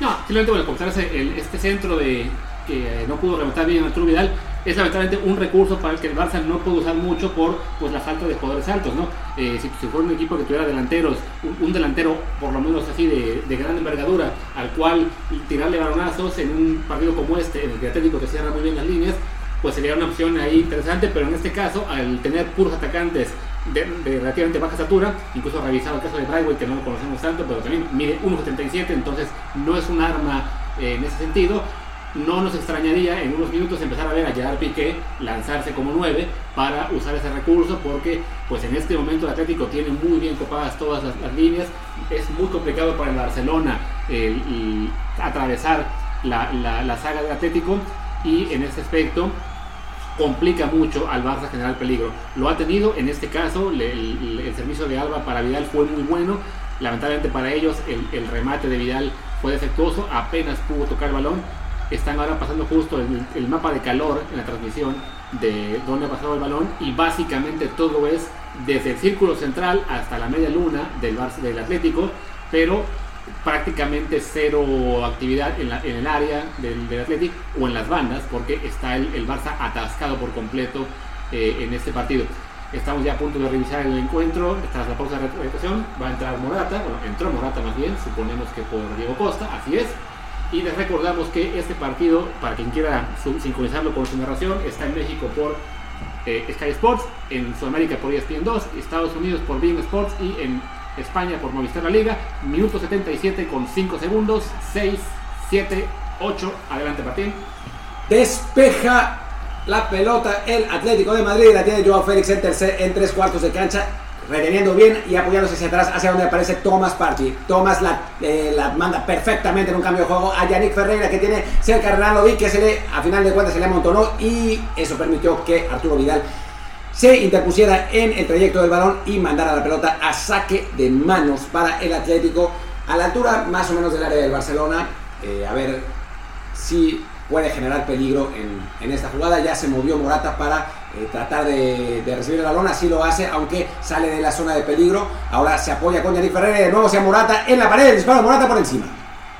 No, simplemente bueno, comentarse este centro de que no pudo rematar bien Arturo Vidal es lamentablemente un recurso para el que el Barça no puede usar mucho por pues, la falta de jugadores altos. ¿no? Eh, si, fuera un equipo que tuviera delanteros, un, delantero por lo menos así de, gran envergadura, al cual tirarle balonazos en un partido como este, en el que Atlético te cierra muy bien las líneas, pues sería una opción ahí interesante, pero en este caso, al tener puros atacantes de, relativamente baja estatura, incluso revisado el caso de Brightway, que no lo conocemos tanto, pero también mide 1,77, entonces no es un arma eh, en ese sentido no nos extrañaría en unos minutos empezar a ver a Gerard Piqué lanzarse como 9 para usar ese recurso porque pues en este momento el Atlético tiene muy bien copadas todas las, líneas. Es muy complicado para el Barcelona atravesar la, saga del Atlético y en este aspecto complica mucho al Barça generar peligro. Lo ha tenido, en este caso el, el, servicio de Alba para Vidal fue muy bueno, lamentablemente para ellos el, el remate de Vidal fue defectuoso, apenas pudo tocar el balón están ahora pasando justo el, mapa de calor en la transmisión de dónde ha pasado el balón y básicamente todo es desde el círculo central hasta la media luna del, del Atlético, pero prácticamente cero actividad en, el área del, Atlético o en las bandas porque está el, Barça atascado por completo eh, en este partido. Estamos ya a punto de revisar el encuentro, tras la pausa de representación va a entrar Morata, bueno, entró Morata más bien, suponemos que por Diego Costa, así es, y les recordamos que este partido, para quien quiera sincronizarlo con su narración, está en México por eh, Sky Sports, en Sudamérica por ESPN 2, Estados Unidos por Bein Sports y en España por Movistar La Liga. Minuto 77 con 5 segundos, 6, 7, 8. Adelante, Martín. Despeja la pelota el Atlético de Madrid, la tiene Joao Félix en, en tres cuartos de cancha reteniendo bien y apoyándose hacia atrás, hacia donde aparece Thomas Party. Thomas la, eh, la, manda perfectamente en un cambio de juego a Yannick Ferreira, que tiene cerca a Renan que se le, a final de cuentas se le amontonó y eso permitió que Arturo Vidal se interpusiera en el trayecto del balón y mandara la pelota a saque de manos para el Atlético a la altura más o menos del área del Barcelona. Eh, a ver si puede generar peligro en, en, esta jugada. Ya se movió Morata para eh, tratar de, recibir el balón, así lo hace, aunque sale de la zona de peligro. Ahora se apoya con Yannick Ferrer, de nuevo hacia Morata en la pared, de Morata por encima.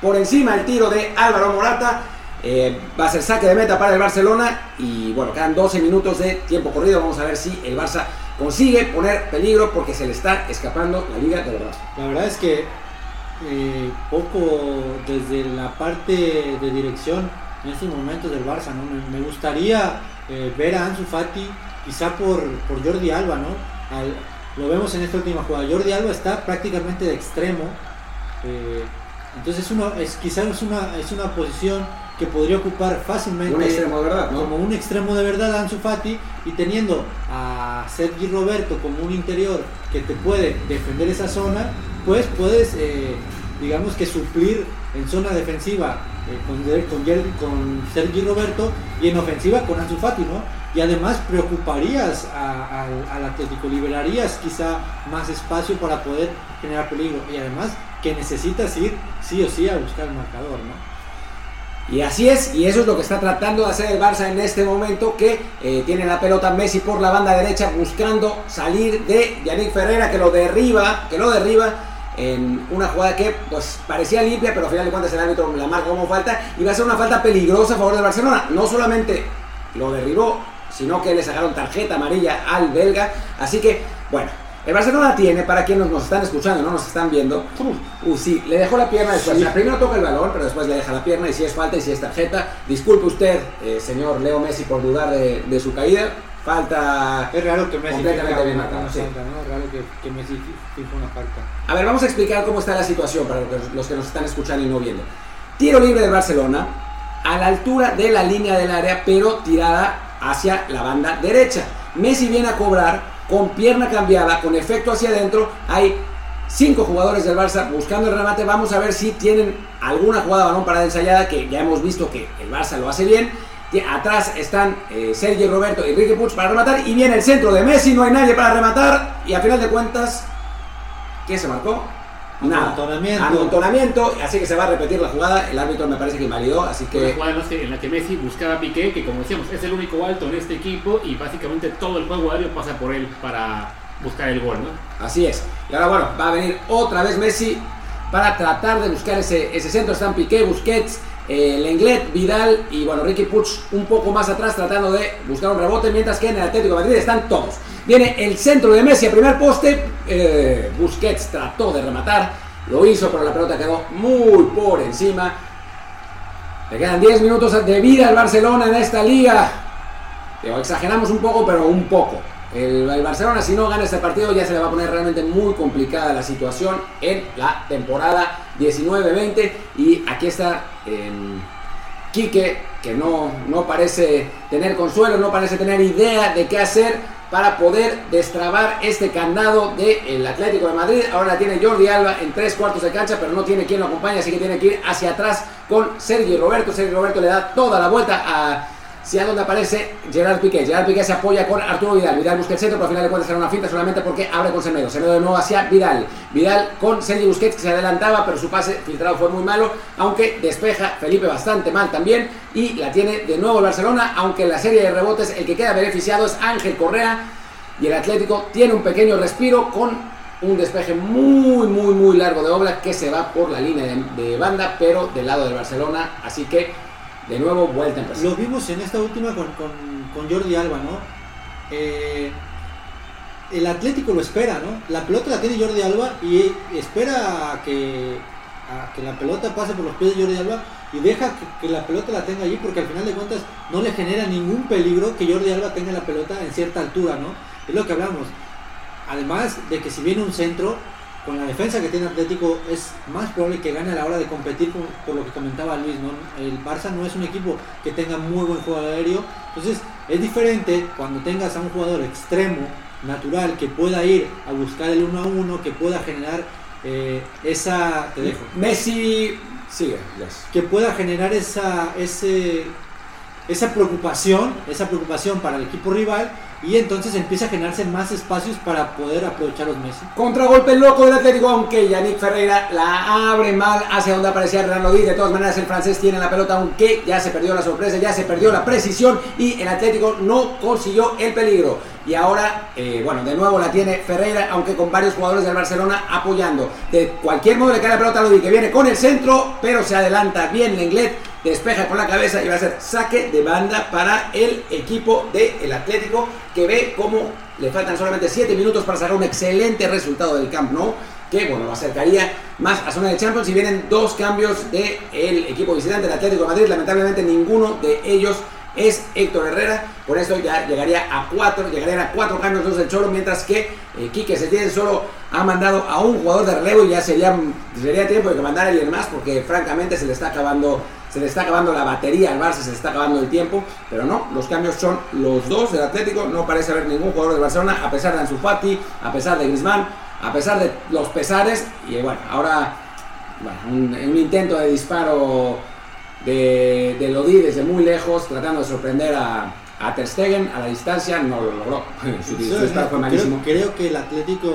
Por encima el tiro de Álvaro Morata. Eh, va a ser saque de meta para el Barcelona y bueno, quedan 12 minutos de tiempo corrido. Vamos a ver si el Barça consigue poner peligro porque se le está escapando la liga de verdad. La verdad es que eh, poco desde la parte de dirección en estos momentos del Barça, ¿no? Me, gustaría eh, ver a Ansu Fati quizá por, por Jordi Alba, ¿no? lo vemos en esta última jugada. Jordi Alba está prácticamente de extremo. Eh, entonces es, uno, es quizás es una, es una posición que podría ocupar fácilmente Un extremo de verdad, ¿no? como un extremo de verdad Ansu Fati y teniendo a Sergi Roberto como un interior que te puede defender esa zona, pues puedes, eh, digamos que suplir en zona defensiva eh, con, con, Sergi Roberto y en ofensiva con Ansu Fati, ¿no? Y además preocuparías al, Atlético, liberarías quizá más espacio para poder generar peligro y además que necesitas ir sí o sí a buscar el marcador, ¿no? Y así es, y eso es lo que está tratando de hacer el Barça en este momento, que eh, tiene la pelota Messi por la banda derecha buscando salir de Yannick Ferreira, que lo derriba, que lo derriba en una jugada que pues parecía limpia, pero al final de cuentas el árbitro la marca como falta, y va a ser una falta peligrosa a favor del Barcelona. No solamente lo derribó, sino que le sacaron tarjeta amarilla al belga, así que, bueno, el Barcelona tiene, para quienes nos están escuchando, no nos están viendo, uh, sí, le dejó la pierna después. O sea, primero toca el balón, pero después le deja la pierna y si es falta y si es tarjeta. Disculpe usted, eh, señor Leo Messi, por dudar de, de su caída. Falta... Es raro que Messi Completamente bien una, marcado, una sí. falta, ¿no? Es raro que, que Messi una falta. A ver, vamos a explicar cómo está la situación para los que- nos están escuchando y no viendo. Tiro libre del Barcelona, a la altura de la línea del área, pero tirada hacia la banda derecha. Messi viene a cobrar con pierna cambiada, con efecto hacia adentro. Hay cinco jugadores del Barça buscando el remate. Vamos a ver si tienen alguna jugada de balón parada ensayada, que ya hemos visto que el Barça lo hace bien. Atrás están eh, Sergi Roberto y Ricky Puig para rematar. Y viene el centro de Messi, no hay nadie para rematar. Y a final de cuentas, ¿qué se marcó? Nada. Amontonamiento. Amontonamiento, así que se va a repetir la jugada. El árbitro me parece que invalidó, así Una que jugada en la que- en la que Messi buscaba a Piqué, que como decíamos es el único alto en este equipo y básicamente todo el juego aéreo pasa por él para buscar el gol, ¿no? así es. Y ahora bueno, va a venir otra vez Messi para tratar de buscar ese, ese centro. Están Piqué, Busquets, eh, Lenglet, Vidal y bueno, Ricky Puig un poco más atrás tratando de buscar un rebote, mientras que en el Atlético de Madrid están todos. Viene el centro de Messi a primer poste. eh, Busquets trató de rematar, lo hizo, pero la pelota quedó muy por encima. Le quedan 10 minutos de vida al Barcelona en esta liga. Digo, exageramos un poco, pero un poco. El, el Barcelona, si no gana este partido, ya se le va a poner realmente muy complicada la situación en la temporada 19-20. Y aquí está em, Quique, que no, no parece tener consuelo, no parece tener idea de qué hacer para poder destrabar este candado del Atlético de Madrid. Ahora la tiene Jordi Alba en tres cuartos de cancha, pero no tiene quien lo acompañe, así que tiene que ir hacia atrás con Sergi Roberto. Sergi Roberto le da toda la vuelta a si a donde aparece Gerard Piqué. Gerard Piqué se apoya con Arturo Vidal. Vidal busca el centro, pero al final de cuentas será una finta solamente porque abre con Semedo. Semedo de nuevo hacia Vidal. Vidal con Sergi Busquets que se adelantaba, pero su pase filtrado fue muy malo, aunque despeja Felipe bastante mal también. Y la tiene de nuevo el Barcelona, aunque en la serie de rebotes el que queda beneficiado es Ángel Correa. Y el Atlético tiene un pequeño respiro con un despeje muy, muy, muy largo de Oblak que se va por la línea de, de banda, pero del lado del Barcelona. Así que, de nuevo, vuelta a empezar. Lo vimos en esta última con, con, con Jordi Alba, ¿no? Eh, el Atlético lo espera, ¿no? La pelota la tiene Jordi Alba y espera a que, que la pelota pase por los pies de Jordi Alba y deja que, que la pelota la tenga allí porque al final de cuentas no le genera ningún peligro que Jordi Alba tenga la pelota en cierta altura, ¿no? Es lo que hablamos. Además de que si viene un centro, con la defensa que tiene Atlético es más probable que gane a la hora de competir por, por lo que comentaba Luis, ¿no? El Barça no es un equipo que tenga muy buen juego aéreo, entonces es diferente cuando tengas a un jugador extremo, natural, que pueda ir a buscar el uno a uno, que pueda generar eh, esa... Te dejo. Messi sigue, yes. Que pueda generar esa, ese, esa preocupación, esa preocupación para el equipo rival y entonces empieza a generarse más espacios para poder aprovechar los Messi. Contragolpe loco del Atlético, aunque Yannick Ferreira la abre mal hacia donde aparecía Renan Lodi. De todas maneras, el francés tiene la pelota, aunque ya se perdió la sorpresa, ya se perdió la precisión y el Atlético no consiguió el peligro. Y ahora, eh, bueno, de nuevo la tiene Ferreira, aunque con varios jugadores del Barcelona apoyando. De cualquier modo le cae la pelota a Lodi, que viene con el centro, pero se adelanta bien Lenglet, despeja con la cabeza y va a ser saque de banda para el equipo del Atlético, que ve cómo le faltan solamente 7 minutos para sacar un excelente resultado del Camp Nou, que bueno, lo acercaría más a zona de Champions y vienen dos cambios del equipo visitante del Atlético de Madrid, lamentablemente ninguno de ellos es Héctor Herrera. Por eso ya llegaría a cuatro, llegarían a cuatro cambios los del Cholo, mientras que eh, Quique Setién solo ha mandado a un jugador de relevo y ya sería, sería tiempo de que mandara alguien más porque francamente se le está acabando se le está acabando la batería al Barça, se le está acabando el tiempo, pero no, los cambios son los dos del Atlético, no parece haber ningún jugador de Barcelona, a pesar de Ansu Fati, a pesar de Griezmann, a pesar de los pesares, y bueno, ahora bueno, un, un intento de disparo de, de Lodi desde muy lejos, tratando de sorprender a, a Ter Stegen a la distancia, no lo logró, su, [laughs] su Sí, disparo fue malísimo. creo, creo que el Atlético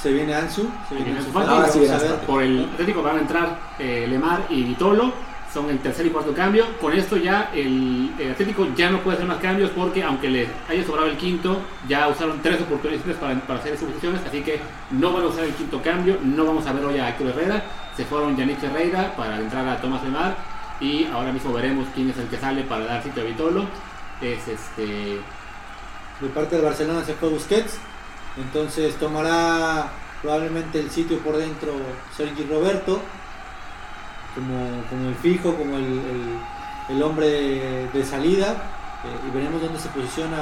se viene Ansu. Se viene Ansu Fati. Ahora sí vamos a ver. Por el Atlético van a entrar eh, Lemar y Vitolo. Son el tercer y cuarto cambio. Con esto ya el, Atlético ya no puede hacer más cambios porque aunque le haya sobrado el quinto, ya usaron tres oportunidades para, para hacer sustituciones. Así que no van a usar el quinto cambio. No vamos a ver hoy a Héctor Herrera. Se fueron Yannick Herrera para entrar a Tomás Lemar. Y ahora mismo veremos quién es el que sale para dar sitio a Vitolo. Es este. De parte del Barcelona se fue Busquets. Entonces tomará probablemente el sitio por dentro Sergi Roberto. Como, como el fijo, como el, el- el hombre de, de salida. eh, y veremos dónde se posiciona.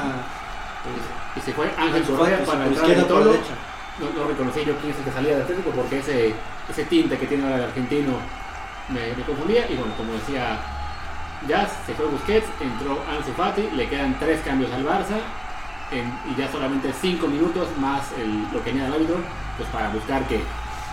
eh, Y se fue Ángel Correa para por entrar a izquierda por Vitolo. derecha. no, no reconocí yo quién es el que salía del Atlético porque ese, ese tinte que tiene ahora el argentino me, me confundía. Y bueno, como decía Jazz, se fue Busquets, entró Ansu Fati, le quedan tres cambios al Barça en- y ya solamente cinco minutos más el, lo que añade el árbitro, pues para buscar que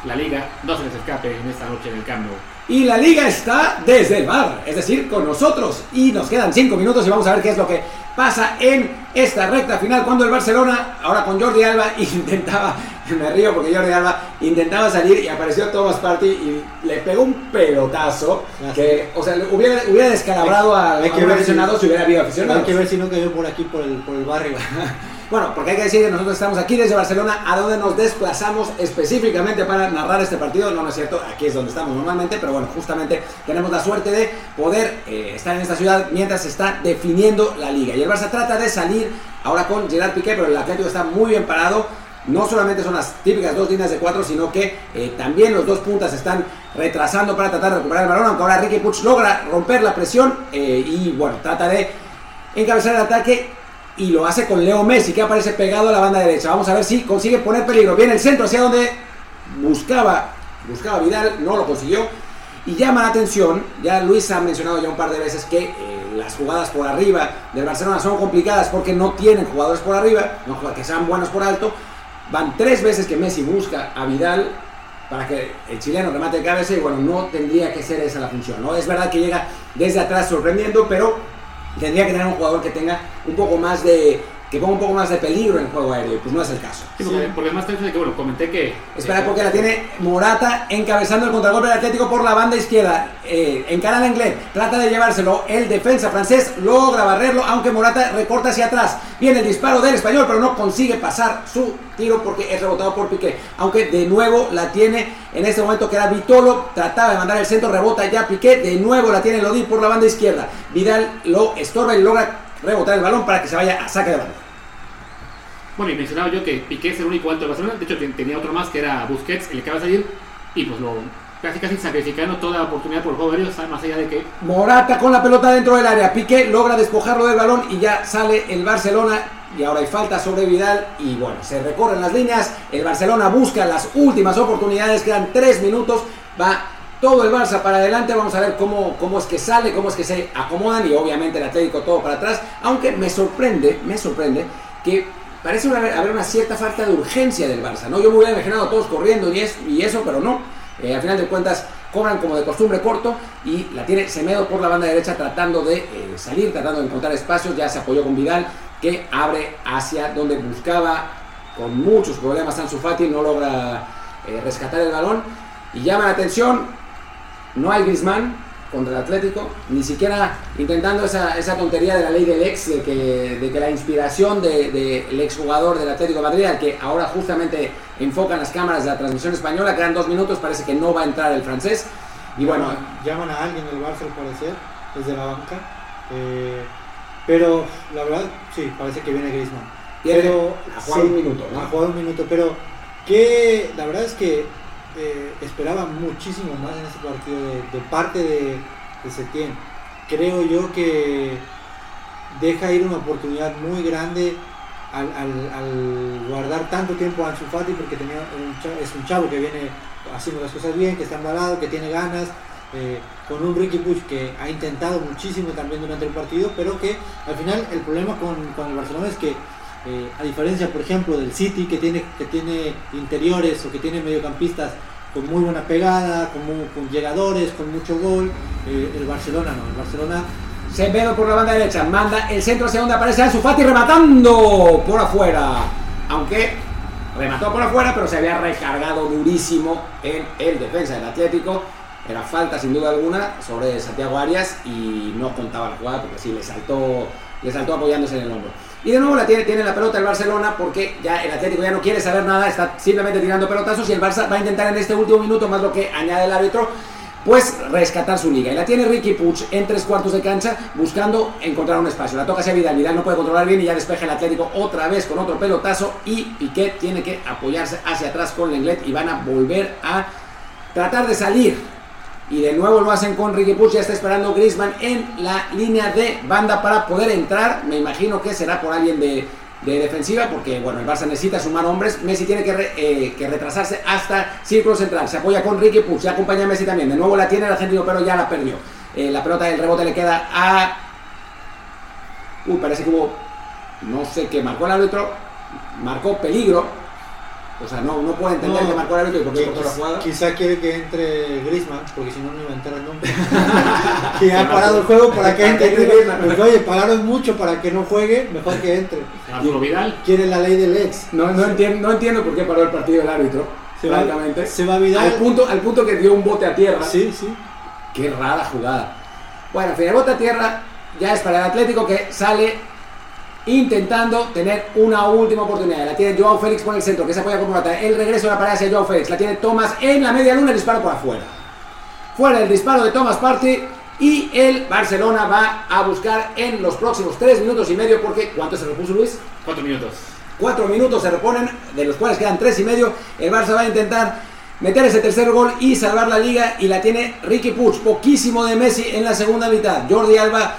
la liga no se les escape en esta noche en el Camp Nou. Y la liga está desde el bar, es decir, con nosotros. Y nos quedan 5 minutos y vamos a ver qué es lo que pasa en esta recta final. Cuando el Barcelona, ahora con Jordi Alba, [laughs] intentaba, me río porque Jordi Alba intentaba salir y apareció Thomas Party y le pegó un pelotazo que, o sea, hubiera, hubiera descalabrado a, Hay a que un aficionado si- si hubiera habido Hay aficionados. que ver si no cayó por aquí, por el, por el barrio. [laughs] Bueno, porque hay que decir que nosotros estamos aquí desde Barcelona, a donde nos desplazamos específicamente para narrar este partido. No, es cierto, aquí es donde estamos normalmente, pero bueno, justamente tenemos la suerte de poder eh, estar en esta ciudad mientras se está definiendo la liga. Y el Barça trata de salir ahora con Gerard Piqué, pero el Atlético está muy bien parado. No solamente son las típicas dos líneas de cuatro, sino que eh, también los dos puntas están retrasando para tratar de recuperar el balón, aunque ahora Ricky Puig logra romper la presión eh, y bueno, trata de encabezar el ataque y lo hace con Leo Messi que aparece pegado a la banda derecha. Vamos a ver si consigue poner peligro. Viene el centro hacia donde buscaba, buscaba Vidal, no lo consiguió. Y llama la atención, ya Luis ha mencionado ya un par de veces que eh, las jugadas por arriba del Barcelona son complicadas porque no tienen jugadores por arriba, no que sean buenos por alto. Van tres veces que Messi busca a Vidal para que el chileno remate de cabeza y bueno, no tendría que ser esa la función. ¿no? Es verdad que llega desde atrás sorprendiendo, pero tendría que tener un jugador que tenga un poco más de que ponga un poco más de peligro en el juego aéreo, y pues no es el caso. Sí, porque, porque hecho de que, bueno, comenté que... Espera, eh, porque la tiene Morata encabezando el contragolpe del Atlético por la banda izquierda. Eh, encara al inglés, trata de llevárselo. El defensa francés logra barrerlo, aunque Morata recorta hacia atrás. Viene el disparo del español, pero no consigue pasar su tiro porque es rebotado por Piqué. Aunque de nuevo la tiene en este momento que era Vitolo. Trataba de mandar el centro, rebota ya Piqué. De nuevo la tiene Lodi por la banda izquierda. Vidal lo estorba y logra rebotar el balón para que se vaya a saque de balón. Bueno, y mencionaba yo que Piqué es el único alto de Barcelona. De hecho, tenía otro más que era Busquets, el que acaba de salir. Y pues lo casi casi sacrificando toda oportunidad por el juego aéreo, más allá de que Morata con la pelota dentro del área. Piqué logra despojarlo del balón y ya sale el Barcelona. Y ahora hay falta sobre Vidal. Y bueno, se recorren las líneas. El Barcelona busca las últimas oportunidades. Quedan tres minutos. Va todo el Barça para adelante. Vamos a ver cómo, cómo es que sale, cómo es que se acomodan. Y obviamente el Atlético todo para atrás. Aunque me sorprende, me sorprende que parece haber, una cierta falta de urgencia del Barça. ¿no? Yo me hubiera imaginado todos corriendo y, es, y eso, pero no. Eh, al final de cuentas cobran como de costumbre corto y la tiene Semedo por la banda derecha tratando de eh, salir, tratando de encontrar espacios. Ya se apoyó con Vidal que abre hacia donde buscaba con muchos problemas Ansu Fati, no logra eh, rescatar el balón y llama la atención. No hay Griezmann contra el Atlético, ni siquiera intentando esa, esa tontería de la ley del ex, de que, de que la inspiración del de, el exjugador del Atlético de Madrid, al que ahora justamente enfocan las cámaras de la transmisión española, quedan dos minutos, parece que no va a entrar el francés. Y bueno, llaman a alguien del Barça al parecer, desde la banca. Eh, pero la verdad, sí, parece que viene Griezmann. Pero, a jugar un minuto, ¿no? A jugar un minuto, pero que la verdad es que eh, esperaba muchísimo más en este partido de, de parte de, de Setién. Creo yo que deja ir una oportunidad muy grande al, al- al guardar tanto tiempo a Ansu Fati porque tenía un cha- es un chavo que viene haciendo las cosas bien, que está embalado, que tiene ganas, eh, con un Ricky Puig que ha intentado muchísimo también durante el partido, pero que al final el problema con, con el Barcelona es que eh, a diferencia por ejemplo del City que tiene, que tiene interiores o que tiene mediocampistas con muy buena pegada, con, mu- con llegadores, con mucho gol, eh, el Barcelona no, el Barcelona Semedo por la banda derecha, manda el centro hacia donde aparece Ansu Fati rematando por afuera. Aunque remató por afuera, pero se había recargado durísimo en el defensa del Atlético. Era falta sin duda alguna sobre Santiago Arias y no contaba la jugada porque sí le saltó, le saltó apoyándose en el hombro. Y de nuevo la tiene, tiene la pelota el Barcelona porque ya el Atlético ya no quiere saber nada, está simplemente tirando pelotazos y el Barça va a intentar en este último minuto, más lo que añade el árbitro, pues rescatar su liga. Y la tiene Ricky Puig en tres cuartos de cancha buscando encontrar un espacio. La toca hacia Vidal, Vidal no puede controlar bien y ya despeja el Atlético otra vez con otro pelotazo y Piquet tiene que apoyarse hacia atrás con Lenglet y van a volver a tratar de salir. Y de nuevo lo hacen con Ricky Puig, ya está esperando Griezmann en la línea de banda para poder entrar. Me imagino que será por alguien de, de defensiva, porque bueno, el Barça necesita sumar hombres. Messi tiene que, eh, que retrasarse hasta círculo central. Se apoya con Ricky Puig, se acompaña a Messi también. De nuevo la tiene el argentino, pero ya la perdió. Eh, la pelota del rebote le queda a. Uy, parece que hubo. No sé qué marcó el árbitro. Marcó peligro. O sea, no, no puedo entender No, que marcó el árbitro y por qué cortó la jugada. Quizá quiere que entre Griezmann, porque si no, no iba a entrar nunca. [laughs] que ha parado el juego para que entre Griezmann. Porque, oye, pagaron mucho para que no juegue, mejor que entre. Arturo Vidal. Quiere la ley del ex. No, no, entiendo, no entiendo por qué paró el partido el árbitro. Se va- se va Vidal. Al punto, al punto que dio un bote a tierra. Sí, sí. Qué rara jugada. Bueno, en fin, el bote a tierra ya es para el Atlético que sale intentando tener una última oportunidad. La tiene Joao Félix por el centro, que se apoya con Morata. El regreso de la pared hacia Joao Félix. La tiene Thomas en la media luna, el disparo por afuera. Fuera el disparo de Thomas Partey. Y el Barcelona va a buscar en los próximos 3 minutos y medio, porque ¿cuánto se repuso Luis? Cuatro minutos. Cuatro minutos se reponen, de los cuales quedan tres y medio. El Barça va a intentar meter ese tercer gol y salvar la liga. Y la tiene Ricky Puig, poquísimo de Messi en la segunda mitad. Jordi Alba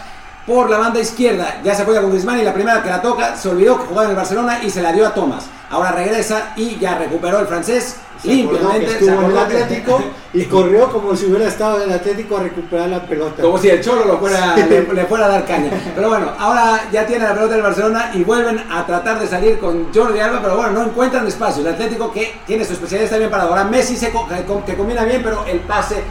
por la banda izquierda, ya se apoya con Griezmann y la primera que la toca se olvidó que jugaba en el Barcelona y se la dio a Thomas. Ahora regresa y ya recuperó el francés Se limpiamente. se en el que- Atlético y [laughs] corrió como si hubiera estado en el Atlético a recuperar la pelota. Como si el Cholo lo fuera, [laughs] le, le fuera a dar caña. Pero bueno, ahora ya tiene la pelota del Barcelona y vuelven a tratar de salir con Jordi Alba, pero bueno, no encuentran espacio. El Atlético que tiene su especialidad está bien parado. Ahora Messi se co- que, que combina bien, pero el pase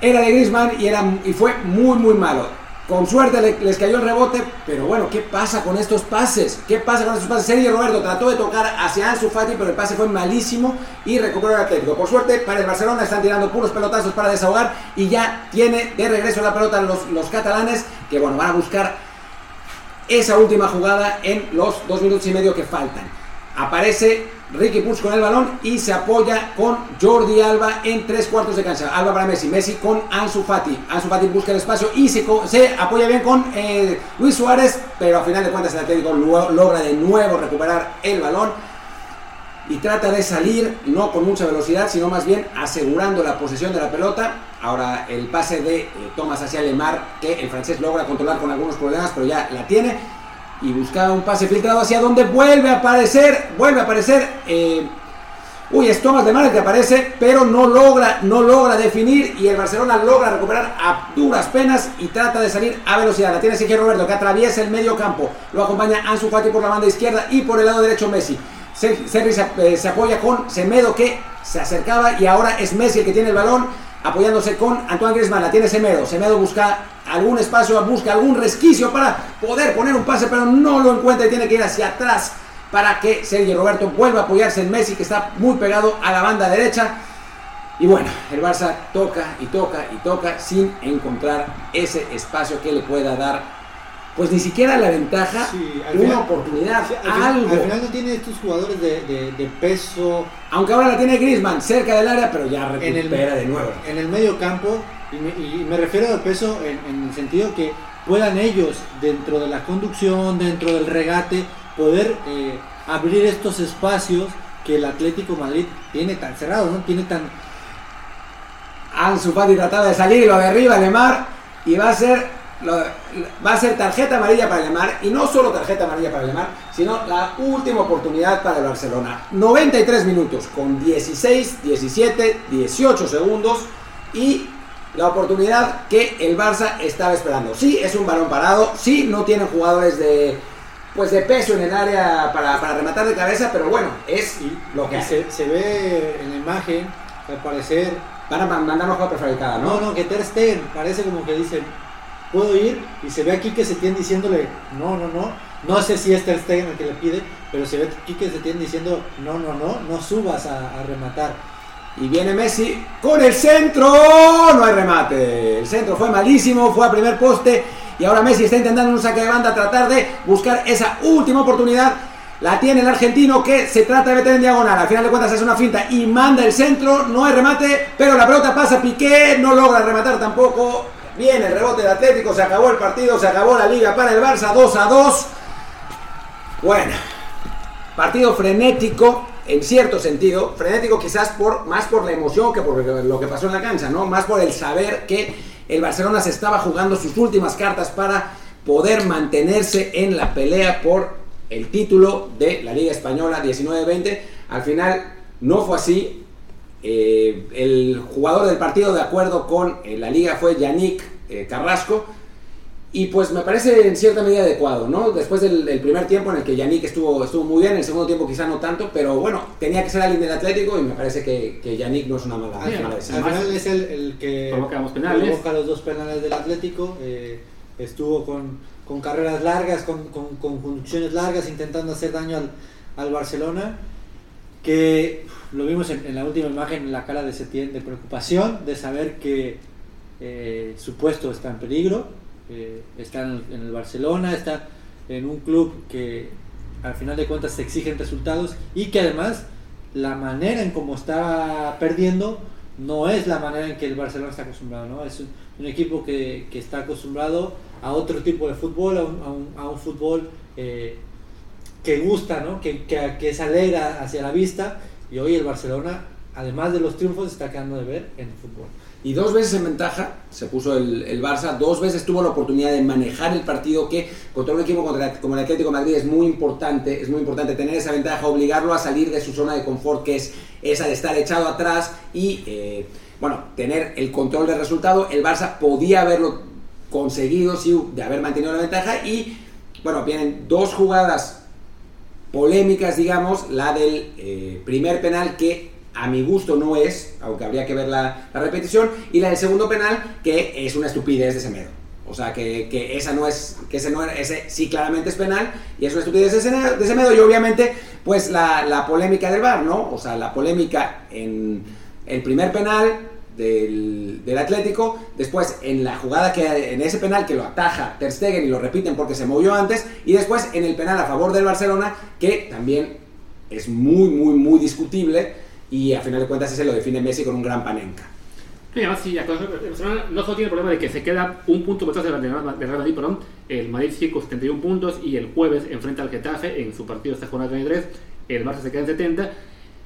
era de Griezmann y, era, y fue muy, muy malo. Con suerte le- les cayó el rebote, pero bueno, ¿qué pasa con estos pases? ¿Qué pasa con estos pases? Sergio Roberto trató de tocar hacia Ansu Fati, pero el pase fue malísimo y recuperó el Atlético. Por suerte, para el Barcelona están tirando puros pelotazos para desahogar y ya tiene de regreso la pelota los, los catalanes, que bueno, van a buscar esa última jugada en los dos minutos y medio que faltan. Aparece Ricky Puig con el balón y se apoya con Jordi Alba en tres cuartos de cancha. Alba para Messi, Messi con Ansu Fati. Ansu Fati busca el espacio y se, apoya bien con eh, Luis Suárez, pero a final de cuentas el Atlético lo- logra de nuevo recuperar el balón y trata de salir, no con mucha velocidad, sino más bien asegurando la posesión de la pelota. Ahora el pase de eh, Thomas hacia Lemar, que el francés logra controlar con algunos problemas, pero ya la tiene. Y buscaba un pase filtrado hacia donde vuelve a aparecer, vuelve a aparecer. eh, uy, es Thomas Lemar el que aparece, pero no logra, no logra definir y el Barcelona logra recuperar a duras penas y trata de salir a velocidad. La tiene Sergio Roberto que atraviesa el medio campo. Lo acompaña Ansu Fati por la banda izquierda y por el lado derecho Messi. Ser- Sergi se, eh, se apoya con Semedo que se acercaba y ahora es Messi el que tiene el balón apoyándose con Antoine Griezmann. La tiene Semedo. Semedo busca algún espacio, busca algún resquicio para poder poner un pase, pero no lo encuentra y tiene que ir hacia atrás para que Sergio Roberto vuelva a apoyarse en Messi que está muy pegado a la banda derecha. Y bueno, el Barça toca y toca y toca sin encontrar ese espacio que le pueda dar, pues ni siquiera la ventaja, Sí, una final- oportunidad, Sí, al, final, algo. al final no tiene estos jugadores de, de- de peso Aunque ahora la tiene Griezmann cerca del área, pero ya en el, recupera de nuevo. en el medio campo. Y me, y me refiero al peso en, en el sentido que puedan ellos, dentro de la conducción, dentro del regate, poder eh, abrir estos espacios que el Atlético Madrid tiene tan cerrados, ¿no? Tiene tan... Ansu Fati trataba de salir, lo derriba Lemar y va a ser va a ser tarjeta amarilla para Lemar y no solo tarjeta amarilla para Lemar, sino la última oportunidad para el Barcelona. 93 minutos con 16, 17, 18 segundos y la oportunidad que el Barça estaba esperando. Sí, es un balón parado, sí, no tiene jugadores de pues de peso en el área para, para rematar de cabeza, pero bueno, es lo que Se, se, ve en la imagen, al parecer... Van a mandar una prefabricada, ¿no? No, no, que Ter Stegen parece como que dicen, puedo ir, y se ve aquí que se tiene diciéndole, no, no, no, no sé si es Ter Stegen el que le pide, pero se ve aquí que se tiene diciendo, no, no, no, no subas a, a rematar. Y viene Messi con el centro. No hay remate. El centro fue malísimo, fue a primer poste. Y ahora Messi está intentando un saque de banda tratar de buscar esa última oportunidad. La tiene el argentino que se trata de meter en diagonal. Al final de cuentas es una finta y manda el centro. No hay remate, pero la pelota pasa Piqué. No logra rematar tampoco. Viene el rebote del Atlético. Se acabó el partido. Se acabó la liga para el Barça. 2 a 2. Bueno, partido frenético en cierto sentido, frenético quizás por, más por la emoción que por lo que pasó en la cancha, ¿no? Más por el saber que el Barcelona se estaba jugando sus últimas cartas para poder mantenerse en la pelea por el título de la Liga Española 19-20. Al final no fue así. Eh, el jugador del partido, de acuerdo con eh, la liga, fue Yannick eh, Carrasco. Y pues me parece en cierta medida adecuado, ¿no? Después del, primer tiempo en el que Yannick estuvo, estuvo muy bien, en el segundo tiempo quizá no tanto, pero bueno, tenía que ser alguien del Atlético y me parece que, que Yannick no es una mala, sí, Al final es el, el que provoca los dos penales del Atlético, eh, estuvo con, con, carreras largas, con, con, con, conducciones largas, intentando hacer daño al, al Barcelona, que lo vimos en, en, la última imagen en la cara de Setién, de preocupación, de saber que eh, su puesto está en peligro está en el, Barcelona, está en un club que al final de cuentas se exigen resultados y que además la manera en cómo está perdiendo no es la manera en que el Barcelona está acostumbrado, ¿no? Es un, equipo que, que, está acostumbrado a otro tipo de fútbol, a un, a un, fútbol eh, que gusta, ¿no? Que, que, que es alegra hacia la vista y hoy el Barcelona, además de los triunfos, está quedando de ver en el fútbol y dos veces en ventaja se puso el, el, Barça, dos veces tuvo la oportunidad de manejar el partido que contra un equipo como el Atlético Madrid es muy importante, es muy importante tener esa ventaja, obligarlo a salir de su zona de confort que es esa de estar echado atrás y eh, bueno, tener el control del resultado, el Barça podía haberlo conseguido sí, de haber mantenido la ventaja y bueno, vienen dos jugadas polémicas, digamos, la del eh, primer penal que a mi gusto no es, aunque habría que ver la, repetición, y la del segundo penal, que es una estupidez de Semedo. O sea, que, que, esa no es, que ese, no, ese sí claramente es penal, y es una estupidez de Semedo, y obviamente, pues la, la polémica del VAR, ¿no? O sea, la polémica en el primer penal, del, del, Atlético, después en la jugada que en ese penal que lo ataja Ter Stegen y lo repiten porque se movió antes, y después en el penal a favor del Barcelona, que también es muy, muy, muy discutible, y a final de cuentas ese lo define Messi con un gran panenca. Sí, además, sí, no solo tiene el problema de que se queda un punto detrás del Real Madrid, perdón, el Madrid sigue con 71 puntos y el jueves enfrenta al Getafe en su partido esta jornada 33, el Barça se queda en 70,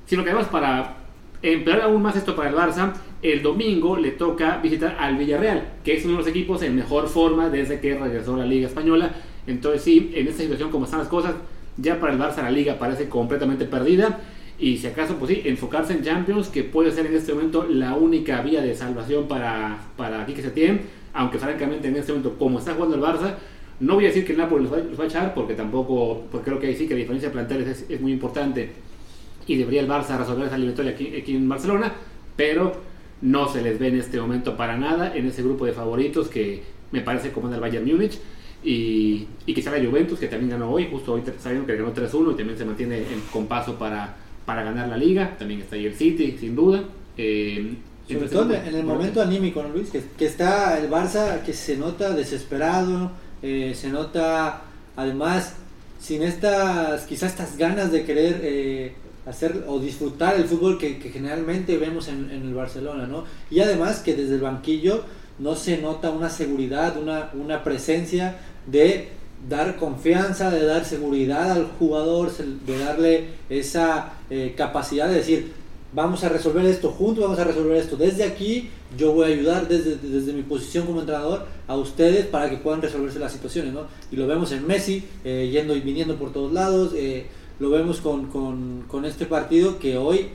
sino que además para empeorar aún más esto para el Barça, el domingo le toca visitar al Villarreal, que es uno de los equipos en mejor forma desde que regresó a la Liga Española, entonces sí, en esta situación como están las cosas, ya para el Barça la Liga parece completamente perdida, y si acaso, pues sí, enfocarse en Champions, que puede ser en este momento la única vía de salvación para, para aquí que se tiene, aunque francamente en este momento, como está jugando el Barça, no voy a decir que el Napoli los va, a echar, porque tampoco, porque creo que ahí sí que la diferencia de planteles es, muy importante y debería el Barça resolver esa eliminatoria aquí, aquí en Barcelona, pero no se les ve en este momento para nada en ese grupo de favoritos que me parece como el Bayern Múnich y, y quizá la Juventus que también ganó hoy, justo hoy sabiendo que ganó 3-1 y también se mantiene en, con paso para para ganar la liga. También está ahí el City, sin duda. Eh, Sobre todo en el momento anímico, ¿no, Luis? Que, que, está el Barça que se nota desesperado, eh, se nota además sin estas, quizás estas ganas de querer eh, hacer o disfrutar el fútbol que, que generalmente vemos en, en, el Barcelona, ¿no? Y además que desde el banquillo no se nota una seguridad, una, una presencia de dar confianza, de dar seguridad al jugador, de darle esa eh, capacidad de decir, vamos a resolver esto juntos, vamos a resolver esto desde aquí, yo voy a ayudar desde, desde mi posición como entrenador a ustedes para que puedan resolverse las situaciones, ¿no? Y lo vemos en Messi, eh, yendo y viniendo por todos lados, eh, lo vemos con, con, este partido que hoy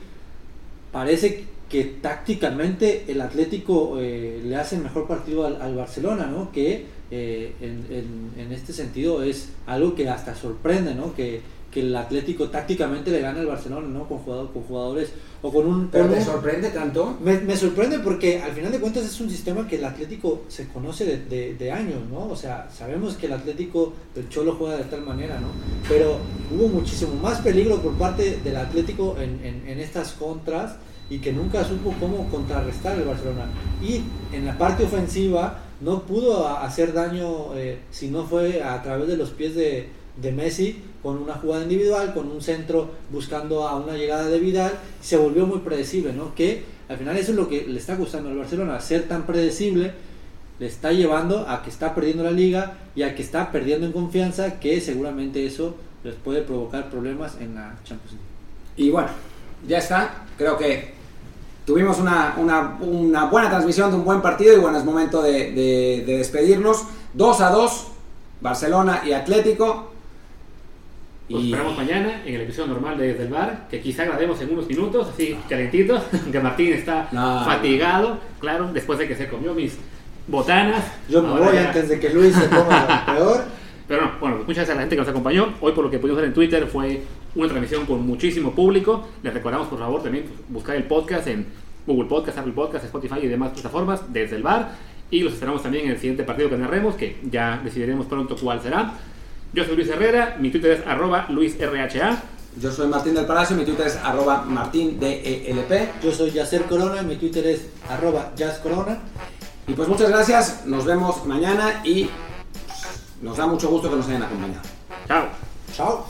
parece que tácticamente el Atlético le hace el mejor partido al, al Barcelona, ¿no? Que eh, en, en- en este sentido es algo que hasta sorprende, ¿no? Que, que el Atlético tácticamente le gana al Barcelona, ¿no? Con, jugador- con jugadores o con un... ¿Pero con te un- sorprende tanto? me, me sorprende porque al final de cuentas es un sistema que el Atlético se conoce de, de- de años, ¿no? O sea, sabemos que el Atlético del Cholo juega de tal manera, ¿no? Pero hubo muchísimo más peligro por parte del Atlético en, en- en estas contras y que nunca supo cómo contrarrestar el Barcelona. Y en la parte ofensiva no pudo hacer daño eh, si no fue a través de los pies de, de Messi con una jugada individual, con un centro buscando a una llegada de Vidal, se volvió muy predecible, ¿no? Que al final eso es lo que le está gustando al Barcelona, ser tan predecible le está llevando a que está perdiendo la liga y a que está perdiendo en confianza, que seguramente eso les puede provocar problemas en la Champions League. Y bueno, ya está. Creo que tuvimos una, una- una buena transmisión de un buen partido y bueno, es momento de, de- de despedirnos. 2 a 2, Barcelona y Atlético. Los Y esperamos mañana en el episodio normal de Desde el Bar, que quizá grabemos en unos minutos, así calentito, [laughs] que Martín está No. fatigado, claro, después de que se comió mis botanas. Yo me voy ya- antes de que Luis se ponga [laughs] peor. Pero no, bueno, muchas gracias a la gente que nos acompañó. Hoy, por lo que pudimos ver en Twitter, fue una transmisión con muchísimo público. Les recordamos, por favor, también buscar el podcast en Google Podcast, Apple Podcast, Spotify y demás plataformas desde el bar. Y los esperamos también en el siguiente partido que narremos, que ya decidiremos pronto cuál será. Yo soy Luis Herrera, mi Twitter es arroba luisrha. yo soy Martín del Palacio, mi Twitter es arroba martindelp. Yo soy Yacer Corona, mi Twitter es arroba jazzcorona. Y pues muchas gracias, nos vemos mañana y nos da mucho gusto que nos hayan acompañado. Chao. Chao.